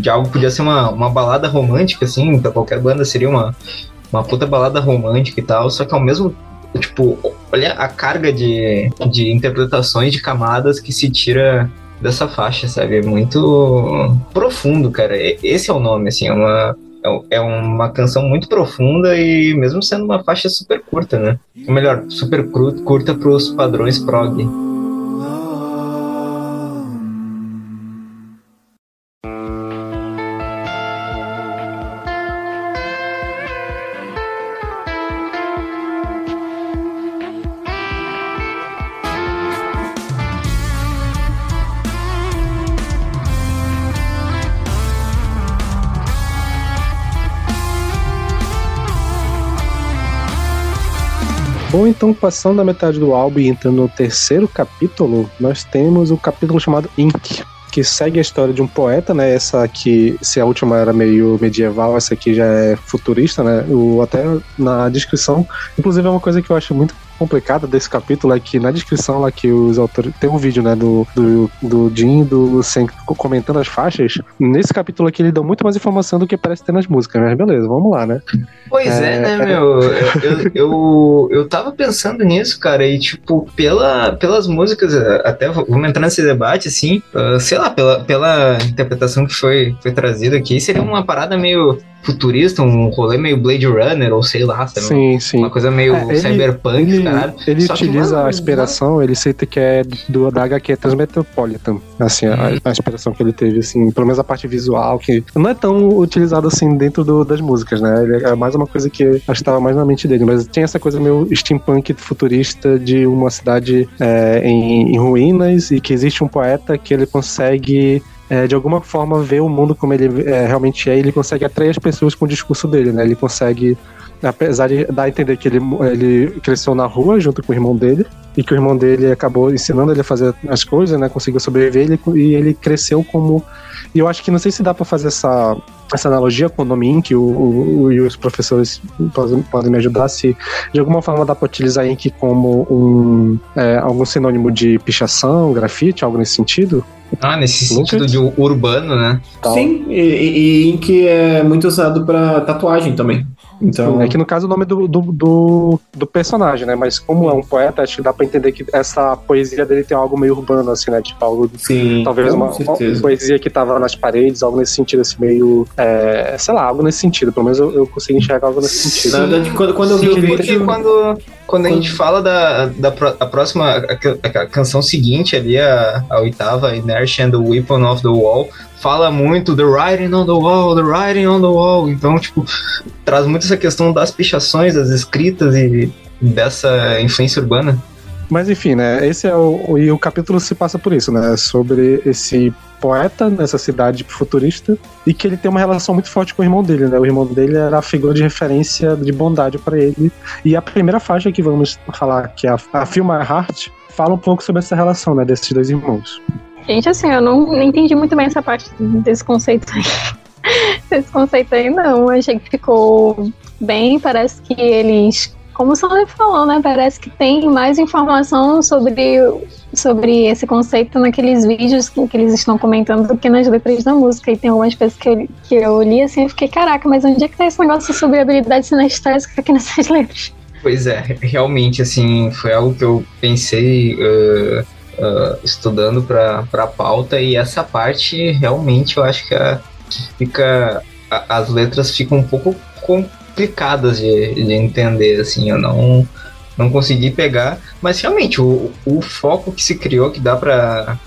de algo que podia ser uma, uma balada romântica, assim, pra qualquer banda seria uma, uma puta balada romântica e tal, só que ao mesmo tipo, olha a carga de, de interpretações, de camadas que se tira dessa faixa, sabe? É muito profundo, cara. Esse é o nome, assim, é uma, é é uma canção muito profunda e mesmo sendo uma faixa super curta, né? Ou melhor, super curta pros padrões prog. Então, passando da metade do álbum e entrando no terceiro capítulo, nós temos o capítulo chamado Ink, que segue a história de um poeta, né? Essa aqui, se a última era meio medieval, essa aqui já é futurista, né? O, até na descrição, inclusive é uma coisa que eu acho muito complicada desse capítulo é que na descrição lá que os autores. Tem um vídeo, né, do, do, do Jim e do Lucien comentando as faixas. Nesse capítulo aqui ele dá muito mais informação do que parece ter nas músicas, mas beleza, vamos lá, né? Pois é, É, né, meu? Eu, eu, eu, eu tava pensando nisso, cara, e tipo, pela, pelas músicas, até vamos entrar nesse debate, assim, uh, sei lá, pela, pela interpretação que foi, foi trazida aqui, seria uma parada meio futurista, um rolê meio Blade Runner, ou sei lá, sabe? Sim, sim. Uma coisa meio É, ele- cyberpunk, Ele, caralho. ele Só que, utiliza mano, a inspiração, ele cita que é do, da HQ Transmetropolitan, assim, a, Uhum. a inspiração que ele teve, assim, pelo menos a parte visual, que não é tão utilizado assim dentro do- das músicas, né? Ele é mais uma coisa que acho que estava mais na mente dele, mas tem essa coisa meio steampunk futurista de uma cidade é, em, em ruínas e que existe um poeta que ele consegue é, de alguma forma ver o mundo como ele é, realmente é, e ele consegue atrair as pessoas com o discurso dele, né? Ele consegue apesar de dar a entender que ele, ele cresceu na rua junto com o irmão dele, e que o irmão dele acabou ensinando ele a fazer as coisas, né? Conseguiu sobreviver ele, e ele cresceu como. E eu acho que não sei se dá pra fazer essa, essa analogia com o nome Ink, o, o, o- e os professores podem, podem me ajudar se de alguma forma dá pra utilizar Ink como um é, algum sinônimo de pichação, grafite, algo nesse sentido. Ah, nesse Lucas? sentido de urbano, né? Tal. Sim, e, e, e Ink é muito usado pra tatuagem também. Então, É que no caso o nome do, do, do, do personagem, né? Mas como é um poeta, acho que dá pra entender que essa poesia dele tem algo meio urbano, assim, né? Tipo, algo sim, Talvez uma, uma poesia que tava nas paredes, algo nesse sentido, assim, meio. é, sei lá, algo nesse sentido. Pelo menos eu, eu consigo enxergar algo nesse sentido. Na verdade, quando, quando eu vi o vídeo. quando, quando a gente fala da, da pro- a próxima, a, a canção seguinte ali, a, a oitava, Inertia and the Weapon of the Wall, fala muito The Writing on the Wall, The Writing on the Wall. Então, tipo, traz muito essa questão das pichações, das escritas e dessa influência urbana. Mas enfim, né? Esse é o. E o capítulo se passa por isso, né? Sobre esse poeta nessa cidade futurista e que ele tem uma relação muito forte com o irmão dele, né? O irmão dele era a figura de referência de bondade para ele. E a primeira faixa que vamos falar, que é a, a My Heart, fala um pouco sobre essa relação, né? Desses dois irmãos. Gente, assim, eu não, não entendi muito bem essa parte desse conceito aí. Desse conceito aí, não. Achei que ficou bem. Parece que eles. Como o Sander falou, né? Parece que tem mais informação sobre, sobre esse conceito naqueles vídeos que, que eles estão comentando do que nas letras da música. E tem algumas coisas que eu, que eu li assim e fiquei, caraca, mas onde é que tá esse negócio sobre habilidade sinestésica aqui nessas letras? Pois é, realmente, assim, foi algo que eu pensei uh, uh, estudando para a pauta, e essa parte realmente eu acho que, a- que fica. a- as letras ficam um pouco complicadas de, de entender, assim, eu não, não consegui pegar, mas realmente o, o foco que se criou, que dá para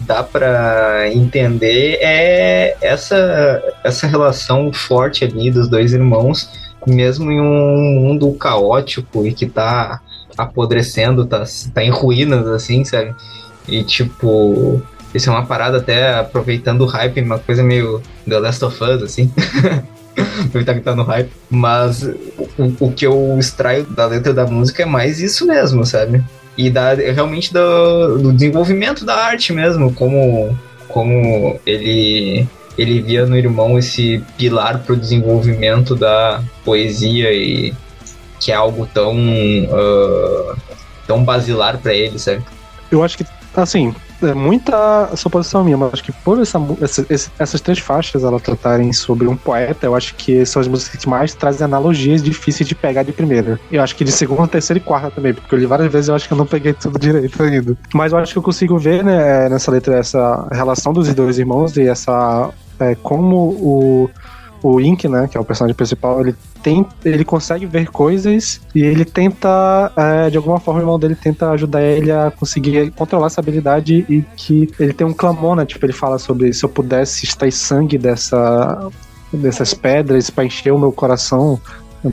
dá para entender é essa essa relação forte ali dos dois irmãos mesmo em um mundo caótico e que tá apodrecendo, tá, tá em ruínas, assim, sabe? E tipo, isso é uma parada até aproveitando o hype, uma coisa meio The Last of Us, assim. Aproveitar que tá no hype. Mas o, o que eu extraio da letra da música é mais isso mesmo, sabe? E da, realmente do, do desenvolvimento da arte mesmo, como, como ele ele via no irmão esse pilar pro desenvolvimento da poesia e que é algo tão ah, tão basilar para ele, sabe? Eu acho que, assim, é muita suposição minha, mas acho que por essa, essa- essas três faixas elas tratarem sobre um poeta, eu acho que são as músicas que mais trazem analogias difíceis de pegar de primeira. Eu acho que de segunda, terceira e quarta também, porque eu li várias vezes e eu acho que eu não peguei tudo direito ainda. Mas eu acho que eu consigo ver, né, nessa letra, essa relação dos dois irmãos e essa. é, como o. O Ink, né, que é o personagem principal, ele tem, ele consegue ver coisas e ele tenta, é, de alguma forma, o irmão dele tenta ajudar ele a conseguir controlar essa habilidade e que ele tem um clamor, né? Tipo, ele fala sobre se eu pudesse extrair sangue dessa, dessas pedras para encher o meu coração,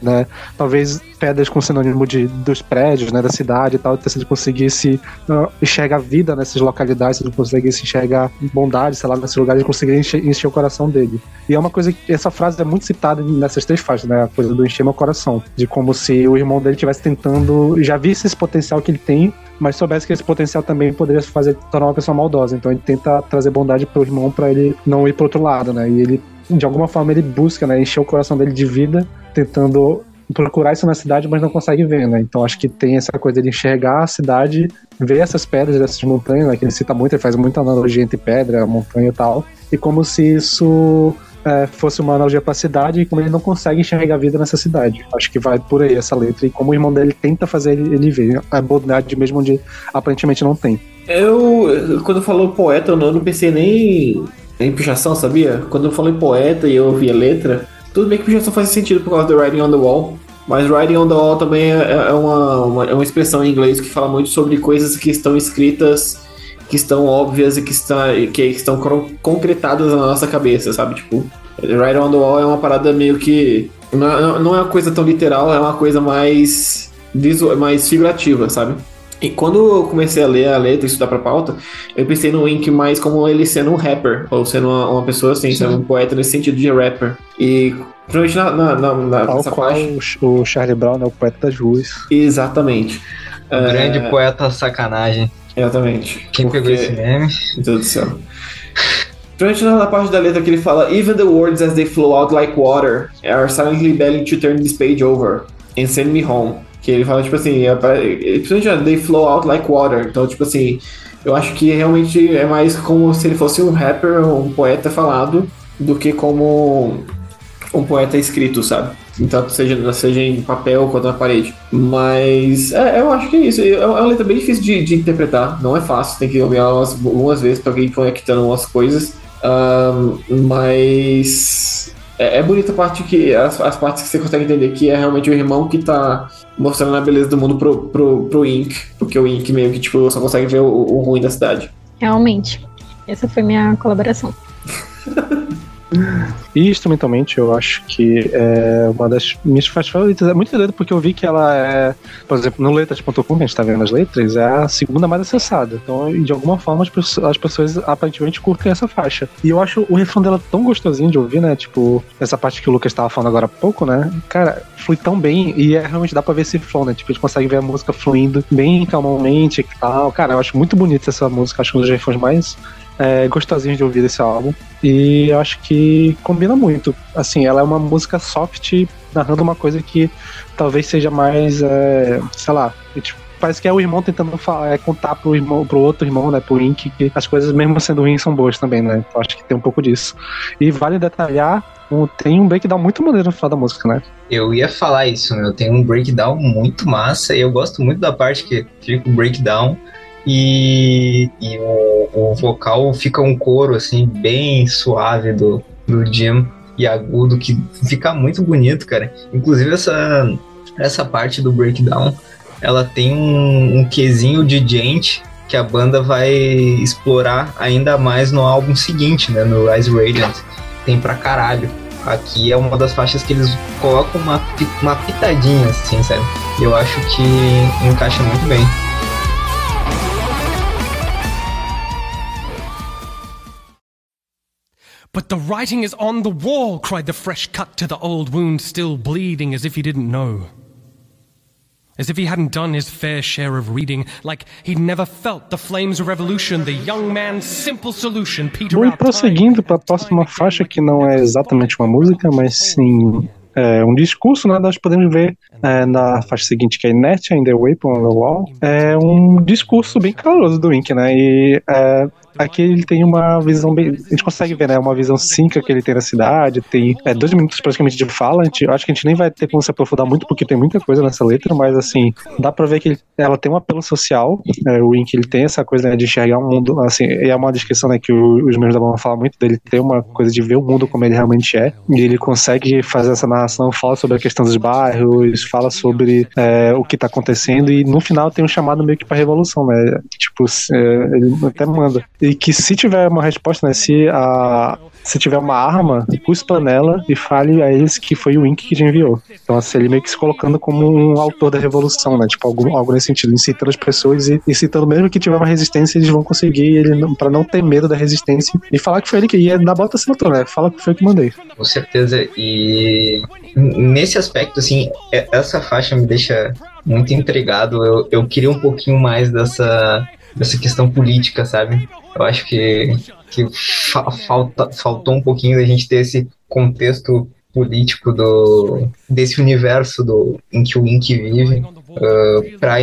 né? Talvez pedras com sinônimo de, dos prédios, né? Da cidade e tal, se ele conseguisse uh, enxergar vida nessas localidades, se ele conseguisse enxergar bondade, sei lá, nesses lugares, ele conseguiria encher, encher o coração dele. E é uma coisa que essa frase é muito citada nessas três faixas, né? A coisa do encher meu coração. De como se o irmão dele estivesse tentando. Já visse esse potencial que ele tem, mas soubesse que esse potencial também poderia fazer tornar uma pessoa maldosa. Então ele tenta trazer bondade pro irmão para ele não ir pro outro lado, né? E ele, de alguma forma, ele busca, né? Encher o coração dele de vida, tentando procurar isso na cidade, mas não consegue ver, né? Então acho que tem essa coisa de enxergar a cidade, ver essas pedras dessas montanhas, né? Que ele cita muito, ele faz muita analogia entre pedra, montanha e tal. E como se isso é, fosse uma analogia pra cidade e como ele não consegue enxergar a vida nessa cidade. Acho que vai por aí essa letra. E como o irmão dele tenta fazer ele, ver a bondade mesmo onde aparentemente não tem. Eu, quando falou poeta, eu não, eu não pensei nem em pichação, sabia? Quando eu falei poeta e eu ouvi a letra, tudo bem que pichação faz sentido por causa do Writing on the Wall, mas Writing on the Wall também é, é uma, uma, é uma expressão em inglês que fala muito sobre coisas que estão escritas, que estão óbvias e que, está, que estão concretadas na nossa cabeça, sabe? Tipo, Writing on the Wall é uma parada meio que. Não é, não é uma coisa tão literal, é uma coisa mais, visu- mais figurativa, sabe? E quando eu comecei a ler a letra e estudar pra pauta, eu pensei no Wink mais como ele sendo um rapper, ou sendo uma, uma pessoa assim, sendo um poeta nesse sentido de rapper. E provavelmente na, na, na, na nessa qual faixa. o, Charlie Brown é o poeta das ruas. Exatamente. O É, grande poeta sacanagem. Exatamente. Quem pegou Porque- esse meme? Meu Deus do céu. Principalmente na na parte da letra que ele fala Even the words as they flow out like water are silently begging to turn this page over and send me home. Que ele fala, tipo assim, é, pra- é, principalmente they flow out like water. Então, tipo assim, eu acho que realmente é mais como se ele fosse um rapper, um poeta falado, do que como um poeta escrito, sabe? Então, seja, seja em papel quanto na parede. Mas é, eu acho que é isso. É é uma letra bem difícil de, de interpretar. Não é fácil, tem que ouvir ela umas- algumas vezes pra ir conectando umas coisas. Ahn, mas é, é bonita a parte que. As, as partes que você consegue entender que é realmente o irmão que tá mostrando a beleza do mundo pro, pro, pro Ink. Porque o Ink meio que tipo, só consegue ver o, o ruim da cidade. Realmente. Essa foi minha colaboração. E instrumentalmente, eu acho que é uma das minhas faixas favoritas. É muito doido porque eu vi que ela é, por exemplo, no letras.com, que a gente tá vendo as letras, é a segunda mais acessada. Então, de alguma forma, as pessoas, as pessoas aparentemente curtem essa faixa. E eu acho o refrão dela tão gostosinho de ouvir, né? Tipo, essa parte que o Lucas tava falando agora há pouco, né? Cara, flui tão bem e é, realmente dá pra ver esse flow, né? Tipo, a gente consegue ver a música fluindo bem calmamente e tal. Cara, eu acho muito bonita essa música, acho um dos refrões mais é, gostosinhos de ouvir desse álbum. E eu acho que combina muito. Assim, ela é uma música soft, narrando uma coisa que talvez seja mais, é, sei lá, tipo, parece que é o irmão tentando falar, é, contar pro, irmão, pro outro irmão, né, pro Ink, que as coisas, mesmo sendo ruins, são boas também, né? Então acho que tem um pouco disso. E vale detalhar, tem um breakdown muito maneiro no final da música, né? Eu ia falar isso, meu. Tem um breakdown muito massa e eu gosto muito da parte que fica o breakdown e, e o, o vocal fica um coro, assim, bem suave do, do Jim e agudo, que fica muito bonito, cara. Inclusive, essa, essa parte do breakdown, ela tem um, um quesinho de gente que a banda vai explorar ainda mais no álbum seguinte, né, no Rise Radiant. Tem pra caralho. Aqui é uma das faixas que eles colocam uma, uma pitadinha, assim? E eu acho que encaixa muito bem. But the writing is on the wall, cried the fresh cut to the old wound still bleeding as if he didn't know. As if he hadn't done his fair share of reading, like he'd never felt the flames of revolution, the young man's simple solution, Peter Bom, e prosseguindo para a próxima faixa, que não é exatamente uma música, mas sim é, um discurso, né? Nós podemos ver é, na faixa seguinte, que é Inertia in the Weapon on the Wall, é um discurso bem caloroso do Wink, né? E é, aqui ele tem uma visão bem. A gente consegue ver, né? Uma visão cínica que ele tem da cidade, tem é, dois minutos praticamente de fala. Gente, acho que a gente nem vai ter como se aprofundar muito, porque tem muita coisa nessa letra, mas assim, dá pra ver que ele- ela tem um apelo social. é, o Wink ele tem essa coisa né, de enxergar o mundo, assim, é uma descrição né, que o- os membros da banda falam muito dele ter uma coisa de ver o mundo como ele realmente é. E ele consegue fazer essa narração, fala sobre a questão dos bairros, fala sobre é, o que tá acontecendo, e no final tem um chamado meio que pra revolução, né? Tipo, é, ele até manda. E que se tiver uma resposta, né? Se a. Se tiver uma arma, cuspa nela e fale a eles que foi o Wink que te enviou. Então, assim, ele meio que se colocando como um autor da revolução, né? Tipo, algo, algo nesse sentido, incitando as pessoas e incitando mesmo que tiver uma resistência, eles vão conseguir, ele pra não ter medo da resistência e falar que foi ele que ia dar bota assinatura, né? Fala que foi eu que mandei. Com certeza. E nesse aspecto, assim, é- essa faixa me deixa muito intrigado. Eu, eu queria um pouquinho mais dessa, dessa questão política, sabe? Eu acho que, que fa- falta, faltou um pouquinho da gente ter esse contexto político do, desse universo do, em que o Ink vive para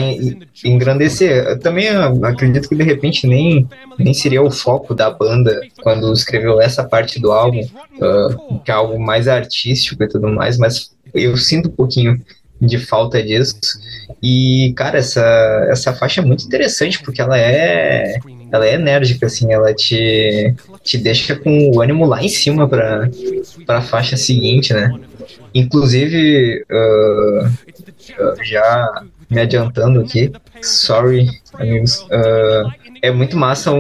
engrandecer. Eu também ah, acredito que de repente nem, nem seria o foco da banda quando escreveu essa parte do álbum, ah, que é algo mais artístico e tudo mais, mas eu sinto um pouquinho de falta disso. E, cara, essa, essa faixa é muito interessante porque ela é ela é enérgica, assim, ela te, te deixa com o ânimo lá em cima pra, pra faixa seguinte, né? Inclusive, ah, ah, já me adiantando aqui, sorry, amigos, ah, é muito massa um,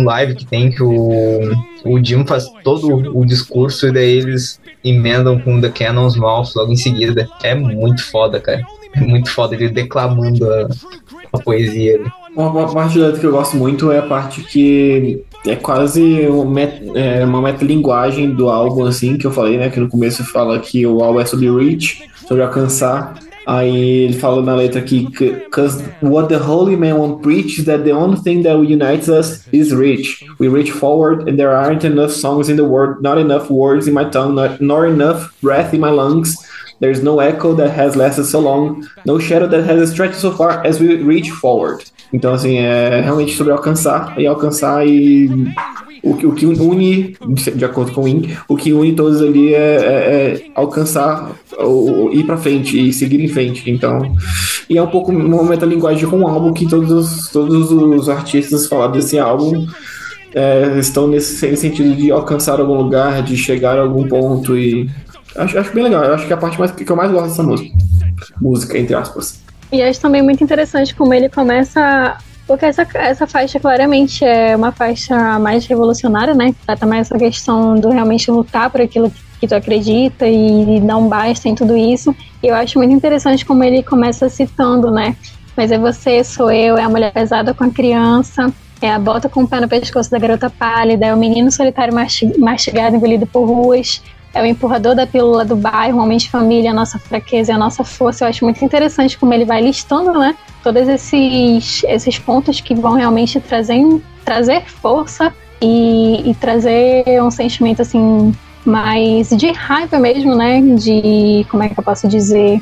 um live que tem que o, o Jim faz todo o discurso e daí eles emendam com The Cannon's Mouth logo em seguida. É muito foda, cara. Muito foda ele declamando a, a poesia ali. Uma, uma parte letra que eu gosto muito é a parte que é quase uma, met, é, uma metalinguagem do álbum, assim, que eu falei, né? Que no começo fala que o álbum é sobre reach, sobre alcançar. Aí ele fala na letra aqui, cause what the holy man won't preach is that the only thing that unites us is reach. We reach forward and there aren't enough songs in the world, not enough words in my tongue, not, nor enough breath in my lungs. There's no echo that has lasted so long, no shadow that has stretched so far as we reach forward. Então, assim, é realmente sobre alcançar e alcançar e o, o que une, de acordo com o IN, o que une todos ali é, é, é alcançar, ou, ir para frente e seguir em frente. Então, e é um pouco uma metalinguagem com um álbum que todos os, todos os artistas falaram desse álbum é, estão nesse sentido de alcançar algum lugar, de chegar a algum ponto e acho, acho bem legal. Eu acho que é a parte mais, que eu mais gosto dessa música. Música, entre aspas. E acho também muito interessante como ele começa. Porque essa, essa faixa claramente é uma faixa mais revolucionária, né? Trata mais essa questão do realmente lutar por aquilo que tu acredita e não basta em tudo isso. E eu acho muito interessante como ele começa citando, né? Mas é você, sou eu, é a mulher pesada com a criança, é a bota com o pé no pescoço da garota pálida, é o menino solitário mastigado engolido por ruas, é o empurrador da pílula do bairro, homem de família, a nossa fraqueza e a nossa força. Eu acho muito interessante como ele vai listando, né? Todos esses, esses pontos que vão realmente trazer, trazer força e, e trazer um sentimento assim mais de raiva mesmo, né? De como é que eu posso dizer?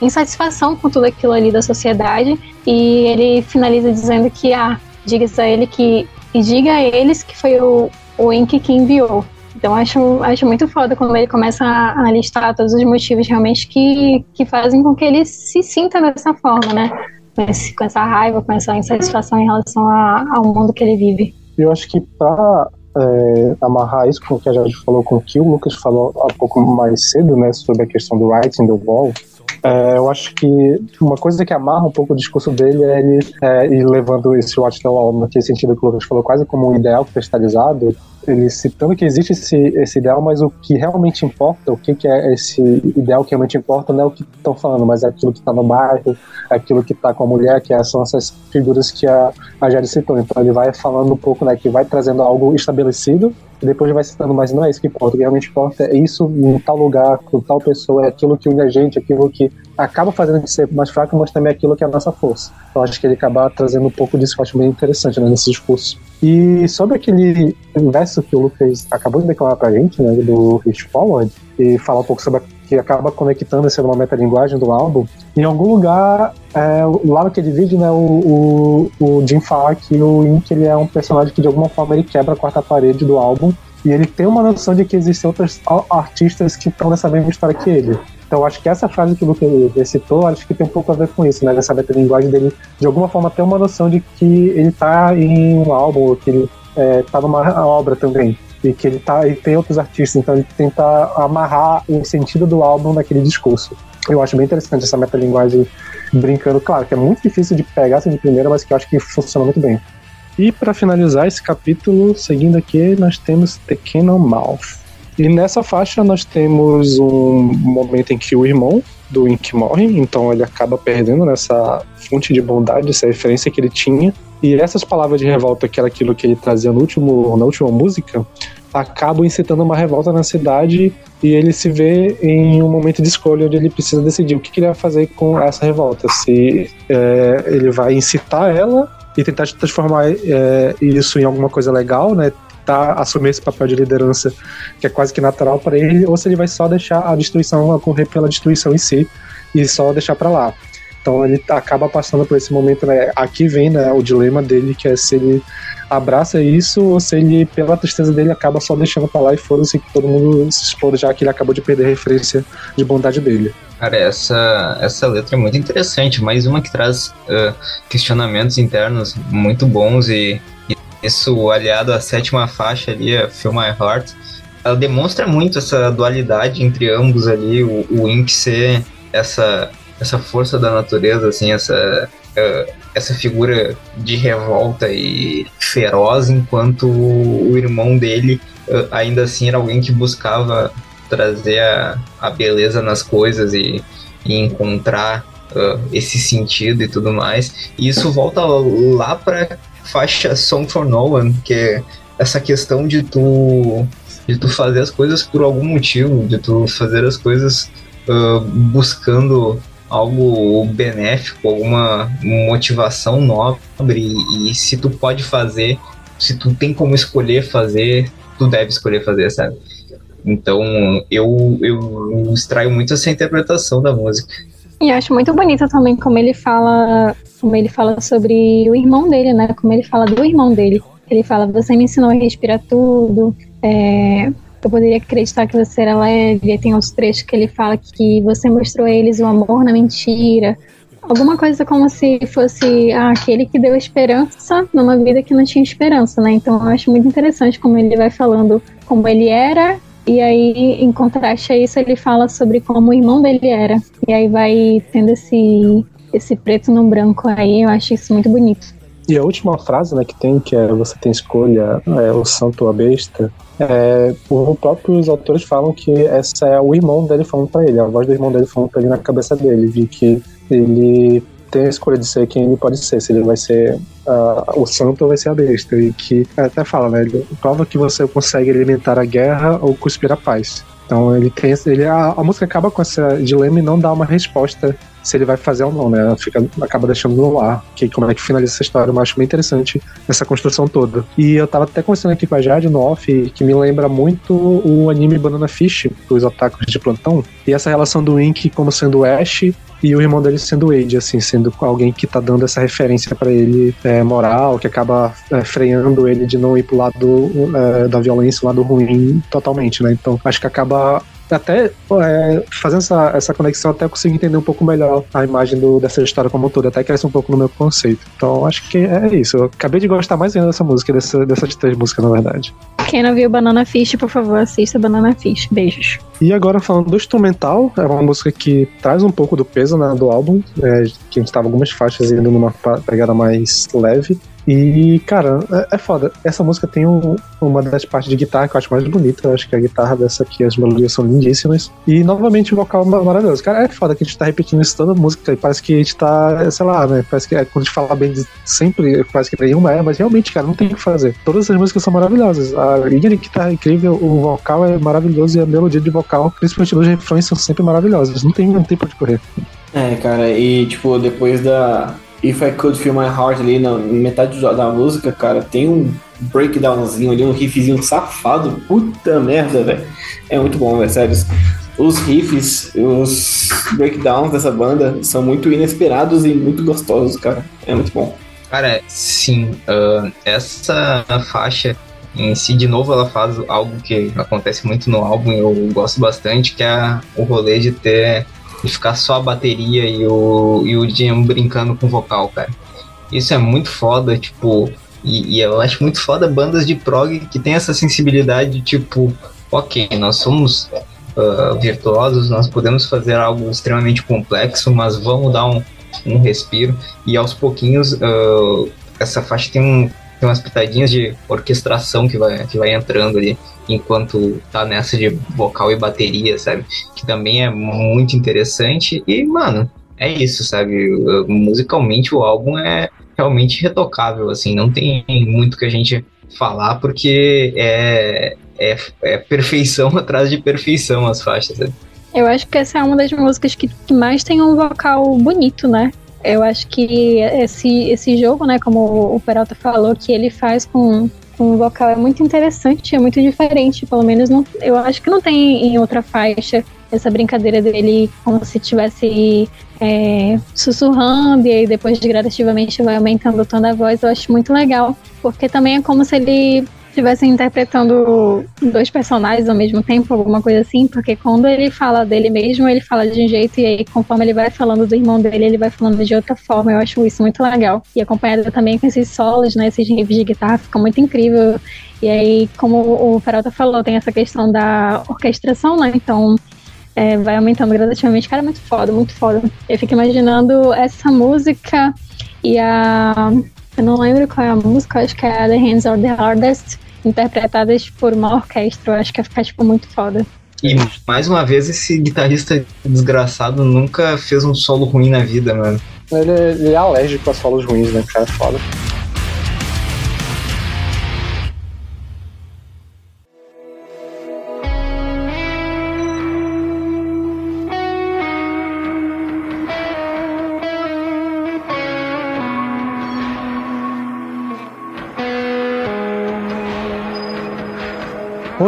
Insatisfação com tudo aquilo ali da sociedade. E ele finaliza dizendo que, ah, diga a ele que. E diga a eles que foi o, o Ink que enviou. Então acho, acho muito foda quando ele começa a, a, listar todos os motivos realmente que, que fazem com que ele se sinta dessa forma, né? Com, esse, com essa raiva, com essa insatisfação em relação a, ao mundo que ele vive. Eu acho que para é, amarrar isso com o que a gente falou, com o que o Lucas falou há pouco mais cedo, né, sobre a questão do writing do wall, é, eu acho que uma coisa que amarra um pouco o discurso dele é ele é, ir levando esse Watch the Wall naquele sentido que o Lucas falou, quase como um ideal cristalizado, ele citando que existe esse, esse ideal, mas o que realmente importa, o que, que é esse ideal que realmente importa, não é o que estão falando, mas é aquilo que está no bairro, é aquilo que está com a mulher, que são essas figuras que a, a Jade citou. Então ele vai falando um pouco, né, que vai trazendo algo estabelecido, depois vai citando, mas não é isso que importa. O que realmente importa é isso em tal lugar, com tal pessoa, é aquilo que une a gente, aquilo que acaba fazendo gente ser mais fraco, mas também é aquilo que é a nossa força. Então acho que ele acaba trazendo um pouco disso que eu acho bem interessante né, nesse discurso. E sobre aquele verso que o Lucas acabou de declarar pra gente, né, do Reach Forward, e falar um pouco sobre a que acaba conectando esse numa metalinguagem do álbum. Em algum lugar, é, lá naquele vídeo, né, o, o, o Jim fala que o Ink ele é um personagem que de alguma forma ele quebra a quarta parede do álbum e ele tem uma noção de que existem outros artistas que estão nessa mesma história que ele. Então acho que essa frase que o Lucas citou, acho que tem um pouco a ver com isso, né? Nessa metalinguagem dele, de alguma forma, ter uma noção de que ele tá em um álbum, que ele é, tá numa obra também. E que ele tá. E tem outros artistas, então ele tenta amarrar o sentido do álbum naquele discurso. Eu acho bem interessante essa metalinguagem brincando, claro, que é muito difícil de pegar assim de primeira, mas que eu acho que funciona muito bem. E para finalizar esse capítulo, seguindo aqui, nós temos The Canon Mouth. E nessa faixa nós temos um momento em que o irmão do Ink morre, então ele acaba perdendo nessa fonte de bondade, essa referência que ele tinha. E essas palavras de revolta, que era aquilo que ele trazia no último, na última música, acabam incitando uma revolta na cidade e ele se vê em um momento de escolha onde ele precisa decidir o que, que ele vai fazer com essa revolta. Se é, ele vai incitar ela e tentar transformar é, isso em alguma coisa legal, né? Tá, assumir esse papel de liderança que é quase que natural para ele, ou se ele vai só deixar a destruição ocorrer pela destruição em si e só deixar para lá. Então ele acaba passando por esse momento, né? Aqui vem né, o dilema dele, que é se ele abraça isso ou se ele, pela tristeza dele, acaba só deixando pra lá e foda-se que todo mundo se expor, já que ele acabou de perder a referência de bondade dele. Cara, essa, essa letra é muito interessante, mais uma que traz uh, questionamentos internos muito bons e, e, isso aliado à sétima faixa ali, a Feel My Heart, ela demonstra muito essa dualidade entre ambos ali, o, o Ink ser essa essa força da natureza, assim, essa, uh, essa figura de revolta e feroz, enquanto o irmão dele uh, ainda assim era alguém que buscava trazer a, a beleza nas coisas e, e encontrar uh, esse sentido e tudo mais. E isso volta lá para faixa Song for No One, que é essa questão de tu de tu fazer as coisas por algum motivo, de tu fazer as coisas uh, buscando algo benéfico, alguma motivação nobre e, se tu pode fazer, se tu tem como escolher fazer, tu deve escolher fazer, sabe? Então eu, eu extraio muito essa interpretação da música. E acho muito bonito também como ele fala, como ele fala sobre o irmão dele, né? Como ele fala do irmão dele. Ele fala, você me ensinou a respirar tudo, é, eu poderia acreditar que você era leve. Tem outros trechos que ele fala que você mostrou a eles o amor na mentira. Alguma coisa como se fosse ah, aquele que deu esperança numa vida que não tinha esperança, né? Então eu acho muito interessante como ele vai falando como ele era e aí, em contraste a isso, ele fala sobre como o irmão dele era. E aí vai tendo esse, esse preto no branco aí, eu acho isso muito bonito. E a última frase né, que tem, que é você tem escolha, é, o santo ou a besta, é, os próprios autores falam que essa é o irmão dele falando para ele, a voz do irmão dele falando pra ele na cabeça dele, de que ele tem a escolha de ser quem ele pode ser, se ele vai ser uh, o santo ou vai ser a besta. E que até fala, né? Prova que você consegue alimentar a guerra ou cuspir a paz. Então ele tem ele, a, a música acaba com esse dilema e não dá uma resposta se ele vai fazer ou não, né? Fica, acaba deixando no ar que, como é que finaliza essa história. Eu acho bem interessante essa construção toda. E eu tava até conversando aqui com a Jade no off, que me lembra muito o anime Banana Fish, dos otakus de plantão. E essa relação do Ink como sendo Ash e o irmão dele sendo Wade, assim, sendo alguém que tá dando essa referência para ele é, moral, que acaba é, freando ele de não ir pro lado é, da violência, o lado ruim totalmente, né? Então acho que acaba até é, fazendo essa, essa conexão, até eu consigo entender um pouco melhor a imagem do, dessa história como um todo, até cresce um pouco no meu conceito. Então acho que é isso. Eu acabei de gostar mais ainda dessa música, dessa, dessas três músicas, na verdade. Quem não viu Banana Fish, por favor, assista Banana Fish. Beijos. E agora falando do instrumental, é uma música que traz um pouco do peso né, do álbum, é, que a gente tava algumas faixas indo numa pegada mais leve. E, cara, é, é foda. Essa música tem um, uma das partes de guitarra que eu acho mais bonita. Eu acho que a guitarra dessa aqui, as melodias são lindíssimas. E, novamente, o vocal maravilhoso. Cara, é foda que a gente tá repetindo isso toda música. E parece que a gente tá, sei lá, né? Parece que é, quando a gente fala bem de sempre, parece que nenhuma é, mas realmente, cara, não tem o que fazer. Todas as músicas são maravilhosas. A linha de guitarra é incrível, o vocal é maravilhoso e a melodia de vocal, principalmente nos refrões, são sempre maravilhosas. Não tem, não tem onde correr. É, cara, e tipo, depois da, If I Could Feel My Heart ali na metade da música, cara, tem um breakdownzinho ali, um riffzinho safado. Puta merda, velho. É muito bom, velho, sério. Os riffs, os breakdowns dessa banda são muito inesperados e muito gostosos, cara. É muito bom. Cara, sim. Uh, essa faixa em si, de novo, ela faz algo que acontece muito no álbum e eu gosto bastante, que é o rolê de ter e ficar só a bateria e o, e o Jim brincando com o vocal, cara. Isso é muito foda, tipo, e, e, eu acho muito foda bandas de prog que tem essa sensibilidade, tipo, ok, nós somos uh, virtuosos, nós podemos fazer algo extremamente complexo, mas vamos dar um, um respiro, e aos pouquinhos uh, essa faixa tem um tem umas pitadinhas de orquestração que vai, que vai entrando ali enquanto tá nessa de vocal e bateria, sabe? Que também é muito interessante. E, mano, é isso, sabe? Musicalmente o álbum é realmente retocável, assim, não tem muito que a gente falar, porque é, é, é perfeição atrás de perfeição as faixas, sabe? Eu acho que essa é uma das músicas que, que mais tem um vocal bonito, né? Eu acho que esse, esse jogo, né, como o Peralta falou, que ele faz com, com o vocal é muito interessante, é muito diferente. Pelo menos não, eu acho que não tem em outra faixa essa brincadeira dele como se estivesse é, sussurrando e aí depois gradativamente vai aumentando o tom da voz. Eu acho muito legal, porque também é como se ele estivessem interpretando dois personagens ao mesmo tempo, alguma coisa assim, porque quando ele fala dele mesmo, ele fala de um jeito, e aí conforme ele vai falando do irmão dele, ele vai falando de outra forma. Eu acho isso muito legal. E acompanhado também com esses solos, né, esses riffs de guitarra, fica muito incrível. E aí, como o Peralta falou, tem essa questão da orquestração, né, então é, vai aumentando gradativamente. Cara, muito foda, muito foda. Eu fico imaginando essa música e a. Eu não lembro qual é a música, acho que é The Hands Are the Hardest interpretadas por uma orquestra. Eu acho que ia ficar, tipo, muito foda. E mais uma vez, esse guitarrista desgraçado nunca fez um solo ruim na vida, mano. Ele, é- ele é alérgico a solos ruins, né? Cara, é foda.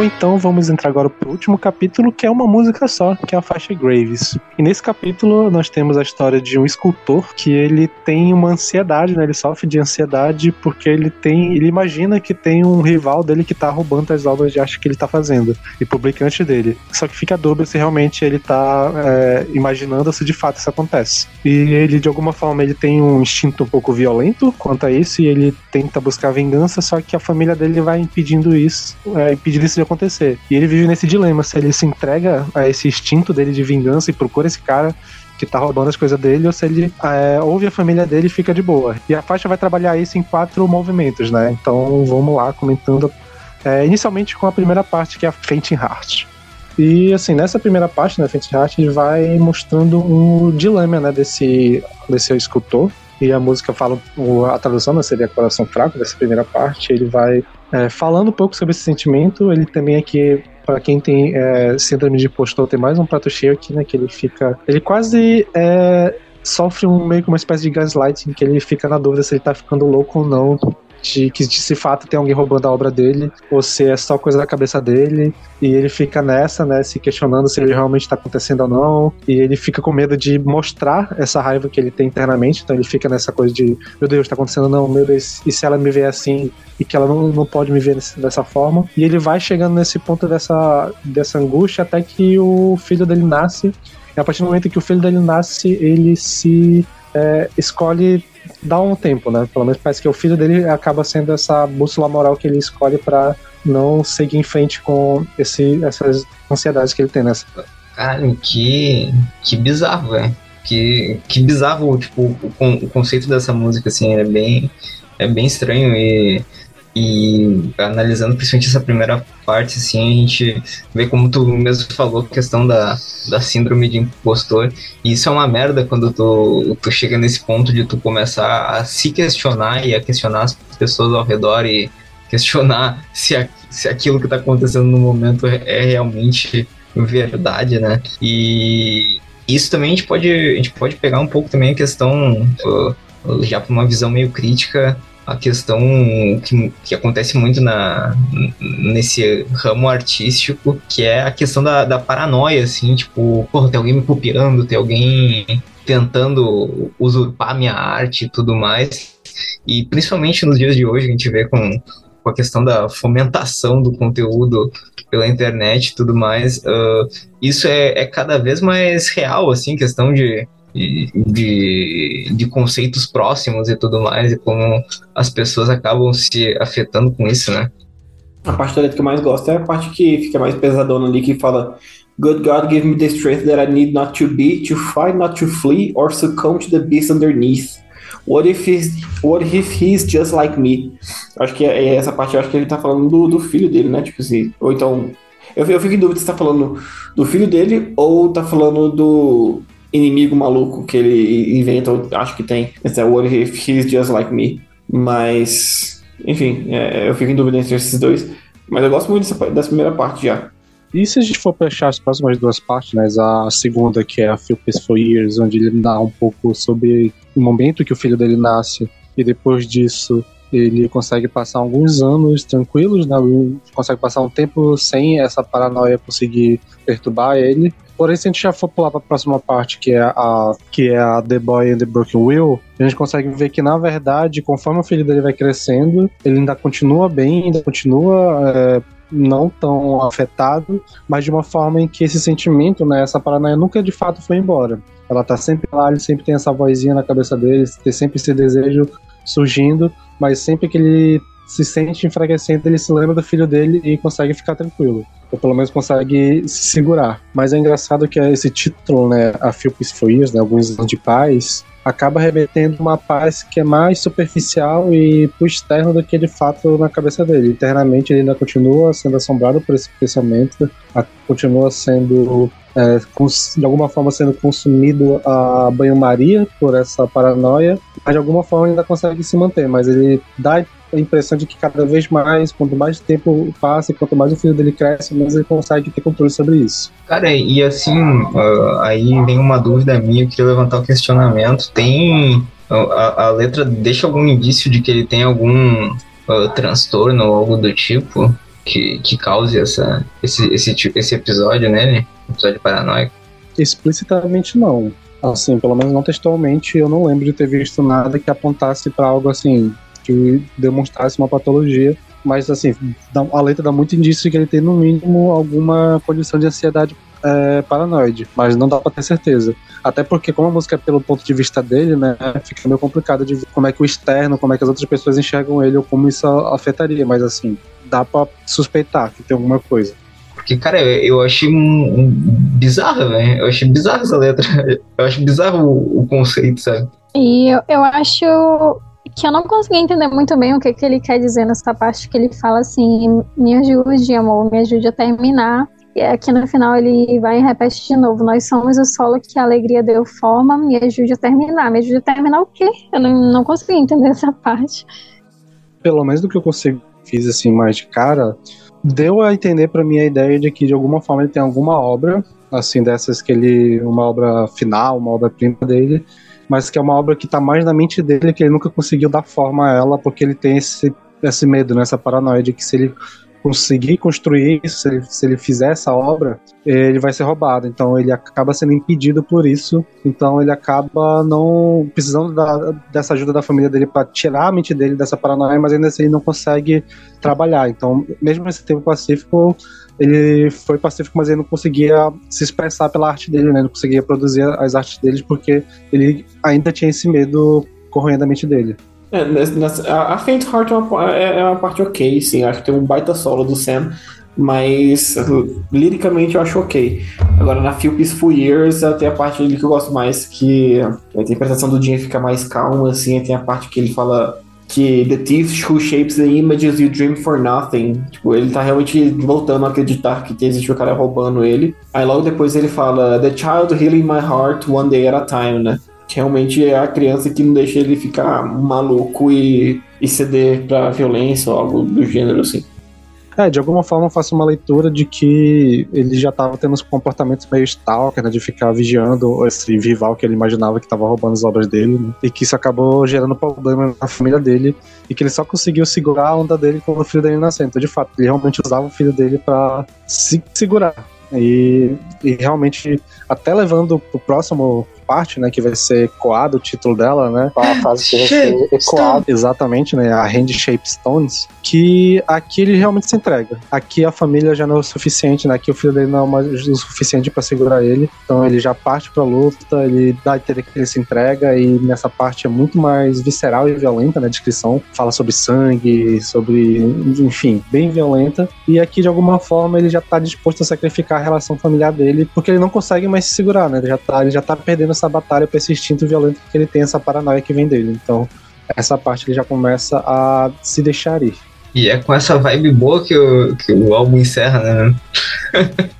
Então vamos entrar agora pro último capítulo, que é uma música só, que é a faixa Graves. E nesse capítulo nós temos a história de um escultor que ele tem uma ansiedade, né? Ele sofre de ansiedade porque ele tem. ele imagina que tem um rival dele que tá roubando as obras de arte que ele tá fazendo e publica antes dele. Só que fica a dúvida se realmente ele tá é, imaginando se de fato isso acontece. E ele, de alguma forma, ele tem um instinto um pouco violento quanto a isso e ele tenta buscar vingança, só que a família dele vai impedindo isso, é, impedindo isso de acontecer. E ele vive nesse dilema, se ele se entrega a esse instinto dele de vingança e procura esse cara que tá roubando as coisas dele, ou se ele é, ouve a família dele e fica de boa. E a faixa vai trabalhar isso em quatro movimentos, né? Então vamos lá, comentando é, inicialmente com a primeira parte, que é a Fainting Heart. E assim, nessa primeira parte, né, Fainting Heart, ele vai mostrando um dilema, né, desse, desse escultor. E a música fala, a tradução né, seria Coração Fraco, dessa primeira parte. Ele vai é, falando um pouco sobre esse sentimento. Ele também aqui, para quem tem é, síndrome de impostor, tem mais um prato cheio aqui, né, que ele fica... Ele quase é, sofre um, meio que uma espécie de gaslighting, que ele fica na dúvida se ele tá ficando louco ou não de que de fato tem alguém roubando a obra dele, ou se é só coisa da cabeça dele, e ele fica nessa, né, se questionando se ele realmente está acontecendo ou não, e ele fica com medo de mostrar essa raiva que ele tem internamente, então ele fica nessa coisa de, meu Deus, está acontecendo ou não, meu Deus, e se ela me vê assim, e que ela não, não pode me ver nesse- dessa forma, e ele vai chegando nesse ponto dessa, dessa angústia até que o filho dele nasce, e a partir do momento que o filho dele nasce, ele se é, escolhe dar um tempo, né? Pelo menos parece que o filho dele acaba sendo essa bússola moral que ele escolhe pra não seguir em frente com esse, essas ansiedades que ele tem nessa. Caralho, que, que bizarro, velho. Que, que bizarro, tipo, o, o conceito dessa música, assim, é bem, é bem estranho e, e analisando principalmente essa primeira parte, assim, a gente vê como tu mesmo falou, questão da, da síndrome de impostor, e isso é uma merda quando tu, tu chega nesse ponto de tu começar a se questionar e a questionar as pessoas ao redor e questionar se, a- se aquilo que tá acontecendo no momento é, é realmente verdade, né? E isso também a gente pode, a gente pode pegar um pouco também a questão, já para uma visão meio crítica, a questão que, que acontece muito na, nesse ramo artístico, que é a questão da, da paranoia, assim, tipo, porra, tem alguém me copiando, tem alguém tentando usurpar minha arte e tudo mais. E principalmente nos dias de hoje, a gente vê com, com a questão da fomentação do conteúdo pela internet e tudo mais, ah, isso é, é cada vez mais real, assim, questão de, de, de conceitos próximos e tudo mais, e como as pessoas acabam se afetando com isso, né? A parte da letra que eu mais gosto é a parte que fica mais pesadona ali, que fala Good God, give me the strength that I need not to be, to fight, not to flee, or succumb to the beast underneath. What if he's, what if he's just like me? Acho que é é essa parte, acho que ele tá falando do, do filho dele, né? Tipo assim, ou então. Eu, eu fico em dúvida se tá falando do filho dele ou tá falando do inimigo maluco que ele inventa, acho que tem. Esse é What if he's just like me? Mas. Enfim, é, eu fico em dúvida entre esses dois. Mas eu gosto muito dessa, dessa primeira parte já. E se a gente for fechar as próximas duas partes, né, a segunda, que é a Few Peaceful Years, onde ele dá um pouco sobre o momento que o filho dele nasce, e depois disso ele consegue passar alguns anos tranquilos, né, consegue passar um tempo sem essa paranoia conseguir perturbar ele. Porém, se a gente já for pular para a próxima parte, que é a que é a The Boy and the Broken Wheel, a gente consegue ver que na verdade, conforme o filho dele vai crescendo, ele ainda continua bem, ainda continua é, não tão afetado, mas de uma forma em que esse sentimento, né, essa paranoia nunca de fato foi embora. Ela tá sempre lá, ele sempre tem essa vozinha na cabeça dele, tem sempre esse desejo surgindo, mas sempre que ele se sente enfraquecendo, ele se lembra do filho dele e consegue ficar tranquilo. Ou pelo menos consegue se segurar. Mas é engraçado que esse título, né, A Few Peaceful Years, né, Alguns anos de paz, acaba remetendo uma paz que é mais superficial e pro externo do que de fato na cabeça dele. Internamente ele ainda continua sendo assombrado por esse pensamento, continua sendo é, de alguma forma sendo consumido a banho-maria por essa paranoia, mas de alguma forma ainda consegue se manter, mas ele dá a impressão de que cada vez mais, quanto mais tempo passa e quanto mais o filho dele cresce, mais ele consegue ter controle sobre isso. Cara, e assim, aí vem uma dúvida minha, eu queria levantar um questionamento. Tem. A, a letra deixa algum indício de que ele tem algum ah, transtorno ou algo do tipo que, que cause essa, esse, esse, esse episódio nele? Episódio paranoico. Explicitamente não. Assim, pelo menos não textualmente, eu não lembro de ter visto nada que apontasse para algo assim, que demonstrasse uma patologia. Mas, assim, a letra dá muito indício de que ele tem, no mínimo, alguma condição de ansiedade é, paranoide. Mas não dá pra ter certeza. Até porque, como a música é pelo ponto de vista dele, né, fica meio complicado de ver como é que o externo, como é que as outras pessoas enxergam ele ou como isso afetaria. Mas, assim, dá pra suspeitar que tem alguma coisa. Porque, cara, eu, eu achei um, um bizarro, velho. Eu achei bizarro essa letra. Eu acho bizarro o, o conceito, sabe? E eu, eu acho que eu não consegui entender muito bem o que, que ele quer dizer nessa parte que ele fala assim, me ajude, amor, me ajude a terminar. E aqui no final ele vai e repete de novo, nós somos o solo que a alegria deu forma, me ajude a terminar. Me ajude a terminar o quê? Eu não, não consegui entender essa parte. pelo menos do que eu consigo fiz assim mais de cara, deu a entender pra mim a ideia de que de alguma forma ele tem alguma obra, assim dessas que ele uma obra final, uma obra prima dele, mas que é uma obra que tá mais na mente dele que ele nunca conseguiu dar forma a ela porque ele tem esse esse medo, né, essa paranoia de que se ele conseguir construir isso, se ele, se ele fizer essa obra, ele vai ser roubado. Então ele acaba sendo impedido por isso. Então ele acaba não precisando da- dessa ajuda da família dele para tirar a mente dele dessa paranoia, mas ainda assim ele não consegue trabalhar. Então, mesmo nesse tempo pacífico, ele foi pacífico, mas ele não conseguia se expressar pela arte dele, né? Não conseguia produzir as artes dele porque ele ainda tinha esse medo corroendo a mente dele. É, nessa- a, Faint Heart é uma, é- é uma parte ok, sim. Acho que tem um baita solo do Sam, mas liricamente eu acho ok. Agora na Few Peaceful Years tem a parte dele que eu gosto mais, que uh, a interpretação do Jim fica mais calma, assim. Tem a parte que ele fala que The Thief Who Shapes the Images You Dream for Nothing. Tipo, ele tá realmente voltando a acreditar que existe o cara roubando ele. Aí logo depois ele fala The Child Healing My Heart One Day at a Time, né? que realmente é a criança que não deixa ele ficar maluco e, e ceder pra violência ou algo do gênero, assim. É, de alguma forma eu faço uma leitura de que ele já estava tendo uns comportamentos meio stalker, né, de ficar vigiando esse rival que ele imaginava que estava roubando as obras dele, né, e que isso acabou gerando problema na família dele, e que ele só conseguiu segurar a onda dele quando o filho dele nasceu. Então, de fato, ele realmente usava o filho dele para se segurar. E, e realmente, até levando pro próximo parte, né, que vai ser ecoado o título dela, né, a frase que vai ser ecoada, exatamente, né, a Hand Shape Stones, que aqui ele realmente se entrega. Aqui a família já não é o suficiente, né, aqui o filho dele não é mais o suficiente para segurar ele, então ele já parte pra luta, ele dá a entender que ele se entrega e nessa parte é muito mais visceral e violenta, né, a descrição, fala sobre sangue, sobre, enfim, bem violenta, e aqui de alguma forma ele já tá disposto a sacrificar a relação familiar dele, porque ele não consegue mais se segurar, né, ele já tá, ele já tá perdendo essa batalha pra esse instinto violento que ele tem, essa paranoia que vem dele, então essa parte ele já começa a se deixar ir. E é com essa vibe boa que o, que o álbum encerra, né?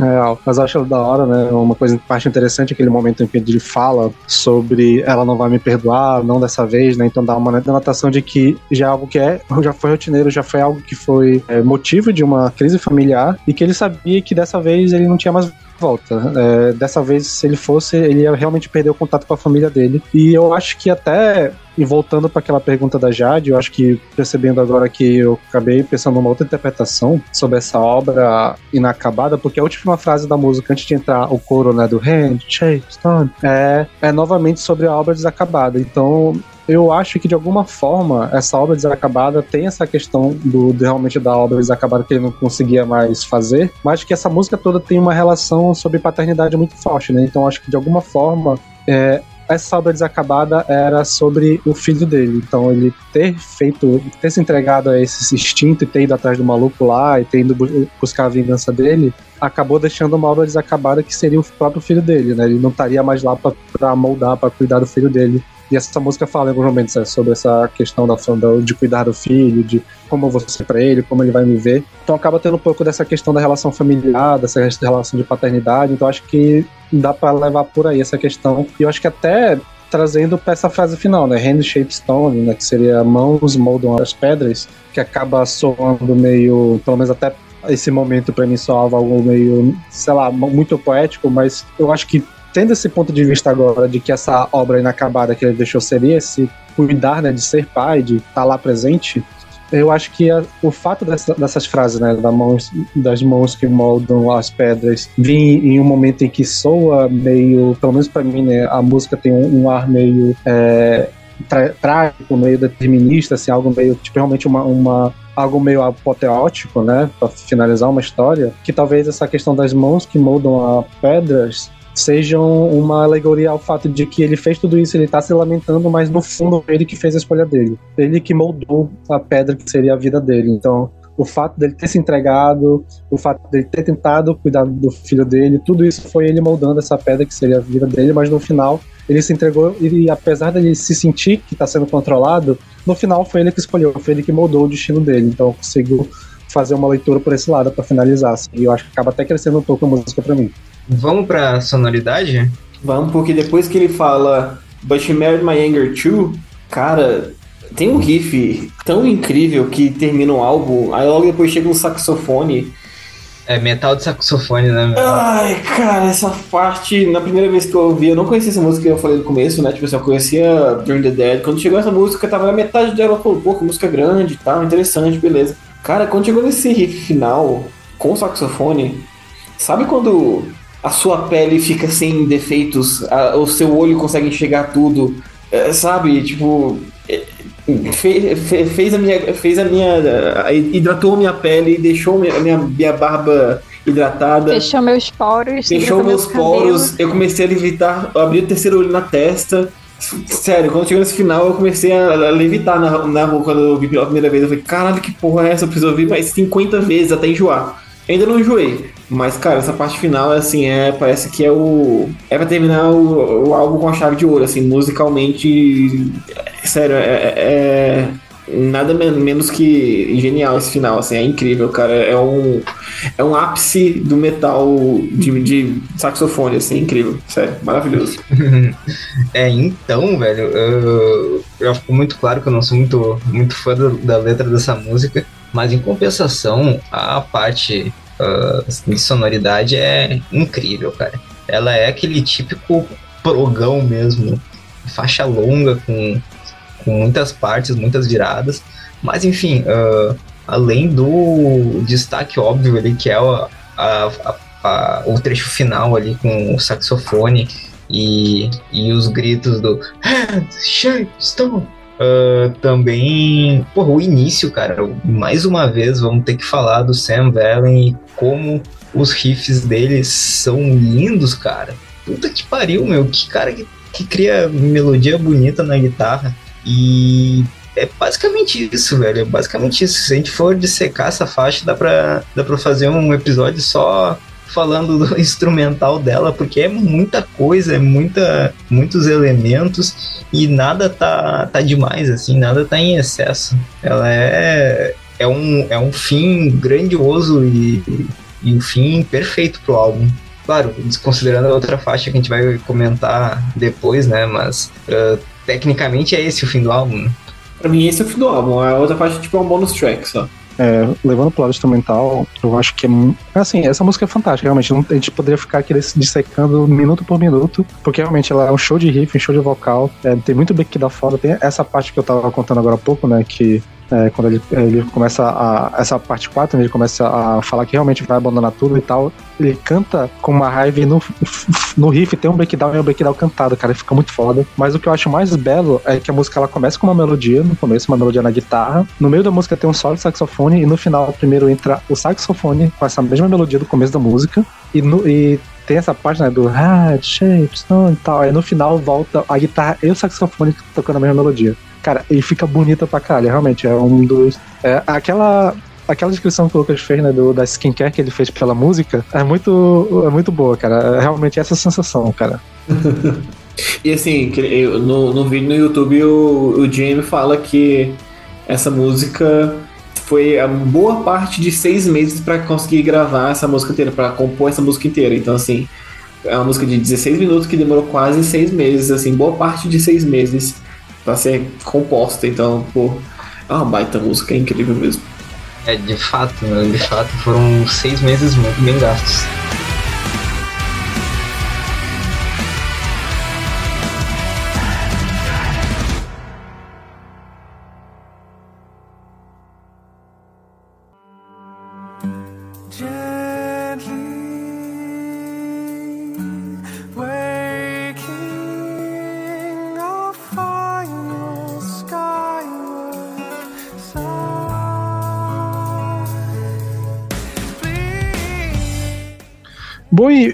Real. Mas eu acho da hora, né? Uma coisa parte interessante é aquele momento em que ele fala sobre ela não vai me perdoar, não dessa vez, né? Então dá uma denotação de que já é algo que é, já foi rotineiro, já foi algo que foi é, motivo de uma crise familiar e que ele sabia que dessa vez ele não tinha mais volta. É, dessa vez, se ele fosse, ele ia realmente perder o contato com a família dele. E eu acho que até, e voltando para aquela pergunta da Jade, eu acho que percebendo agora que eu acabei pensando numa outra interpretação sobre essa obra inacabada, porque a última frase da música, antes de entrar o coro, né, do Hand, Shape, Stone, é, é novamente sobre a obra desacabada. Então, eu acho que de alguma forma essa obra desacabada tem essa questão do, realmente da obra desacabada que ele não conseguia mais fazer, mas que essa música toda tem uma relação sobre paternidade muito forte, né? Então acho que de alguma forma é, essa obra desacabada era sobre o filho dele. Então ele ter feito, ter se entregado a esse instinto e ter ido atrás do maluco lá e ter ido bu- buscar a vingança dele, acabou deixando uma obra desacabada que seria o próprio filho dele, né? Ele não estaria mais lá pra moldar, pra cuidar do filho dele. E essa música fala em alguns momentos é, sobre essa questão da, de cuidar do filho, de como eu vou ser pra ele, como ele vai me ver. Então acaba tendo um pouco dessa questão da relação familiar, dessa relação de paternidade. Então acho que dá pra levar por aí essa questão. E eu acho que até trazendo pra essa frase final, né? Hand shape stone, né? Que seria mãos moldam as pedras, que acaba soando meio, pelo menos até esse momento pra mim soava algo meio, sei lá, muito poético, mas eu acho que tendo esse ponto de vista agora de que essa obra inacabada que ele deixou seria esse cuidar, né, de ser pai, de estar lá presente, eu acho que a- o fato dessa- dessas frases, né, mãos, das mãos que moldam as pedras, vir em um momento em que soa meio, pelo menos pra mim, né, a música tem um, um ar meio é, trágico, meio determinista, assim, algo meio, tipo, realmente uma, uma algo meio apoteótico, né, para finalizar uma história, que talvez essa questão das mãos que moldam a pedras sejam uma alegoria ao fato de que ele fez tudo isso, ele tá se lamentando, mas no fundo ele que fez a escolha dele. Ele que moldou a pedra que seria a vida dele. Então, o fato dele ter se entregado, o fato dele ter tentado cuidar do filho dele, tudo isso foi ele moldando essa pedra que seria a vida dele, mas no final ele se entregou e apesar dele se sentir que está sendo controlado, no final foi ele que escolheu, foi ele que moldou o destino dele. Então conseguiu fazer uma leitura por esse lado para finalizar. assim. E eu acho que acaba até crescendo um pouco a música para mim. Vamos pra sonoridade? Vamos, porque depois que ele fala But She Married My Anger Too, cara, tem um riff tão incrível que termina o álbum, aí logo depois chega um saxofone. É metal de saxofone, né? meu? Ai, cara, essa parte, na primeira vez que eu ouvi, eu não conhecia essa música que eu falei no começo, né? Tipo assim, eu conhecia During the Dead. Quando chegou essa música, tava na metade dela, pô, pô, que música grande e tal, interessante, beleza. Cara, quando chegou nesse riff final, com o saxofone, sabe quando a sua pele fica sem defeitos, a- o seu olho consegue enxergar tudo, é, sabe? Tipo, é, fe- fe- fez a minha, fez a minha, hidratou a minha pele, deixou minha, minha, minha barba hidratada. Fechou meus poros. Fechou meus cabelo. poros, eu comecei a levitar, abri o terceiro olho na testa. Sério, quando chegou nesse final, eu comecei a a levitar na, na rua quando eu vi pela primeira vez. Eu falei, caralho, que porra é essa? Eu preciso ouvir mais 50 vezes até enjoar. Ainda não enjoei. Mas, cara, essa parte final, assim, é, parece que é o. É pra terminar o, o álbum com a chave de ouro, assim, musicalmente. é, Sério, é. é- é nada men- menos que genial esse final, assim, é incrível, cara. É um. É um ápice do metal de, de saxofone, assim, incrível. Sério, maravilhoso. É, então, velho, eu, já ficou muito claro que eu não sou muito, muito fã do- da letra dessa música, mas em compensação, a parte ah, de sonoridade é incrível, cara. Ela é aquele típico progão mesmo, faixa longa com, com muitas partes, muitas viradas, mas enfim, ah, além do destaque óbvio ali, que é a- a- a- o trecho final ali com o saxofone e, e os gritos do Shape, Stone. Ah, também, porra, o início, cara, mais uma vez vamos ter que falar do Sam Valen e como os riffs dele são lindos, cara. Puta que pariu, meu, que cara que, que cria melodia bonita na guitarra. E é basicamente isso, velho. É basicamente isso. Se a gente for dissecar essa faixa, dá pra, dá pra fazer um episódio só falando do instrumental dela, porque é muita coisa, é muita, muitos elementos e nada tá, tá demais, assim, nada tá em excesso. Ela é, é, um, é um fim grandioso e, e um fim perfeito pro álbum. Claro, desconsiderando a outra faixa que a gente vai comentar depois, né? Mas uh, tecnicamente é esse o fim do álbum. Pra mim, esse é o fim do álbum. A outra parte, tipo, é um bonus track só. É, levando pro lado instrumental, eu acho que é. Assim, essa música é fantástica, realmente. A gente poderia ficar aqui dissecando minuto por minuto, porque realmente ela é um show de riff, um show de vocal. é, tem muito que dá foda. Tem essa parte que eu tava contando agora há pouco, né? Que é, quando ele, ele começa a. Essa parte 4, né, ele começa a falar que realmente vai abandonar tudo e tal. Ele canta com uma raiva e no, no riff tem um breakdown e um breakdown cantado, cara. Fica muito foda. Mas o que eu acho mais belo é que a música ela começa com uma melodia, no começo, uma melodia na guitarra. No meio da música tem um solo de saxofone e no final, primeiro entra o saxofone com essa mesma melodia do começo da música. E, no- e tem essa parte né, do heart, shape, stone e tal. Aí no final volta a guitarra e o saxofone tocando a mesma melodia. Cara, e fica bonita pra caralho, realmente. É um dos. É, aquela. Aquela descrição que o Lucas fez, né, do, da skincare que ele fez pela música, é muito, é muito boa, cara. É realmente essa sensação, cara. E assim, no, no vídeo no YouTube o, o Jamie fala que essa música foi a boa parte de seis meses pra conseguir gravar essa música inteira, pra compor essa música inteira. Então, assim, é uma música de 16 minutos que demorou quase seis meses, assim, boa parte de seis meses pra ser composta. Então, pô, é uma baita música, é incrível mesmo. É, de fato, de fato, foram seis meses muito bem gastos.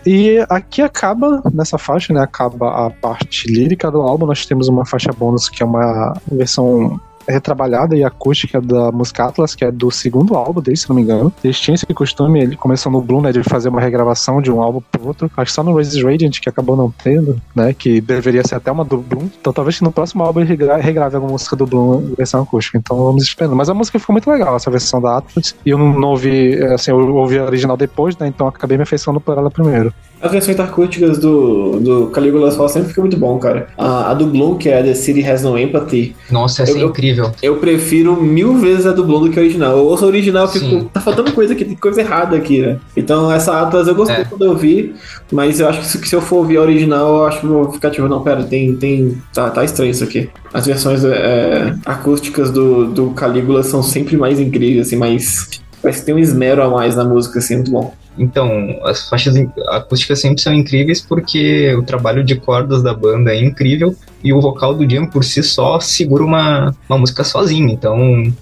E, aqui acaba, nessa faixa, né? Acaba a parte lírica do álbum. Nós temos uma faixa bônus que é uma versão retrabalhada e acústica da música Atlas, que é do segundo álbum dele, se não me engano. Eles tinham esse costume, ele começou no Blue, né, de fazer uma regravação de um álbum pro outro. Acho que só no Raises Radiant, que acabou não tendo, né, que deveria ser até uma do Bloom. Então talvez no próximo álbum ele regra- regrave alguma música do Bloom versão acústica. Então vamos esperando. Mas a música ficou muito legal, essa versão da Atlas. E eu não, não ouvi, assim, eu ouvi a original depois, né, então acabei me afeiçoando por ela primeiro. As versões acústicas do, do Caligula's Fall sempre fica muito bom, cara. A, a do Bloom, que é The City Has No Empathy, Nossa, essa Eu- é eu- incrível. eu prefiro mil vezes a do Bloom do que a original. Eu ouço a original e fico, tá faltando coisa aqui, tem coisa errada aqui, né? Então essa Atlas eu gostei É. quando eu vi, mas eu acho que se, que se eu for ouvir a original, eu acho que vou ficar tipo, não, pera, tem. tem tá, tá estranho isso aqui. As versões é, acústicas do, do Calígula são sempre mais incríveis, assim, mais. Parece que tem um esmero a mais na música, assim, muito bom. Então, as faixas acústicas sempre são incríveis porque o trabalho de cordas da banda é incrível e o vocal do Jam por si só segura uma, uma música sozinho. Então,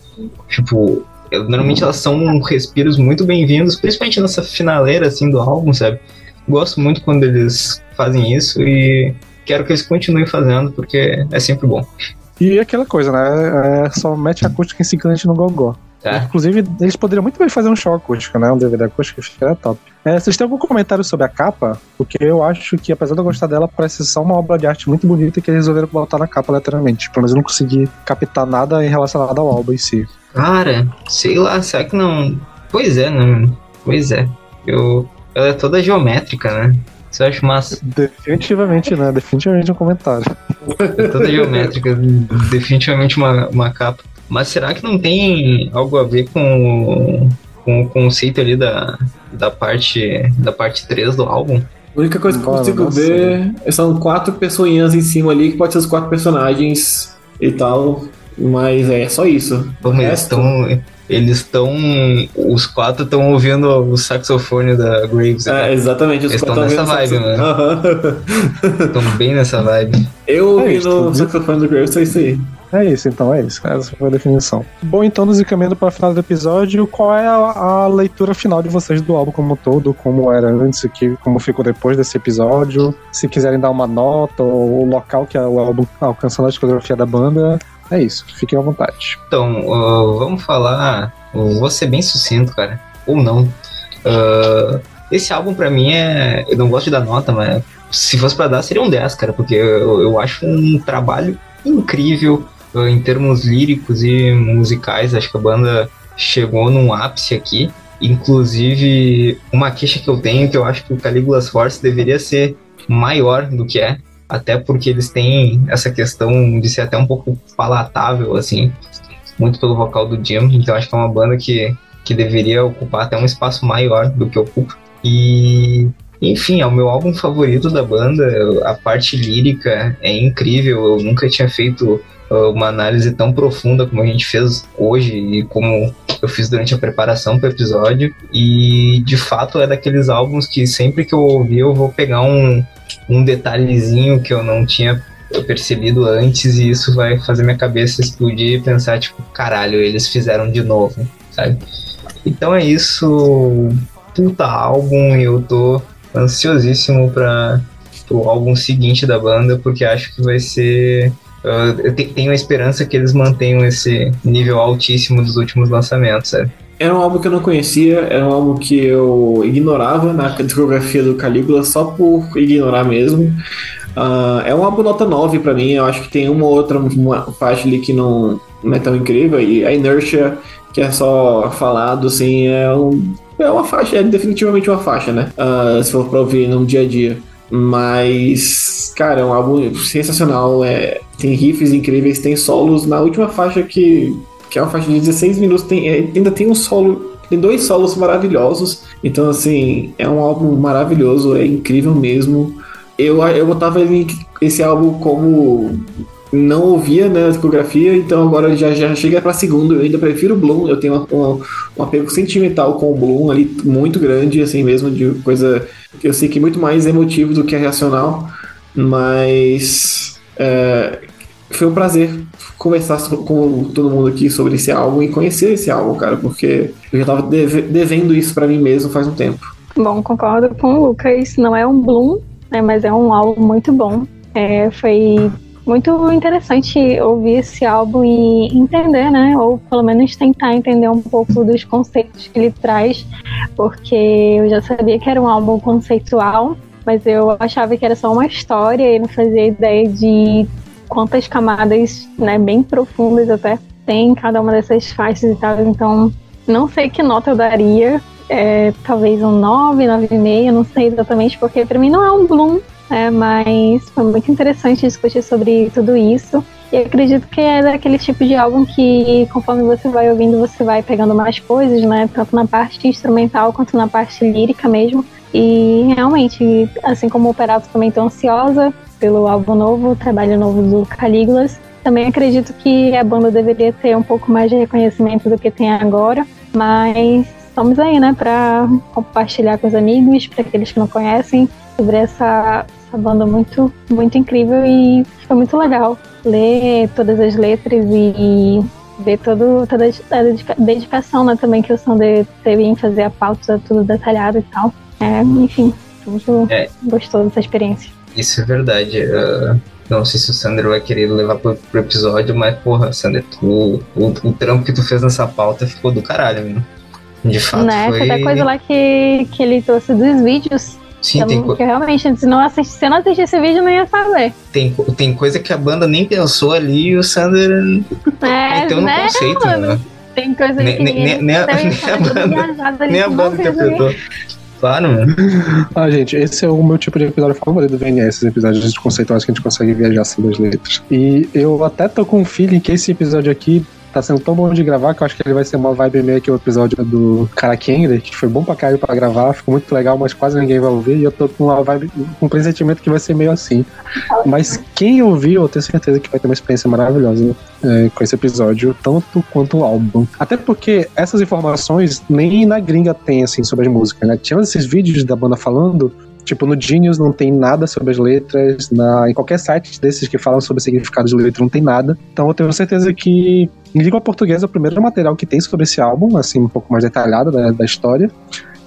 tipo, normalmente elas são respiros muito bem-vindos, principalmente nessa finaleira assim do álbum, sabe? Gosto muito quando eles fazem isso e quero que eles continuem fazendo porque é sempre bom. E aquela coisa, né? É, só mete acústica inciclante no gogó. Tá? Inclusive, eles poderiam muito bem fazer um show acústico, né? Um DVD acústico, ficaria top. É, vocês têm algum comentário sobre a capa? Porque eu acho que, apesar de eu gostar dela, parece só uma obra de arte muito bonita que eles resolveram botar na capa lateralmente. Pelo menos eu não consegui captar nada em relacionado ao álbum em si. Cara, sei lá, será que não. Pois é, né? Pois é. Eu... Ela é toda geométrica, né? Isso eu acho massa. Definitivamente, né? Definitivamente um comentário. É toda geométrica. definitivamente uma, uma capa. Mas será que não tem algo a ver com, com o conceito ali da, da, parte, da parte 3 do álbum? A única coisa que eu consigo não ver são quatro pessoinhas em cima ali, que pode ser os quatro personagens e tal. Mas é só isso. Pô, O eles resto- estão. Eles estão. Os quatro estão ouvindo o saxofone da Graves. É, exatamente. Os Eles quatro tão nessa vibe, né? Estão bem nessa vibe. Eu É ouvi isso, no viu? saxofone do Graves, é isso aí. É isso, então, é isso. Essa foi a definição. Bom, então, nos encaminhando para o final do episódio, qual é a, a leitura final de vocês do álbum como um todo? Como era antes, que, como ficou depois desse episódio? Se quiserem dar uma nota, ou o local que o álbum alcançou na discografia da banda, é isso. Fiquem à vontade. Então, uh, vamos falar. Vou ser bem sucinto, cara. Ou não. Uh, esse álbum, pra mim, é. Eu não gosto de dar nota, mas se fosse pra dar, seria um 10, cara, porque eu, eu acho um trabalho incrível em termos líricos e musicais. Acho que a banda chegou num ápice aqui. Inclusive, uma queixa que eu tenho é que eu acho que o Caligula's Force deveria ser maior do que é. Até porque eles têm essa questão de ser até um pouco palatável, assim, muito pelo vocal do Jim. Então acho que é uma banda que, que deveria ocupar até um espaço maior do que ocupa. E, enfim, é o meu álbum favorito da banda. A parte lírica é incrível. Eu nunca tinha feito uma análise tão profunda como a gente fez hoje e como eu fiz durante a preparação para o episódio. E de fato é daqueles álbuns que sempre que eu ouvir eu vou pegar um, um detalhezinho que eu não tinha percebido antes e isso vai fazer minha cabeça explodir e pensar, tipo, caralho, eles fizeram de novo, sabe? Então é isso, puta álbum, eu tô ansiosíssimo para o álbum seguinte da banda, porque acho que vai ser. Uh, eu te- tenho a esperança que eles mantenham esse nível altíssimo dos últimos lançamentos, sabe? Era um álbum que eu não conhecia, era um álbum que eu ignorava na discografia do Calígula só por ignorar mesmo. Ah, é um álbum nota 9 pra mim, eu acho que tem uma ou outra uma faixa ali que não, não é tão incrível, e a Inertia, que é só falado, assim, é, um, é uma faixa, é definitivamente uma faixa, né? Ah, se for pra ouvir no dia a dia. Mas, cara, é um álbum sensacional, é, tem riffs incríveis, tem solos na última faixa que que é uma faixa de 16 minutos, tem, é, ainda tem um solo, tem dois solos maravilhosos. Então, assim, é um álbum maravilhoso, é incrível mesmo. Eu, eu botava ele- esse álbum como não ouvia né, a discografia, então agora já, já chega pra segunda. Eu ainda prefiro o Bloom, eu tenho uma- uma- um apego sentimental com o Bloom ali, muito grande, assim mesmo, de coisa que eu sei que é muito mais emotivo do que racional, mas é, foi um prazer conversar com todo mundo aqui sobre esse álbum e conhecer esse álbum, cara, porque eu já tava deve- devendo isso pra mim mesmo faz um tempo. Bom, concordo com o Lucas. Não é um Bloom, né, mas é um álbum muito bom. É, foi muito interessante ouvir esse álbum e entender, né? Ou pelo menos tentar entender um pouco dos conceitos que ele traz, porque eu já sabia que era um álbum conceitual, mas eu achava que era só uma história e não fazia ideia de quantas camadas, né, bem profundas até tem em cada uma dessas faixas e tal. Então, não sei que nota eu daria, é, talvez um 9, 9,5, não sei exatamente, porque pra mim não é um Bloom, né, mas foi muito interessante discutir sobre tudo isso. E acredito que é daquele tipo de álbum que, conforme você vai ouvindo, você vai pegando mais coisas, né? Tanto na parte instrumental quanto na parte lírica mesmo. E realmente, assim como o Operato também tô ansiosa pelo álbum novo, o trabalho novo do Calígulas. Também acredito que a banda deveria ter um pouco mais de reconhecimento do que tem agora, mas estamos aí, né, para compartilhar com os amigos, para aqueles que não conhecem, sobre essa, essa banda muito, muito incrível e foi muito legal ler todas as letras e ver todo, toda a dedica- dedicação né, também que o Sander teve em fazer a pauta tudo detalhado e tal. É, enfim, muito É. gostoso essa experiência. Isso é verdade. ah, não sei se o Sander vai querer levar pro, pro episódio, mas, porra, Sander, tu, o, o trampo que tu fez nessa pauta ficou do caralho, mesmo. De fato, né? foi. Foi até coisa lá que, que ele trouxe dos vídeos. Sim, eu tem, não- co- realmente, se, não assisti, se eu não assistisse esse vídeo, não ia saber. tem, tem coisa que a banda nem pensou ali e o Sander É, meteu no né, conceito, mano? né? Tem coisa Nem- que nem- ninguém nem a- nem a banda- Nem a banda interpretou. Claro, mano. Ah, gente, esse é o meu tipo de episódio favorito do VNS, esses episódios de conceituais que a gente consegue viajar assim das letras. E eu até tô com um feeling que esse episódio aqui tá sendo tão bom de gravar que eu acho que ele vai ser uma vibe meio que o episódio do Cara Kender, que foi bom pra caralho pra gravar, ficou muito legal, mas quase ninguém vai ouvir, e eu tô com uma vibe, com um pressentimento que vai ser meio assim. Mas quem ouviu, eu tenho certeza que vai ter uma experiência maravilhosa é, com esse episódio, tanto quanto o álbum. Até porque essas informações nem na gringa tem, assim, sobre as músicas, né? Tinha esses vídeos da banda falando, tipo, no Genius não tem nada sobre as letras, na, em qualquer site desses que falam sobre significado de letra não tem nada. Então eu tenho certeza que em língua portuguesa é o primeiro material que tem sobre esse álbum, assim, um pouco mais detalhado né, da história.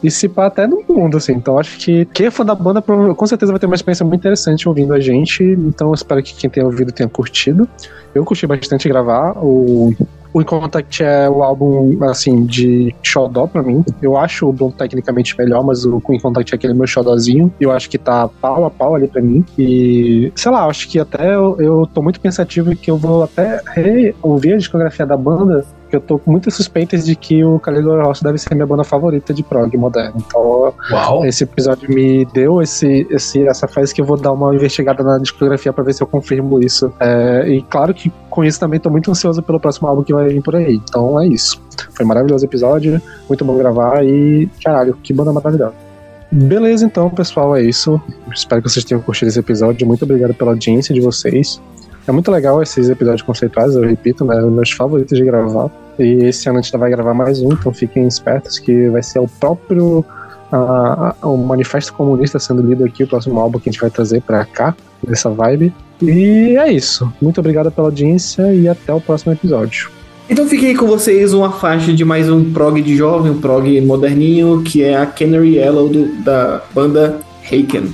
E se pá até no mundo, assim. Então acho que quem é fã da banda com certeza vai ter uma experiência muito interessante ouvindo a gente. Então espero que quem tenha ouvido tenha curtido. Eu curti bastante gravar. O, o In Contact é o álbum, assim, de xodó pra mim. Eu acho o Bloom tecnicamente melhor, mas o In Contact é aquele meu xodózinho. Eu acho que tá pau a pau ali pra mim. E, sei lá, acho que até eu, eu tô muito pensativo que eu vou até re- ouvir a discografia da banda que eu tô com muitas suspeitas de que o Caligula Ross deve ser minha banda favorita de prog moderno. Então, Uau. esse episódio me deu esse, esse, essa fase que eu vou dar uma investigada na discografia pra ver se eu confirmo isso. É, e claro que com isso também tô muito ansioso pelo próximo álbum que vai vir por aí. Então é isso. Foi um maravilhoso episódio, muito bom gravar e caralho, que banda maravilhosa. Beleza, então, pessoal, é isso. Espero que vocês tenham curtido esse episódio. Muito obrigado pela audiência de vocês. É muito legal esses episódios conceituais, eu repito, né? Meus favoritos de gravar. E esse ano a gente vai gravar mais um, então fiquem espertos que vai ser o próprio o Manifesto Comunista sendo lido aqui, o próximo álbum que a gente vai trazer pra cá, nessa vibe. E é isso. Muito obrigado pela audiência e até o próximo episódio. Então fiquei com vocês uma faixa de mais um prog de jovem, um prog moderninho, que é a Canary Yellow do- da banda Haken.